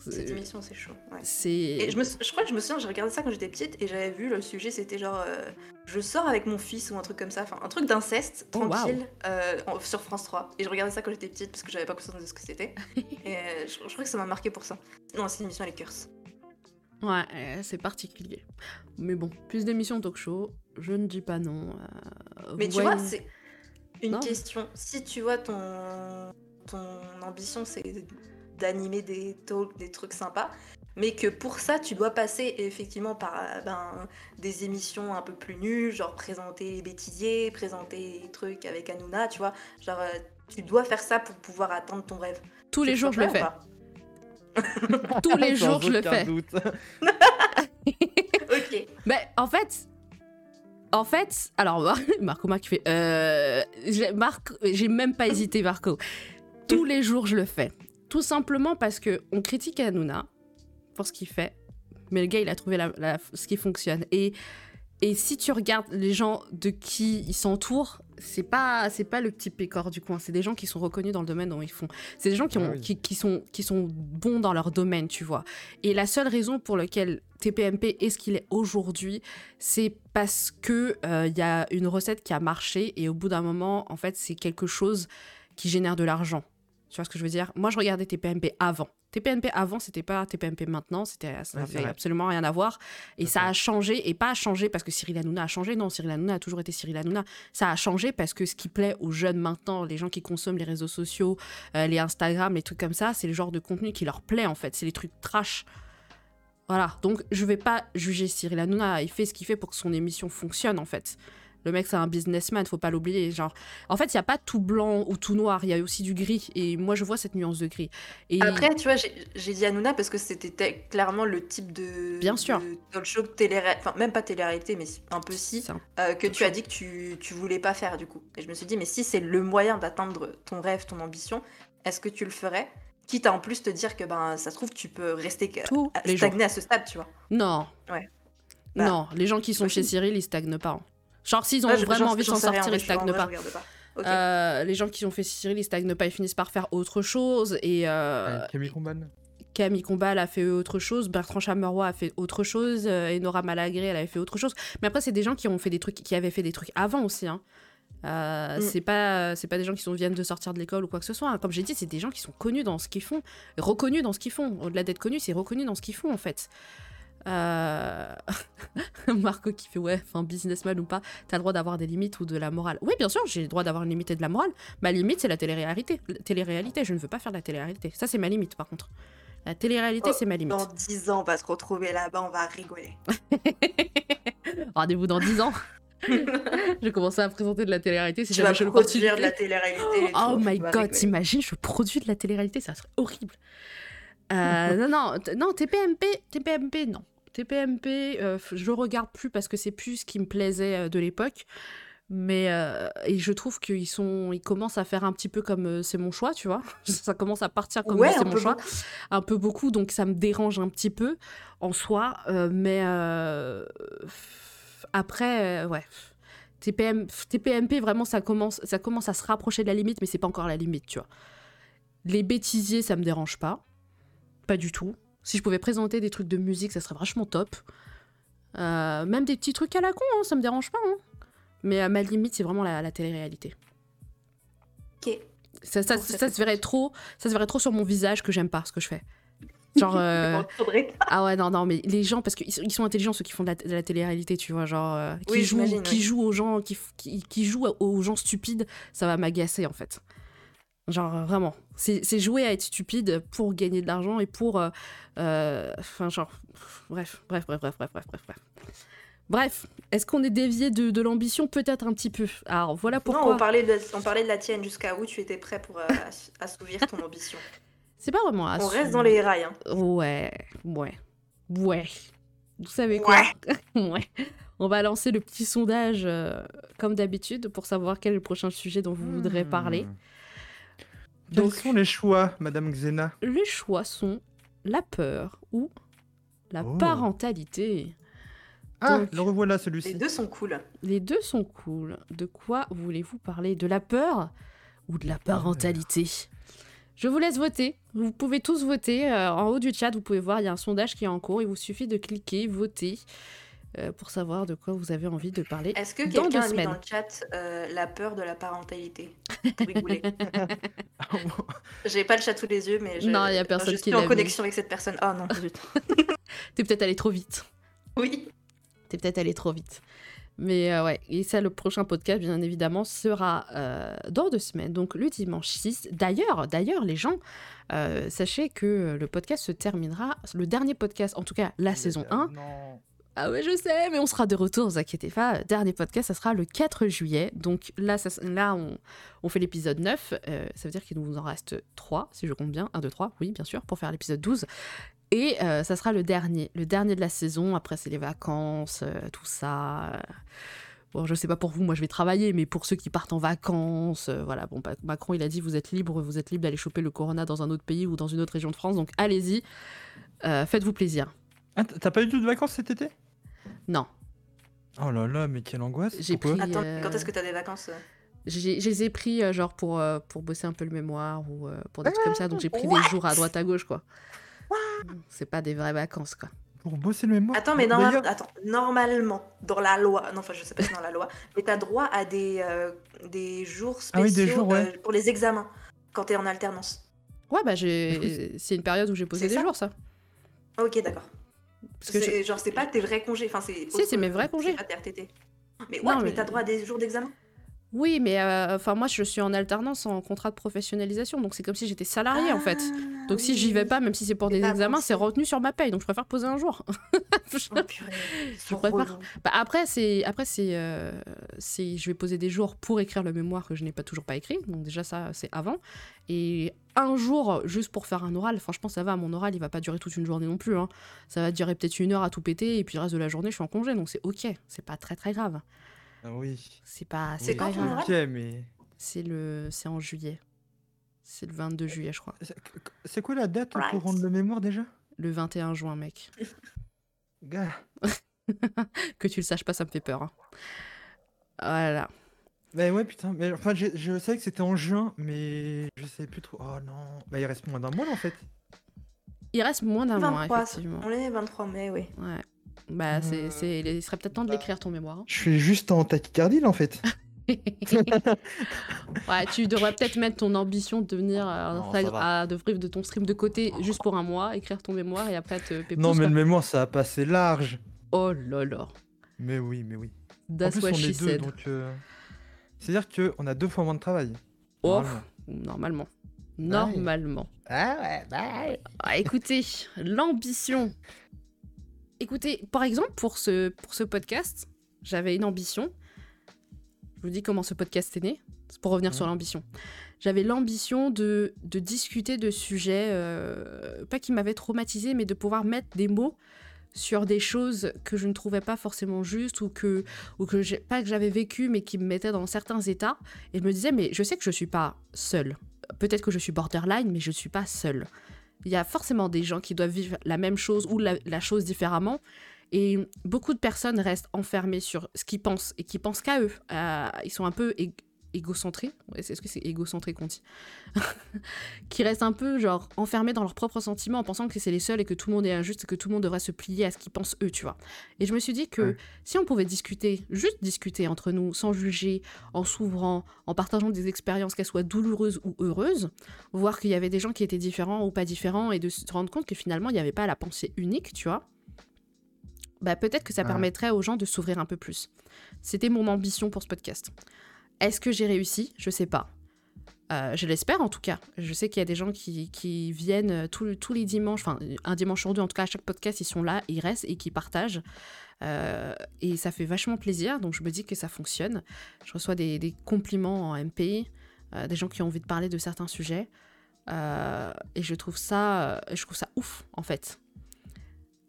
Cette émission, c'est chaud. ouais. C'est. Et je, me, je crois que je me souviens, j'ai regardé ça quand j'étais petite et j'avais vu le sujet, c'était genre euh, je sors avec mon fils ou un truc comme ça, enfin un truc d'inceste, Oh, wow. tranquille, euh, en- sur France 3. Et je regardais ça quand j'étais petite parce que j'avais pas conscience de ce que c'était. et euh, je, je crois que ça m'a marqué pour ça. Non, cette émission elle est curse. Ouais, c'est particulier. Mais bon, plus d'émissions talk show, je ne dis pas non. Mais tu vois, c'est une Non. question. Si tu vois ton, ton ambition, c'est d'animer des talks, des trucs sympas, mais que pour ça, tu dois passer effectivement par euh, ben, des émissions un peu plus nulles, genre présenter les bêtisiers, présenter les trucs avec Hanouna, tu vois. Genre, euh, tu dois faire ça pour pouvoir atteindre ton rêve. tous les jours, je le fais. Tous les jours, je le fais. doute. Ok. Mais en fait, en fait, alors Mar- Marco Marc fait, euh, j'ai- Marc, j'ai même pas hésité Marco. Tous les jours je le fais, tout simplement parce que on critique Hanouna pour ce qu'il fait, mais le gars il a trouvé la- la- ce qui fonctionne et et si tu regardes les gens de qui il s'entoure, c'est pas c'est pas le petit pécor du coin, c'est des gens qui sont reconnus dans le domaine dont ils font. C'est des gens qui, Ah oui. qui, qui sont qui sont bons dans leur domaine, tu vois. Et la seule raison pour laquelle TPMP est ce qu'il est aujourd'hui, c'est parce que euh, il y a une recette qui a marché et au bout d'un moment, en fait, c'est quelque chose qui génère de l'argent. Tu vois ce que je veux dire? Moi, je regardais TPMP avant. TPMP avant, c'était pas TPMP maintenant, c'était ça n'avait absolument rien à voir. Et ça a changé, et pas changé parce que Cyril Hanouna a changé, non, Cyril Hanouna a toujours été Cyril Hanouna. Ça a changé parce que ce qui plaît aux jeunes maintenant, les gens qui consomment les réseaux sociaux, euh, les Instagram, les trucs comme ça, c'est le genre de contenu qui leur plaît en fait, c'est les trucs trash. Voilà, donc je vais pas juger Cyril Hanouna, il fait ce qu'il fait pour que son émission fonctionne en fait. Le mec c'est un businessman, faut pas l'oublier. Genre, en fait, il y a pas tout blanc ou tout noir, il y a aussi du gris, et moi je vois cette nuance de gris. Et Après, tu vois, j'ai dit Hanouna parce que c'était clairement le type de, Bien sûr. de talk show télé enfin même pas télé-réalité, mais un peu si, un- euh, que tu as dit que tu, tu voulais pas faire du coup. Et je me suis dit, mais si c'est le moyen d'atteindre ton rêve, ton ambition, est-ce que tu le ferais? Quitte à en plus te dire que ben ça se trouve tu peux rester tous stagner à ce stade, tu vois. Non. Ouais. Bah, non, les gens qui sont chez. Cyril, ils stagnent pas. hein. Genre, s'ils ont Ouais, vraiment envie de s'en rien, sortir, ils stagnent pas. Euh, les gens qui ont fait Cyril, ils stagnent pas, ils finissent par faire autre chose. Et euh, Ouais, Camille Combal. Camille Combal a fait autre chose, Bertrand Chameroy a fait autre chose, euh, et Nora Malagré, elle avait fait autre chose. Mais après, c'est des gens qui ont fait des trucs, qui avaient fait des trucs avant aussi. Hein. Euh, Mm. C'est pas, c'est pas des gens qui sont, viennent de sortir de l'école ou quoi que ce soit. hein. Comme j'ai dit, c'est des gens qui sont connus dans ce qu'ils font, reconnus dans ce qu'ils font. Au-delà d'être connus, c'est reconnus dans ce qu'ils font en fait. Euh... Marco qui fait ouais, enfin businessman ou pas, t'as le droit d'avoir des limites ou de la morale. Oui, bien sûr, j'ai le droit d'avoir une limite et de la morale. Ma limite, c'est la télé-réalité. La télé-réalité, je ne veux pas faire de la télé-réalité. Ça, c'est ma limite par contre. La télé-réalité, Oh, c'est ma limite. Dans 10 ans, on va se retrouver là-bas, on va rigoler. Rendez-vous dans 10 ans. je vais commencer à présenter de la télé-réalité si tu vas j'ai produire de la télé-réalité. Oh my god, rigoler. t'imagines, je produis de la télé-réalité, ça serait horrible. Euh, non, non, non, TPMP, TPMP, non. TPMP, euh, je regarde plus parce que c'est plus ce qui me plaisait euh, de l'époque. Mais euh, et je trouve qu'ils sont, ils commencent à faire un petit peu comme euh, c'est mon choix, tu vois. Ça commence à partir comme Ouais, c'est mon choix, beaucoup. un peu beaucoup, donc ça me dérange un petit peu en soi. mais après, ouais. TPM, TPMP, vraiment, ça commence, ça commence à se rapprocher de la limite, mais c'est pas encore la limite, tu vois. Les bêtisiers, ça me dérange pas. Pas du tout. Si je pouvais présenter des trucs de musique, ça serait vachement top. Euh, même des petits trucs à la con, hein, ça me dérange pas. hein. Mais euh, ma limite, c'est vraiment la, la télé-réalité. Ok. Ça, se verrait trop, ça se verrait trop sur mon visage que j'aime pas ce que je fais. Genre, euh, ah ouais, non, non, mais les gens, parce qu'ils sont, ils sont intelligents, ceux qui font de la, la télé-réalité, tu vois, genre, euh, qui, Oui, jouent, qui oui. jouent aux gens, qui, qui, qui jouent aux gens stupides, ça va m'agacer, en fait. Genre, euh, vraiment. C'est jouer à être stupide pour gagner de l'argent et pour. euh, euh, Enfin, genre. Bref, bref, bref, bref, bref, bref, bref, bref. Bref, est-ce qu'on est dévié de, de l'ambition? Peut-être un petit peu. Alors, voilà Non, pourquoi. on parlait, de, on parlait de la tienne jusqu'à où tu étais prêt pour euh, ass- assouvir ton ambition? C'est pas vraiment. On reste dans les rails. Hein. Ouais, ouais, ouais. Vous savez quoi? Ouais. On va lancer le petit sondage euh, comme d'habitude pour savoir quel est le prochain sujet dont vous voudrez parler. Hmm. Quels Donc- sont les choix, Madame Xena? Les choix sont la peur ou la Oh. parentalité. Ah, Donc- le revoilà Les celui-ci. deux sont cool. Les deux sont cool. De quoi voulez-vous parler? De la peur ou de la parentalité? Je vous laisse voter. Vous pouvez tous voter. Euh, en haut du chat, vous pouvez voir, il y a un sondage qui est en cours. Il vous suffit de cliquer, voter, euh, pour savoir de quoi vous avez envie de parler. Est-ce que quelqu'un a mis dans le chat euh, la peur de la parentalité? J'ai pas le chat sous les yeux, mais je, Non, y a personne je qui suis en mis. connexion avec cette personne. Oh non, zut. T'es peut-être allé trop vite. Oui. T'es peut-être allé trop vite. Mais euh, ouais, et ça, le prochain podcast, bien évidemment, sera euh, dans deux semaines, donc le dimanche 6. D'ailleurs, d'ailleurs, les gens, euh, sachez que le podcast se terminera, le dernier podcast, en tout cas la saison 1. Non. Ah ouais, je sais, mais on sera de retour, vous inquiétez pas. Dernier podcast, ça sera le 4 juillet. Donc là, ça, là on, on fait l'épisode 9. euh, ça veut dire qu'il nous en reste 3, si je compte bien. 1, 2, 3, oui, bien sûr, pour faire l'épisode 12. Et euh, ça sera le dernier, le dernier de la saison. Après, c'est les vacances, euh, tout ça. Bon, je sais pas pour vous, moi je vais travailler, mais pour ceux qui partent en vacances, voilà. Bon, Macron, il a dit vous êtes libre, vous êtes libre d'aller choper le corona dans un autre pays ou dans une autre région de France. Donc allez-y, faites-vous plaisir. Ah, T'as pas eu de vacances cet été? Non, Oh là là, mais quelle angoisse. J'ai pris- Attends, euh, quand est-ce que t'as des vacances euh? J'ai- Je les ai pris euh, genre pour, euh, pour bosser un peu le mémoire ou euh, pour des trucs comme ça. Donc j'ai pris des jours à droite à gauche quoi. C'est pas des vraies vacances quoi. Pour bosser le mémoire? Attends, mais normal- attends, normalement, dans la loi, non, enfin, je sais pas si dans la loi, mais t'as droit à des, euh, des jours spéciaux Ah oui, des jours, ouais. euh, pour les examens quand t'es en alternance. Ouais bah j'ai c'est une période où j'ai posé des ça? jours ça. Ok, d'accord. Parce que je- C'est- Genre, c'est pas tes vrais congés. Enfin, c'est Si, c'est mes vrais congés. pas tes RTT. Mais ouais, mais- t'as droit à des jours d'examen? Oui mais euh, enfin moi je suis en alternance en contrat de professionnalisation donc c'est comme si j'étais salarié en fait. Ah, Donc si j'y vais pas même si c'est pour des examens c'est retenu sur ma paye donc je préfère poser un jour. Oh, purée, Je préfère. Bah, après, c'est après c'est euh, c'est je vais poser des jours pour écrire le mémoire que je n'ai pas toujours pas écrit. Donc déjà ça c'est avant et un jour juste pour faire un oral. Franchement ça va. Mon oral il va pas durer toute une journée non plus. hein. Ça va durer peut-être une heure à tout péter et puis le reste de la journée je suis en congé donc c'est ok. C'est pas très très grave. Ah oui. C'est pas C'est c'est Oui, pas quand ton grave. oral Ok, mais. C'est le c'est en juillet. C'est le 22 juillet je crois. C'est- quoi la date Right. pour rendre le mémoire déjà? Le 21 juin mec. Gars. Que tu le saches pas ça me fait peur. hein. Voilà. Bah ouais, putain. Mais enfin, j'ai- je savais que c'était en juin, mais je savais plus trop. Oh non. Bah il reste moins d'un mois en fait. Il reste moins d'un mois 23, effectivement. on est 23 mai, oui. Ouais. Bah, c'est, Euh, c'est, il serait peut-être temps de bah. l'écrire ton mémoire. hein. Je suis juste en tachycardie là en fait. ouais, tu devrais peut-être mettre ton ambition de devenir euh, Non, ça à- de vivre de ton stream de côté juste pour un mois, écrire ton mémoire et après te Non, mais quoi. le mémoire, ça a passé large. Oh là là. Mais oui, mais oui. En That's plus, what on she est deux, said. donc. euh, C'est-à-dire qu'on a deux fois moins de travail. Oh, normalement. normalement. Normalement. Ah ouais, bah ouais. Ah, écoutez, l'ambition. Écoutez, par exemple, pour ce, pour ce podcast, j'avais une ambition. Je vous dis comment ce podcast est né. C'est pour revenir sur l'ambition. J'avais l'ambition de, de discuter de sujets, euh, pas qui m'avaient traumatisé, mais de pouvoir mettre des mots sur des choses que je ne trouvais pas forcément justes ou que, ou que j'ai- pas que j'avais vécu, mais qui me mettaient dans certains états. Et je me disais, mais je sais que je suis pas seule. Peut-être que je suis borderline, mais je suis pas seule. Il y a forcément des gens qui doivent vivre la même chose ou la, chose différemment. Et beaucoup de personnes restent enfermées sur ce qu'ils pensent et qui pensent qu'à eux. Euh, ils sont un peu égocentrés. Est-ce que c'est égocentré qu'on dit Qui restent un peu genre enfermés dans leurs propres sentiments en pensant que c'est les seuls et que tout le monde est injuste et que tout le monde devrait se plier à ce qu'ils pensent eux, tu vois. Et je me suis dit que Ouais. si on pouvait discuter, juste discuter entre nous, sans juger, en s'ouvrant, en partageant des expériences, qu'elles soient douloureuses ou heureuses, voir qu'il y avait des gens qui étaient différents ou pas différents et de se rendre compte que finalement il n'y avait pas la pensée unique, tu vois. Bah peut-être que ça Ouais. permettrait aux gens de s'ouvrir un peu plus. C'était mon ambition pour ce podcast. Est-ce que j'ai réussi? Je sais pas. Euh, je l'espère en tout cas. Je sais qu'il y a des gens qui, qui viennent tous tous les dimanches, enfin un dimanche sur deux, en tout cas à chaque podcast, ils sont là, ils restent et qui partagent. Euh, et ça fait vachement plaisir, donc je me dis que ça fonctionne. Je reçois des, des compliments en MP, euh, des gens qui ont envie de parler de certains sujets. Et je trouve ça, je trouve ça ouf en fait.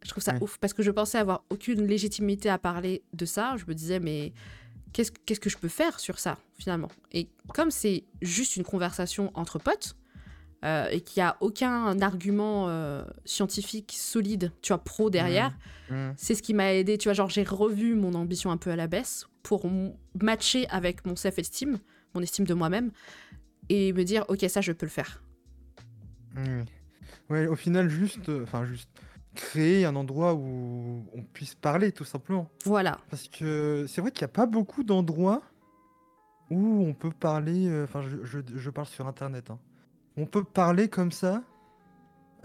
Je trouve ça ouf parce que je pensais avoir aucune légitimité à parler de ça. Je me disais mais qu'est-ce qu'est-ce que je peux faire sur ça finalement? Et comme c'est juste une conversation entre potes euh, et qu'il n'y a aucun argument euh, scientifique solide, tu vois, pro derrière, Mmh. c'est ce qui m'a aidé. Tu vois, genre j'ai revu mon ambition un peu à la baisse pour m- matcher avec mon self-esteem, mon estime de moi-même et me dire ok ça je peux le faire. Mmh. Ouais, au final, juste, euh, enfin, juste créer un endroit où on puisse parler, tout simplement. Voilà. Parce que c'est vrai qu'il n'y a pas beaucoup d'endroits où on peut parler. euh, Enfin, je, je- je parle sur Internet. hein. On peut parler comme ça,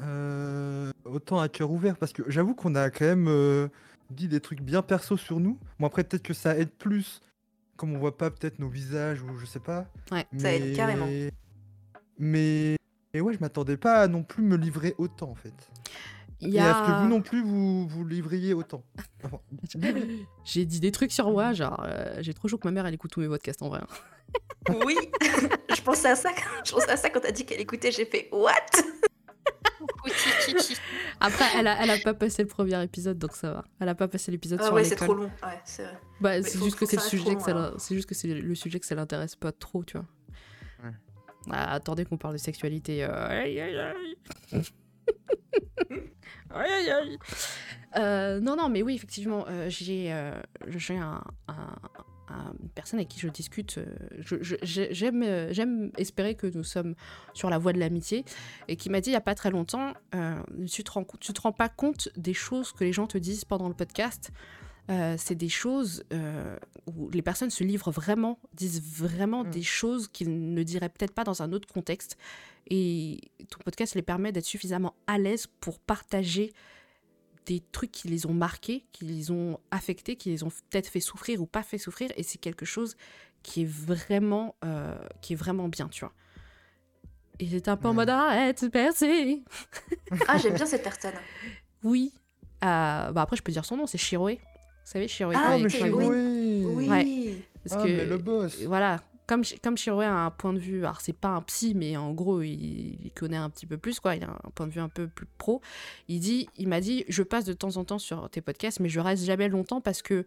euh, autant à cœur ouvert. Parce que j'avoue qu'on a quand même euh, dit des trucs bien perso sur nous. Bon, après, peut-être que ça aide plus, comme on voit pas peut-être nos visages ou je sais pas. Ouais. Ça aide carrément. Mais. Mais ouais, je m'attendais pas à non plus me livrer autant en fait. Il y Et à ce que vous non plus vous vous livriez autant? Enfin, J'ai dit des trucs sur moi, genre euh, j'ai trop chaud que ma mère elle écoute tous mes podcasts en vrai. hein. Oui, je pensais à ça. Je pensais à ça quand t'as dit qu'elle écoutait. J'ai fait what? Après elle a, elle a pas passé le premier épisode donc ça va. Elle a pas passé l'épisode Ah sur ouais, c'est l'école. trop long. Ouais, c'est vrai. Bah, c'est juste que c'est le sujet que ça c'est juste que c'est le sujet que ça l'intéresse pas trop, tu vois. Ouais. Ah, attendez qu'on parle de sexualité. euh, Aïe aïe. Euh, non non mais oui effectivement euh, j'ai euh, une personne avec qui je discute. j'aime espérer que nous sommes sur la voie de l'amitié et qui m'a dit il y a pas très longtemps tu tu te rends pas compte des choses que les gens te disent pendant le podcast? Euh, c'est des choses euh, où les personnes se livrent vraiment, disent vraiment Mm. des choses qu'ils ne diraient peut-être pas dans un autre contexte. Et ton podcast les permet d'être suffisamment à l'aise pour partager des trucs qui les ont marqués, qui les ont affectés, qui les ont peut-être fait souffrir ou pas fait souffrir. Et c'est quelque chose qui est vraiment, euh, qui est vraiment bien, tu vois. Et j'étais un peu en Ouais. mode arrête, percer. Ah, j'aime bien cette personne. Oui. Euh, bah après, je peux dire son nom, c'est Chiroé. Vous savez, Chiroé. Ah, Ah, avec mais oui. Oui. Ouais. parce Ah, que- mais le boss voilà, comme, comme a un point de vue, alors c'est pas un psy, mais en gros, il, il connaît un petit peu plus, quoi. Il a un point de vue un peu plus pro. Il dit, il m'a dit, je passe de temps en temps sur tes podcasts, mais je reste jamais longtemps parce que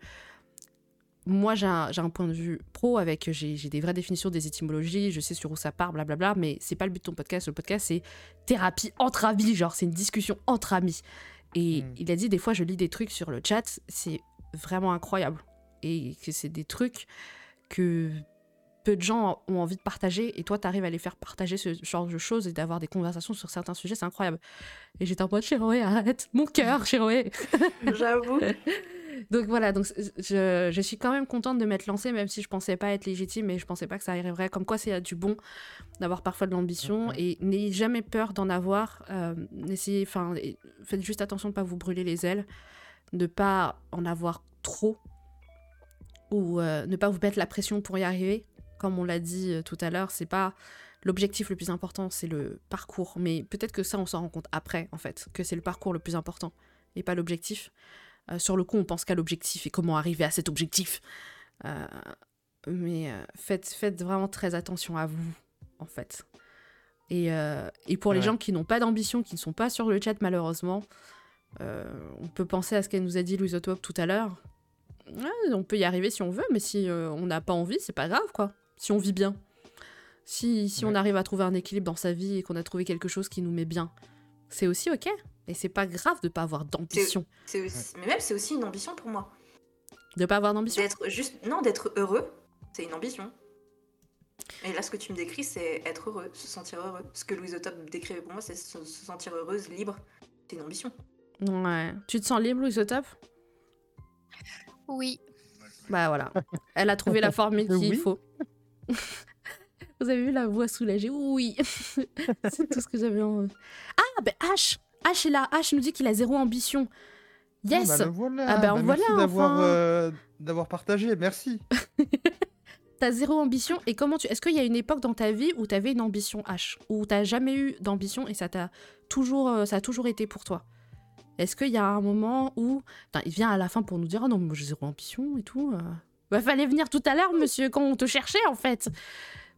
moi, j'ai un, point de vue pro avec, j'ai des vraies définitions des étymologies, je sais sur où ça part, blablabla, mais c'est pas le but de ton podcast. Le podcast, c'est thérapie entre amis, genre, c'est une discussion entre amis. Et Mm. il a dit, des fois, je lis des trucs sur le chat, c'est vraiment incroyable. Et que c'est des trucs que peu de gens ont envie de partager et toi tu arrives à les faire partager ce genre de choses et d'avoir des conversations sur certains sujets, c'est incroyable. Et j'étais en mode Chiroé, arrête, mon cœur, Chiroé. J'avoue. donc voilà, donc je, je, suis quand même contente de m'être lancée, même si je pensais pas être légitime et je pensais pas que ça arriverait. Comme quoi, c'est du bon d'avoir parfois de l'ambition et n'ayez jamais peur d'en avoir. Euh, essayez, enfin, faites juste attention de pas vous brûler les ailes, de pas en avoir trop ou euh, ne pas vous mettre la pression pour y arriver. Comme on l'a dit euh, tout à l'heure, c'est pas l'objectif le plus important, c'est le parcours. Mais peut-être que ça, on s'en rend compte après, en fait, que c'est le parcours le plus important et pas l'objectif. Euh, sur le coup, on pense qu'à l'objectif et comment arriver à cet objectif. Euh, mais faites, faites vraiment très attention à vous, en fait. Et, et pour les gens qui n'ont pas d'ambition, qui ne sont pas sur le chat, malheureusement, on peut penser à ce qu'elle nous a dit Louise Otop tout à l'heure. on peut y arriver si on veut, mais si on n'a pas envie, c'est pas grave, quoi. Si on vit bien. Si, si on arrive à trouver un équilibre dans sa vie et qu'on a trouvé quelque chose qui nous met bien, c'est aussi ok. Et c'est pas grave de pas avoir d'ambition. Mais même, c'est aussi une ambition pour moi. De pas avoir d'ambition? D'être juste. Non, d'être heureux, c'est une ambition. Et là, ce que tu me décris, c'est être heureux, se sentir heureux. Ce que Louise Top décrivait pour moi, c'est se sentir heureuse, libre. C'est une ambition. Ouais. Tu te sens libre, Louise Top Oui. Bah voilà. Elle a trouvé la formule qu'il faut. Vous avez vu la voix soulagée? Oui. c'est tout ce que j'avais en. Ah, ben H H est là. H nous dit qu'il a zéro ambition. Yes. Ah, bah, voilà. Ah bah, bah voilà, d'avoir euh, d'avoir partagé. Merci. t'as zéro ambition et comment tu Est-ce qu'il y a une époque dans ta vie où t'avais une ambition H? Où t'as jamais eu d'ambition et ça t'a toujours euh, ça a toujours été pour toi? Est-ce qu'il y a un moment où il vient à la fin pour nous dire ah non moi j'ai zéro ambition et tout euh. Bah fallait venir tout à l'heure monsieur quand on te cherchait en fait.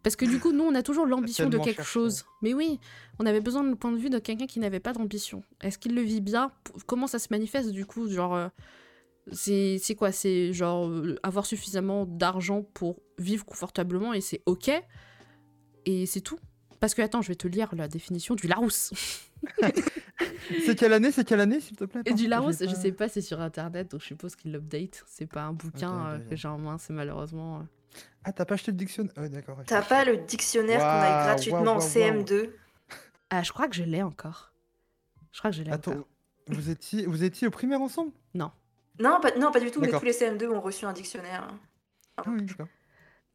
Parce que du coup, nous, on a toujours l'ambition de quelque chose. Mais oui, on avait besoin de point de vue de quelqu'un qui n'avait pas d'ambition. Est-ce qu'il le vit bien? Comment ça se manifeste du coup? Genre, euh, c'est quoi? C'est genre euh, avoir suffisamment d'argent pour vivre confortablement et c'est ok? Et c'est tout. Parce que, attends, je vais te lire la définition du Larousse. c'est quelle année C'est quelle année, s'il te plaît? Et du Larousse, je sais pas, c'est sur internet, donc je suppose qu'il l'update. C'est pas un bouquin euh, que j'ai en main, c'est malheureusement. Ah, t'as pas acheté le dictionnaire? Oh, d'accord. T'as pas le dictionnaire qu'on a gratuitement en CM2 Ah, je crois que je l'ai encore. Je crois que je l'ai encore. Vous étiez, vous étiez au primaire ensemble? Non. Non pas, non, pas du tout, mais tous les CM2 ont reçu un dictionnaire. Ah, oui.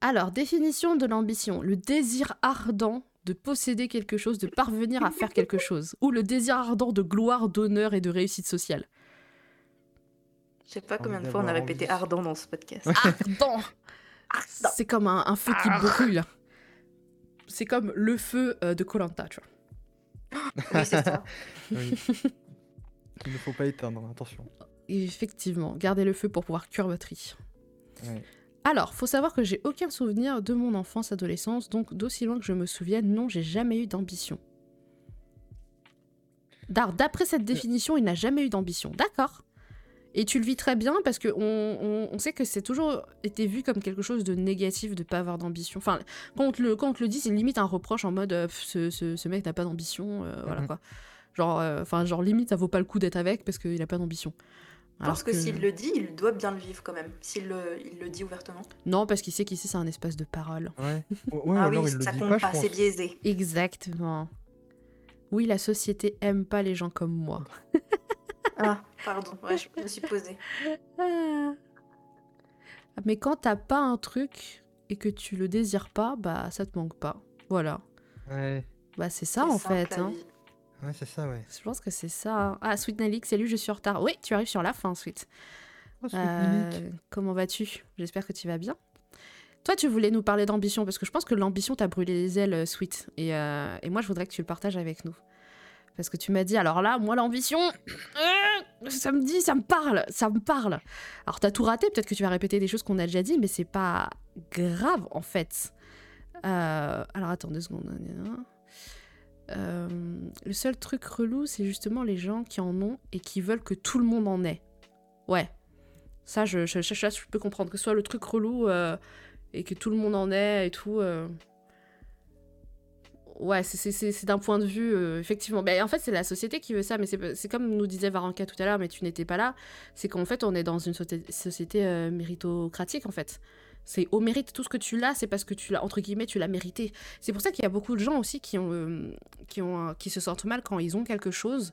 Alors, définition de l'ambition. Le désir ardent de posséder quelque chose, de parvenir à faire quelque chose. Ou le désir ardent de gloire, d'honneur et de réussite sociale. Je sais pas combien de fois on a répété ardent dans ce podcast. Ardent c'est comme un, feu qui ah. brûle. C'est comme le feu euh, de Colanta, tu vois. Oui, c'est ça. Il ne faut pas éteindre, attention. Effectivement, gardez le feu pour pouvoir cuire votre riz. Alors, faut savoir que j'ai aucun souvenir de mon enfance, adolescence, donc d'aussi loin que je me souvienne, non, j'ai jamais eu d'ambition. D'après cette euh. définition, il n'a jamais eu d'ambition. D'accord. Et tu le vis très bien parce qu'on on, sait que c'est toujours été vu comme quelque chose de négatif de pas avoir d'ambition. Enfin, quand on te le, quand le dit, c'est limite un reproche en mode euh, ce, ce, mec n'a pas d'ambition, euh, voilà mhm. quoi. Genre, euh, enfin, genre limite ça vaut pas le coup d'être avec parce qu'il a pas d'ambition. Parce que, s'il le dit, il doit bien le vivre quand même, s'il le, il le dit ouvertement. Non, parce qu'il sait qu'ici c'est un espace de parole. Ouais. ah oui, ça compte pas, c'est biaisé. Exactement. Oui, la société aime pas les gens comme moi. Ah, pardon, ouais, je me suis posée. Ah. Mais quand t'as pas un truc et que tu le désires pas, bah ça te manque pas. Voilà. Ouais. Bah c'est ça en fait. Hein. Ouais, c'est ça, ouais. Je pense que c'est ça. Ah, Sweet Nelix, salut, je suis en retard. Oui, tu arrives sur la fin, Sweet. Oh, euh, comment vas-tu? J'espère que tu vas bien. Toi, tu voulais nous parler d'ambition parce que je pense que l'ambition t'a brûlé les ailes, euh, Sweet. Et, euh, et moi, je voudrais que tu le partages avec nous. Parce que tu m'as dit, alors là, moi, l'ambition, euh, ça me dit, ça me parle, ça me parle. Alors, t'as tout raté, peut-être que tu vas répéter des choses qu'on a déjà dit, mais c'est pas grave, en fait. Alors, attends deux secondes. Euh, le seul truc relou, c'est justement les gens qui en ont et qui veulent que tout le monde en ait. Ouais. Ça, je, je, je, peux comprendre que ce soit le truc relou et que tout le monde en ait et tout ouais, c'est d'un point de vue, euh, effectivement. Mais en fait, c'est la société qui veut ça, mais c'est comme nous disait Varanka tout à l'heure, mais tu n'étais pas là. C'est qu'en fait, on est dans une société euh, méritocratique, en fait. C'est au mérite, tout ce que tu l'as, c'est parce que tu l'as, entre guillemets, tu l'as mérité. C'est pour ça qu'il y a beaucoup de gens aussi qui, ont, euh, qui, ont, qui se sentent mal quand ils ont quelque chose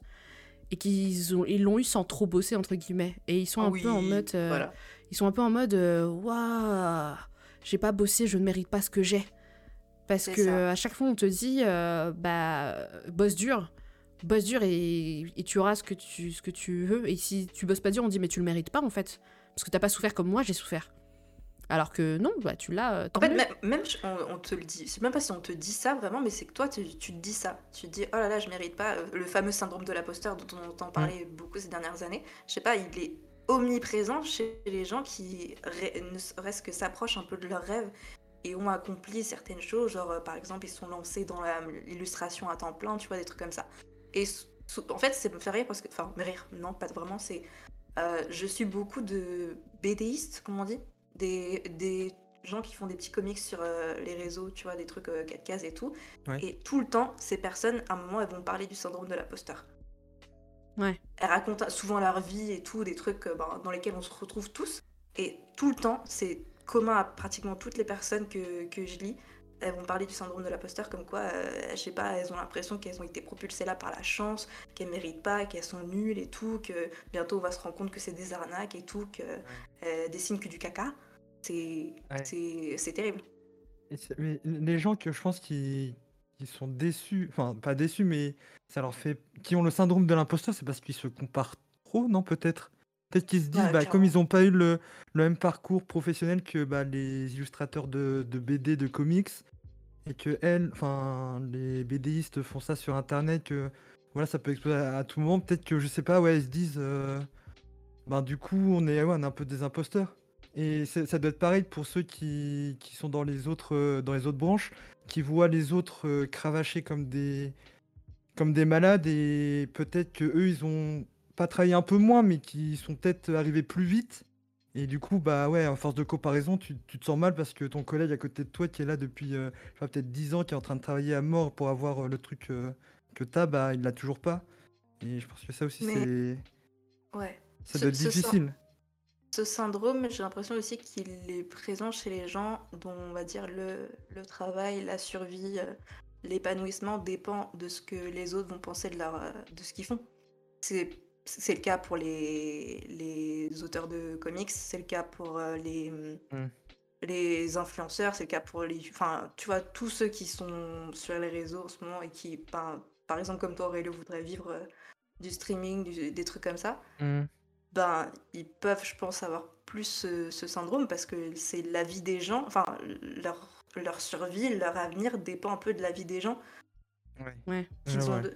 et qu'ils ont, ils l'ont eu sans trop bosser entre guillemets. Et ils sont un peu en mode, euh, Voilà. ils sont un peu en mode, euh, waouh, j'ai pas bossé, je ne mérite pas ce que j'ai. Parce C'est que ça. à chaque fois on te dit, euh, bah bosse dur, bosse dur et, et tu auras ce que tu, ce que tu veux. Et si tu bosses pas dur, on dit mais tu le mérites pas en fait, parce que t'as pas souffert comme moi j'ai souffert. Alors que non, bah tu l'as. euh, En fait, même, même on, on te le dit, c'est même pas si on te dit ça vraiment, mais c'est que toi, tu, tu te dis ça. Tu te dis, oh là là, je mérite pas. euh, Le fameux syndrome de l'imposteur dont on entend parler beaucoup ces dernières années. Je sais pas, il est omniprésent chez les gens qui, ne serait-ce que s'approchent un peu de leurs rêves et ont accompli certaines choses. Genre, euh, par exemple, ils se sont lancés dans la- l'illustration à temps plein, tu vois, des trucs comme ça. Et en fait, ça me fait rire parce que, enfin, me rire, non, pas vraiment, c'est. euh, je suis beaucoup de BDistes, comme on dit, des, des gens qui font des petits comics sur euh, les réseaux, tu vois, des trucs euh, 4 cases et tout. Ouais. Et tout le temps, ces personnes, à un moment, elles vont parler du syndrome de l'imposteur. Ouais. Elles racontent souvent leur vie et tout, des trucs euh, ben, dans lesquels on se retrouve tous. Et tout le temps, c'est commun à pratiquement toutes les personnes que, que je lis. Elles vont parler du syndrome de l'imposteur comme quoi, euh, je sais pas, elles ont l'impression qu'elles ont été propulsées là par la chance, qu'elles méritent pas, qu'elles sont nulles et tout, que bientôt on va se rendre compte que c'est des arnaques et tout, que euh, des signes que du caca. C'est Ouais. terrible. Mais les gens que je pense qui, qui sont déçus, enfin pas déçus, mais ça leur fait, qui ont le syndrome de l'imposteur, c'est parce qu'ils se comparent trop, non peut-être? Peut-être qu'ils se disent, Ouais, bah, comme ils n'ont pas eu le, le même parcours professionnel que bah, les illustrateurs de, de BD, de comics, et que elles, enfin les BDistes font ça sur Internet, que voilà, ça peut exploser à, à tout moment. Peut-être que je sais pas, ouais, ils se disent, euh, ben du coup, on est, ouais, on est un peu des imposteurs. Et ça doit être pareil pour ceux qui, qui sont dans les autres euh, dans les autres branches, qui voient les autres euh, cravacher comme des comme des malades et peut-être que eux ils ont pas travaillé un peu moins, mais qui sont peut-être arrivés plus vite. Et du coup, bah ouais, en force de comparaison, tu, tu te sens mal parce que ton collègue à côté de toi qui est là depuis euh, peut-être 10 ans, qui est en train de travailler à mort pour avoir euh, le truc euh, que t'as, bah il l'a toujours pas. Et je pense que ça aussi, Mais- c'est Ouais. ça Ce- doit être difficile. Ce syndrome, j'ai l'impression aussi qu'il est présent chez les gens dont on va dire le, le travail, la survie, euh, l'épanouissement dépend de ce que les autres vont penser de, leur, euh, de ce qu'ils font. C'est c'est le cas pour les, les auteurs de comics, c'est le cas pour euh, les, Mm. les influenceurs, c'est le cas pour les... Enfin, tu vois, tous ceux qui sont sur les réseaux en ce moment et qui, ben, par exemple comme toi Aurélio, voudraient vivre du streaming, du- des trucs comme ça, ben, ils peuvent, je pense, avoir plus ce, ce syndrome parce que c'est la vie des gens, enfin, leur, leur survie, leur avenir dépend un peu de la vie des gens Ouais. Ouais. ont. de-.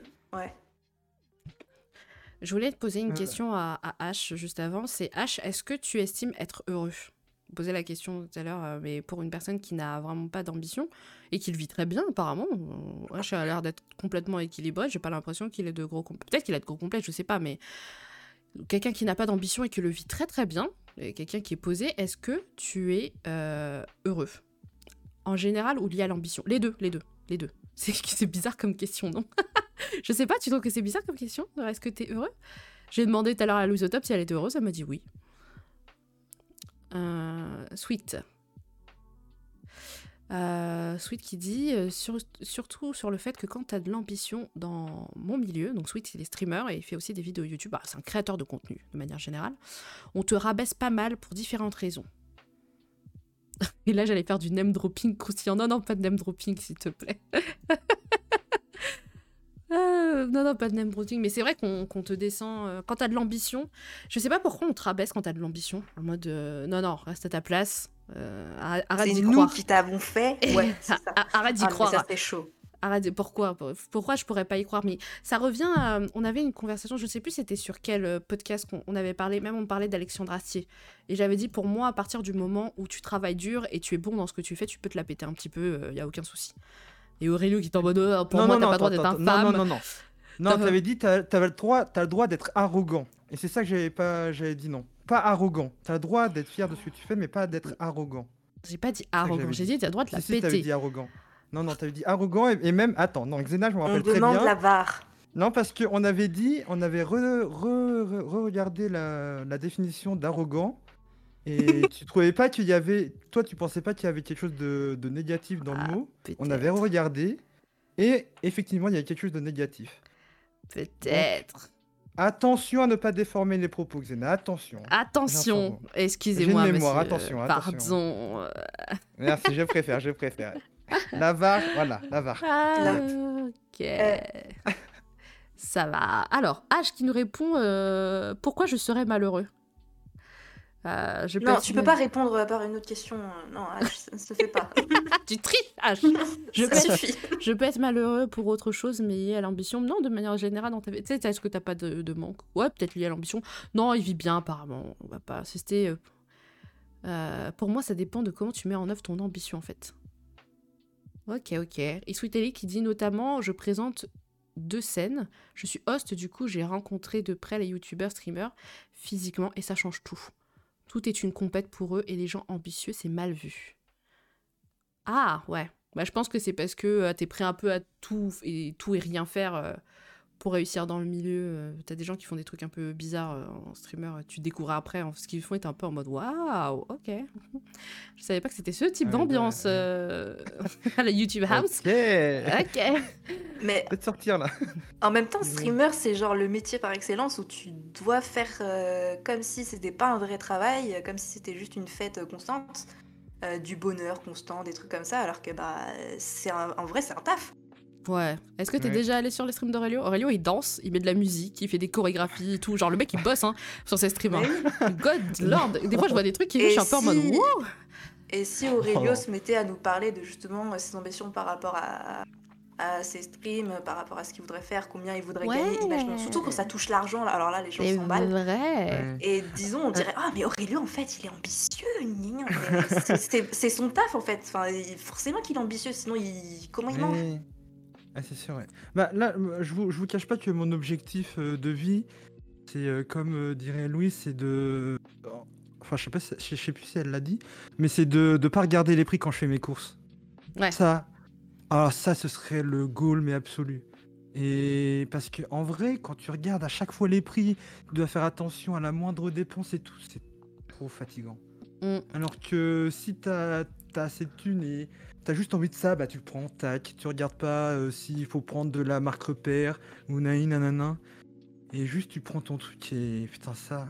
Je voulais te poser une question à, à H juste avant. C'est H, est-ce que tu estimes être heureux? Je posais la question tout à l'heure, euh, mais pour une personne qui n'a vraiment pas d'ambition et qui le vit très bien apparemment, euh, H a l'air d'être complètement équilibré. J'ai pas l'impression qu'il ait de gros complexes. Peut-être qu'il a de gros complexes, je sais pas, mais quelqu'un qui n'a pas d'ambition et qui le vit très très bien, quelqu'un qui est posé, est-ce que tu es euh, heureux? En général ou lié à l'ambition? Les deux, les deux, les deux. C'est bizarre comme question, non? Je sais pas, tu trouves que c'est bizarre comme question? Est-ce que tu es heureux? J'ai demandé tout à l'heure à Louise Top si elle était heureuse, elle m'a dit oui. Euh, Sweet. Euh, Sweet qui dit euh, sur- surtout sur le fait que quand tu as de l'ambition dans mon milieu, donc Sweet il est streamer et il fait aussi des vidéos YouTube, bah, c'est un créateur de contenu de manière générale, on te rabaisse pas mal pour différentes raisons. Et là j'allais faire du name dropping croustillant. Non, non, pas de name dropping s'il te plaît. Euh, non, non, pas de name dropping, mais c'est vrai qu'on te descend. euh, quand t'as de l'ambition, je sais pas pourquoi on te rabaisse quand t'as de l'ambition. En mode, non, non, reste à ta place. Euh, arrête arrête C'est d'y nous croire. qui t'avons fait. Ouais, c'est ça. Ah, Arrête d'y Ah, mais croire. ça, c'est chaud. Arrête, pourquoi Pourquoi je pourrais pas y croire? Mais ça revient à... On avait une conversation, je sais plus c'était sur quel euh, podcast qu'on on avait parlé, même on parlait d'Alexandre Astier. Et j'avais dit, pour moi, à partir du moment où tu travailles dur et tu es bon dans ce que tu fais, tu peux te la péter un petit peu, il y a aucun souci. Et Aurélio qui est en mode, Oh, pour moi, t'as pas le droit d'être infâme. Non, non, non, non. Non, t'avais dit, t'as avais le droit, t'as le droit d'être arrogant. Et c'est ça que j'avais pas, j'avais dit non. Pas arrogant. T'as le droit d'être fier de ce que tu fais, mais pas d'être arrogant. J'ai pas dit arrogant, j'ai dit. dit, t'as le droit de la Si, si, péter. dit arrogant. Non, non, t'avais dit arrogant et, et même, attends, non, Xena, je me On rappelle très demande bien. la VAR. Non, parce qu'on avait dit, on avait re-regardé la, la définition d'arrogant. Et tu trouvais pas qu'il y avait. Toi, tu pensais pas qu'il y avait quelque chose de, de négatif dans Ah, le mot. On avait regardé. Et effectivement, il y avait quelque chose de négatif. Peut-être. Attention à ne pas déformer les propos, Xena. Attention. Attention, J'ai excusez-moi, une mémoire, monsieur. attention, attention. Pardon. euh, Merci, je préfère, je préfère. La VAR, voilà, la VAR. Ah, ok. Ça va. Alors, H qui nous répond euh, Pourquoi je serais malheureux? Euh, je Non, être tu peux pas répondre par une autre question. Non, H, ça ne se fait pas. Tu triches, H je peux, ça être, suffit. je peux être malheureux pour autre chose, mais lié à l'ambition. Non, de manière générale, dans ta vie. Tu sais, est-ce que t'as pas de, de manque? Ouais, peut-être lié à l'ambition. Non, il vit bien, apparemment. On va pas insister. euh. Euh, pour moi, ça dépend de comment tu mets en œuvre ton ambition, en fait. Ok, ok. Et Sweet Ellie qui dit notamment Je présente deux scènes. Je suis host, du coup, j'ai rencontré de près les youtubeurs, streamers, physiquement, et ça change tout. Tout est une compète pour eux, et les gens ambitieux, c'est mal vu. Ah, ouais. Bah, je pense que c'est parce que euh, t'es prêt un peu à tout et, tout et rien faire euh, pour réussir dans le milieu. Euh, T'as des gens qui font des trucs un peu bizarres euh, en streamer. euh, Tu découvres après en- ce qu'ils font et t'es un peu en mode waouh, ok. Je savais pas que c'était ce type Ah d'ambiance ouais. euh, à la YouTube House. Ok. Ok. Mais Peut-être sortir là. en même temps, streamer, c'est genre le métier par excellence où tu dois faire euh, comme si c'était pas un vrai travail, comme si c'était juste une fête constante, euh, du bonheur constant, des trucs comme ça, alors que bah c'est un- en vrai c'est un taf. Ouais. Est-ce que t'es Ouais. déjà allé sur les streams d'Aurelio? Aurelio, il danse, il met de la musique, il fait des chorégraphies et tout. Genre, le mec, il bosse hein, sur ses streams. Hein. God Lord. Des fois, je vois des trucs qui je suis un peu en mode wow. Et si Aurelio Oh. se mettait à nous parler de justement ses ambitions par rapport à, à ses streams, par rapport à ce qu'il voudrait faire, combien il voudrait Ouais. gagner, imaginons, surtout quand ça touche l'argent, là, alors là les gens C'est s'emballent. vrai. Et disons, on dirait Ah, mais Aurélio, en fait, il est ambitieux. c'est- son taf, en fait. Enfin, forcément qu'il est ambitieux, sinon, il... comment il mange Mais- Ah, c'est sûr, ouais. Bah, là, euh, je vous, je vous cache pas que mon objectif euh, de vie, c'est euh, comme euh, dirait Louis, c'est de. Enfin, je sais pas, si- je sais plus si elle l'a dit, mais c'est de ne pas regarder les prix quand je fais mes courses. Ouais. Ça, alors ça, ce serait le goal, mais absolu. Et parce que en vrai, quand tu regardes à chaque fois les prix, tu dois faire attention à la moindre dépense et tout, c'est trop fatigant. Mm. Alors que si t'as as assez de thunes et t'as juste envie de ça, bah tu le prends, tac, tu regardes pas euh, s'il faut prendre de la marque repère ou naï nanana. Et juste tu prends ton truc et putain ça.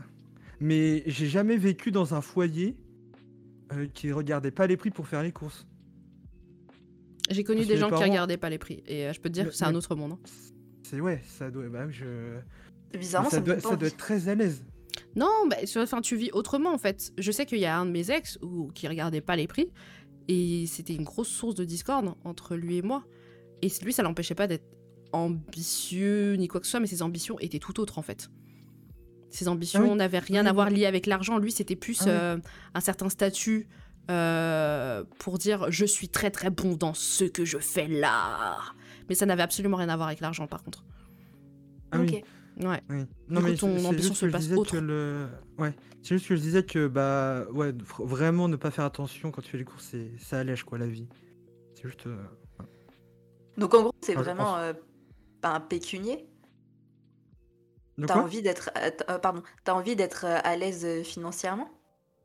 Mais j'ai jamais vécu dans un foyer euh, qui regardait pas les prix pour faire les courses. J'ai connu Parce des gens les qui parents- regardaient pas les prix. Et euh, je peux te dire que c'est un autre monde. hein. C'est ouais, ça doit, bah, je... Bizarrement, ça, doit, ça être très à l'aise. Non, bah, sur- enfin, tu vis autrement en fait. Je sais qu'il y a un de mes ex où, qui regardait pas les prix. Et c'était une grosse source de discorde entre lui et moi. Et lui, ça l'empêchait pas d'être ambitieux ni quoi que ce soit, mais ses ambitions étaient tout autres en fait. Ses ambitions Ah oui. n'avaient rien Oui, à voir lié avec l'argent. Lui, c'était plus Ah oui. euh, un certain statut euh, pour dire je suis très très bon dans ce que je fais là. Mais ça n'avait absolument rien à voir avec l'argent par contre. Ah oui. Ok. Ouais. Oui. coup, mais ton ambition juste se que je passe disais autre. que le... Ouais, c'est juste que je disais que bah ouais, vraiment ne pas faire attention quand tu fais les courses, c'est ça allège quoi la vie. C'est juste. euh, Donc, en gros, c'est Enfin, vraiment pense. euh, pas un pécunier. De T'as envie d'être euh, euh, pardon, t'as envie d'être euh, à l'aise euh, financièrement?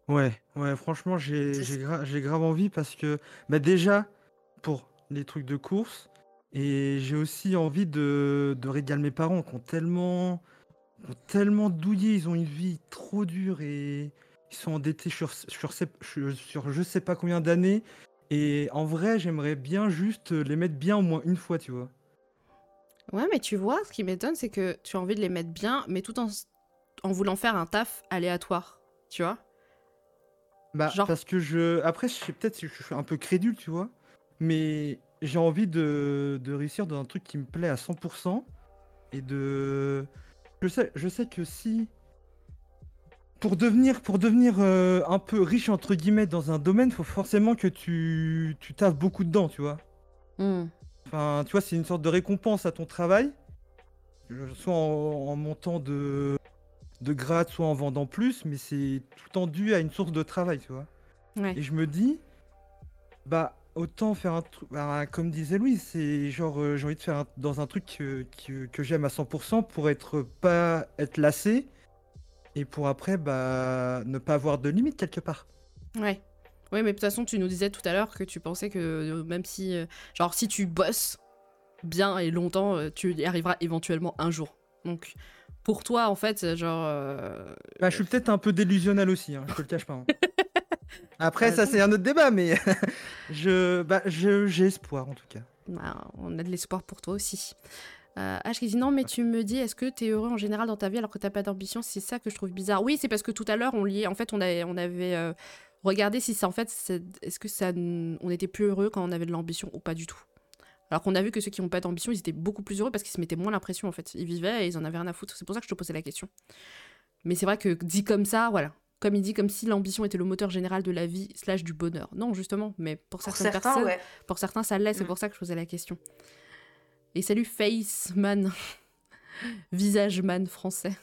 Ouais, ouais, franchement, j'ai C'est- j'ai gra- j'ai grave envie parce que bah déjà pour les trucs de course et j'ai aussi envie de, de régaler mes parents qui ont tellement qui ont tellement douillé, ils ont une vie trop dure et ils sont endettés sur sur, sur, sur je sais pas combien d'années et en vrai, j'aimerais bien juste les mettre bien au moins une fois, tu vois. Ouais, mais tu vois, ce qui m'étonne, c'est que tu as envie de les mettre bien, mais tout en, en voulant faire un taf aléatoire. Tu vois Bah, Genre- parce que je. Après, je sais peut-être si je suis un peu crédule, tu vois. Mais j'ai envie de... de réussir dans un truc qui me plaît à 100%. Et de. Je sais, je sais que si. Pour devenir, pour devenir euh, un peu riche, entre guillemets, dans un domaine, faut forcément que tu, tu taffes beaucoup dedans, tu vois. Hmm. Enfin, tu vois, c'est une sorte de récompense à ton travail. Soit en, en montant de, de grade, soit en vendant plus, mais c'est tout le temps dû à une source de travail, tu vois. Ouais. Et je me dis, bah, autant faire un truc, bah, comme disait Louise, c'est genre, euh, j'ai envie de faire un- dans un truc que, que, que j'aime à 100% pour être pas être lassé et pour après, bah, ne pas avoir de limite quelque part. Ouais. Ouais, mais de toute façon, tu nous disais tout à l'heure que tu pensais que euh, même si. euh, genre, si tu bosses bien et longtemps, tu y arriveras éventuellement un jour. Donc, pour toi, en fait, genre. euh, Bah, je suis peut-être un peu délusionnel aussi, hein, je te le cache pas. hein. Après, ça, c'est un autre débat, mais je, bah, je, j'ai espoir en tout cas. bah, on a de l'espoir pour toi aussi. Euh, H qui dit non, mais tu me dis, est-ce que tu es heureux en général dans ta vie alors que t'as pas d'ambition? C'est ça que je trouve bizarre. Oui, c'est parce que tout à l'heure, on liait. En fait, on avait, on avait euh, regardé si ça, en fait, c'est- est-ce que ça, on était plus heureux quand on avait de l'ambition ou pas du tout. Alors qu'on a vu que ceux qui n'ont pas d'ambition, ils étaient beaucoup plus heureux parce qu'ils se mettaient moins la pression en fait. Ils vivaient et ils en avaient rien à foutre. C'est pour ça que je te posais la question. Mais c'est vrai que dit comme ça, voilà. Comme il dit, comme si l'ambition était le moteur général de la vie slash du bonheur. Non, justement, mais pour Pour certaines certains, personnes, ouais. pour certains, ça l'est, c'est Mm. pour ça que je posais la question. Et salut Faceman, Visageman français.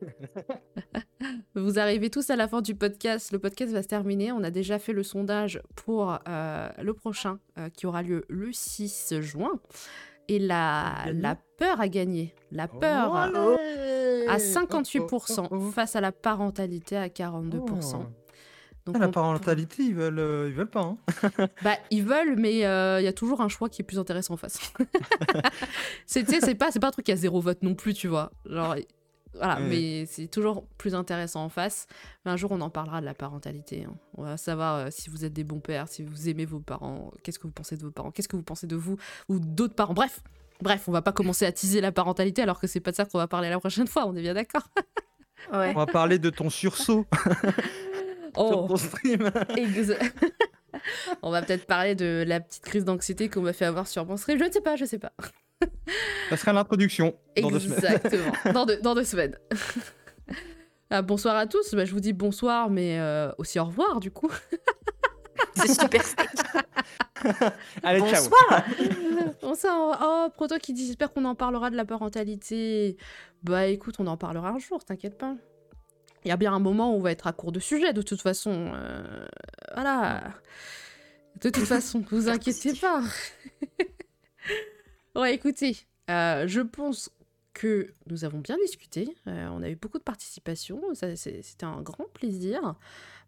Vous arrivez tous à la fin du podcast. Le podcast va se terminer. On a déjà fait le sondage pour euh, le prochain euh, qui aura lieu le 6 juin. Et la, la peur a gagné. La peur à Oh, 58% oh, oh. face à la parentalité à 42%. Oh. Donc Ah, la on- parentalité, ils veulent, euh, ils veulent pas. Hein. Bah, ils veulent, mais euh, il y a toujours un choix qui est plus intéressant en face. c'est, c'est pas, c'est pas un truc qui a zéro vote non plus, tu vois. Genre, voilà, Ouais. mais c'est toujours plus intéressant en face. Mais un jour, on en parlera de la parentalité. hein. On va savoir euh, si vous êtes des bons pères, si vous aimez vos parents, qu'est-ce que vous pensez de vos parents, qu'est-ce que vous pensez de vous ou d'autres parents. Bref, bref, on va pas commencer à teaser la parentalité alors que c'est pas de ça qu'on va parler la prochaine fois. On est bien d'accord. Ouais. On va parler de ton sursaut Oh. sur ton stream. On va peut-être parler de la petite crise d'anxiété qu'on m'a fait avoir sur mon stream. Je ne sais pas, je sais pas. Ça sera l'introduction dans deux semaines. Exactement. dans, deux, dans deux semaines. Ah, bonsoir à tous. Bah, je vous dis bonsoir, mais euh, aussi au revoir du coup. C'est super. Allez, ciao. Bonsoir. bonsoir. Oh, Proto qui dit j'espère qu'on en parlera de la parentalité. Bah écoute, on en parlera un jour, t'inquiète pas. Il y a bien un moment où on va être à court de sujet de toute façon. euh, voilà. De toute façon, vous inquiétez pas. Ouais, écoutez, euh, je pense que nous avons bien discuté. Euh, on a eu beaucoup de participation. C'était un grand plaisir.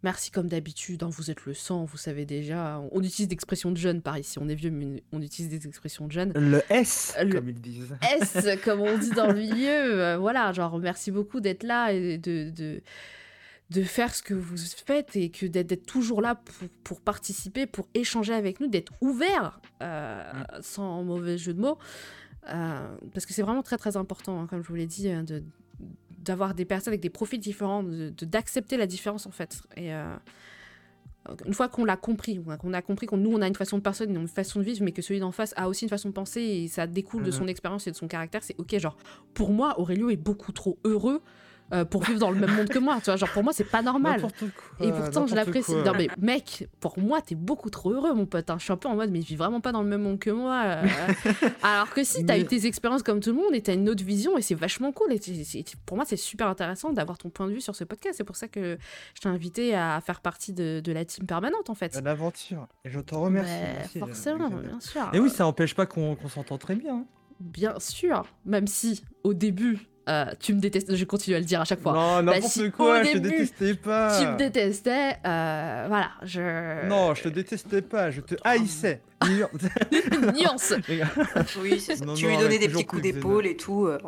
Merci comme d'habitude. hein, vous êtes le sang, vous savez déjà. On utilise des expressions de jeunes par ici. On est vieux, mais on utilise des expressions de jeunes. Le S, Le- comme ils disent. S, comme on dit dans le milieu. Euh, voilà, genre, merci beaucoup d'être là et de, de, de faire ce que vous faites et que d'être toujours là pour, pour participer, pour échanger avec nous, d'être ouvert, euh, sans mauvais jeu de mots. Euh, parce que c'est vraiment très très important, hein, comme je vous l'ai dit, hein, de d'avoir des personnes avec des profils différents, de d'accepter la différence en fait. Et euh, une fois qu'on l'a compris, qu'on a compris qu'on nous on a une façon de personne, une façon de vivre, mais que celui d'en face a aussi une façon de penser et ça découle de Mhm. son expérience et de son caractère, c'est ok. Genre pour moi, Aurélio est beaucoup trop heureux euh, pour vivre dans le même monde que moi. Tu vois, genre pour moi c'est pas normal. Quoi, Et pourtant, je l'apprécie. Non, mais mec, pour moi, t'es beaucoup trop heureux, mon pote. hein. Je suis un peu en mode, mais je vis vraiment pas dans le même monde que moi. euh. Alors que si, t'as Mais- eu tes expériences comme tout le monde et t'as une autre vision et c'est vachement cool. Et pour moi, c'est super intéressant d'avoir ton point de vue sur ce podcast. C'est pour ça que je t'ai invité à faire partie de, de la team permanente, en fait. Une aventure. Et je t'en remercie. Merci, euh, forcément, bien sûr. Et oui, ça n'empêche pas qu'on qu'on s'entend très bien. hein. Bien sûr. Même si, au début, euh, tu me détestes. Je continue à le dire à chaque fois. Non, Bah, n'importe si, au quoi, je te détestais pas. Tu me détestais. euh, voilà, je. Non, je te détestais pas, je te haïssais. Nuance. Oui, c'est ça. Non, tu non, lui donnais des petits coups d'épaule et tout. euh,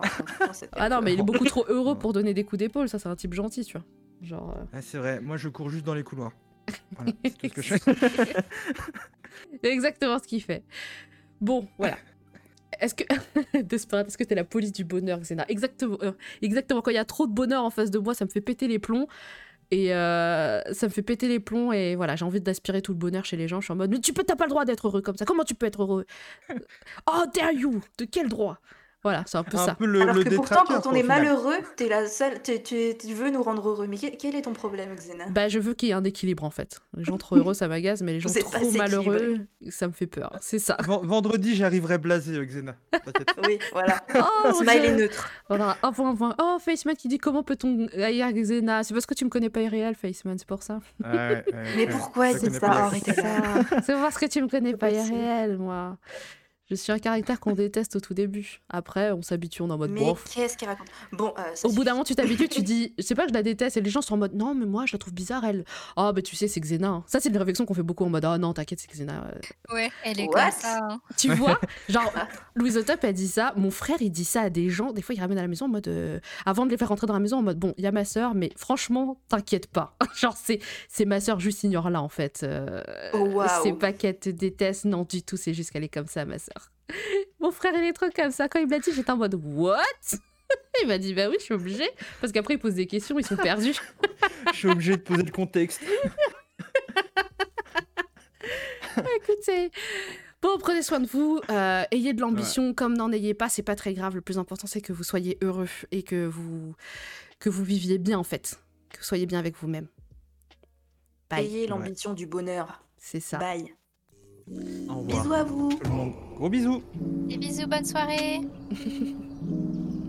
Ah non, mais il est beaucoup trop heureux pour donner des coups d'épaule. Ça, c'est un type gentil, tu vois. Genre. euh, Ah, c'est vrai, moi je cours juste dans les couloirs. Voilà, c'est ce que je fais. Exactement ce qu'il fait. Bon, voilà. Est-ce que. Desperate, est-ce que t'es la police du bonheur, Xena Exactement. euh, exactement. Quand il y a trop de bonheur en face de moi, ça me fait péter les plombs. Et euh, ça me fait péter les plombs. Et voilà, j'ai envie d'aspirer tout le bonheur chez les gens. Je suis en mode, mais tu peux, t'as pas le droit d'être heureux comme ça. Comment tu peux être heureux? Oh, dare you? De quel droit? Voilà, c'est un peu Un ça. peu le, Alors le que pourtant, quand on est malheureux, t'es la seule, tu, tu veux nous rendre heureux. Mais quel, quel est ton problème, Xena? Bah, je veux qu'il y ait un équilibre en fait. Les gens trop heureux, ça m'agace, mais les gens trop malheureux, ça me fait peur. C'est ça. Ven- Vendredi, j'arriverai blasé, euh, Xena. Oui, voilà. Oh, Smile est neutre. Voilà, un point, un point. Oh, Faceman qui dit comment peut-on haïr Xena? C'est parce que tu me connais pas irréel, Faceman, c'est pour ça. Ouais, ouais, Mais pourquoi c'est ça Arrêtez ça. C'est parce que tu me connais pas irréel, moi. Je suis un caractère qu'on déteste au tout début. Après, on s'habitue, on est en mode Mais bof. qu'est-ce qu'il raconte? Bon, euh, Au bout d'un moment, tu t'habitues, tu dis, je sais pas, je la déteste, et les gens sont en mode, non, mais moi, je la trouve bizarre, elle. Ah, bah tu sais, c'est Xena. hein. Ça, c'est des réflexions qu'on fait beaucoup en mode, ah non, t'inquiète, c'est Xena. euh. Ouais, elle est What? comme ça. hein. Tu vois? Genre, Louise Top, elle dit ça. Mon frère, il dit ça à des gens. Des fois, il ramène à la maison en mode. euh, avant de les faire rentrer dans la maison, en mode, bon, il y a ma sœur, mais franchement, t'inquiète pas. Genre, c'est, c'est ma sœur, juste ignore-la, en fait. Euh, Oh, waouh. C'est pas qu'elle te déteste, non, du tout, c'est juste qu'elle est comme ça, ma sœur. Mon frère, il est trop comme ça. Quand il me l'a dit, j'étais en mode, what? Il m'a dit, bah oui, je suis obligée. Parce qu'après, il pose des questions, ils sont perdus. Je suis obligé de poser le contexte. Écoutez. Bon, prenez soin de vous, euh, ayez de l'ambition, comme n'en ayez pas, c'est pas très grave. Le plus important, c'est que vous soyez heureux et que vous, que vous viviez bien, en fait. Que vous soyez bien avec vous-même. Bye. Ayez l'ambition du bonheur. C'est ça. Bye. Au revoir. Bisous à vous. Tout le monde. Gros bisous. Des bisous, bonne soirée.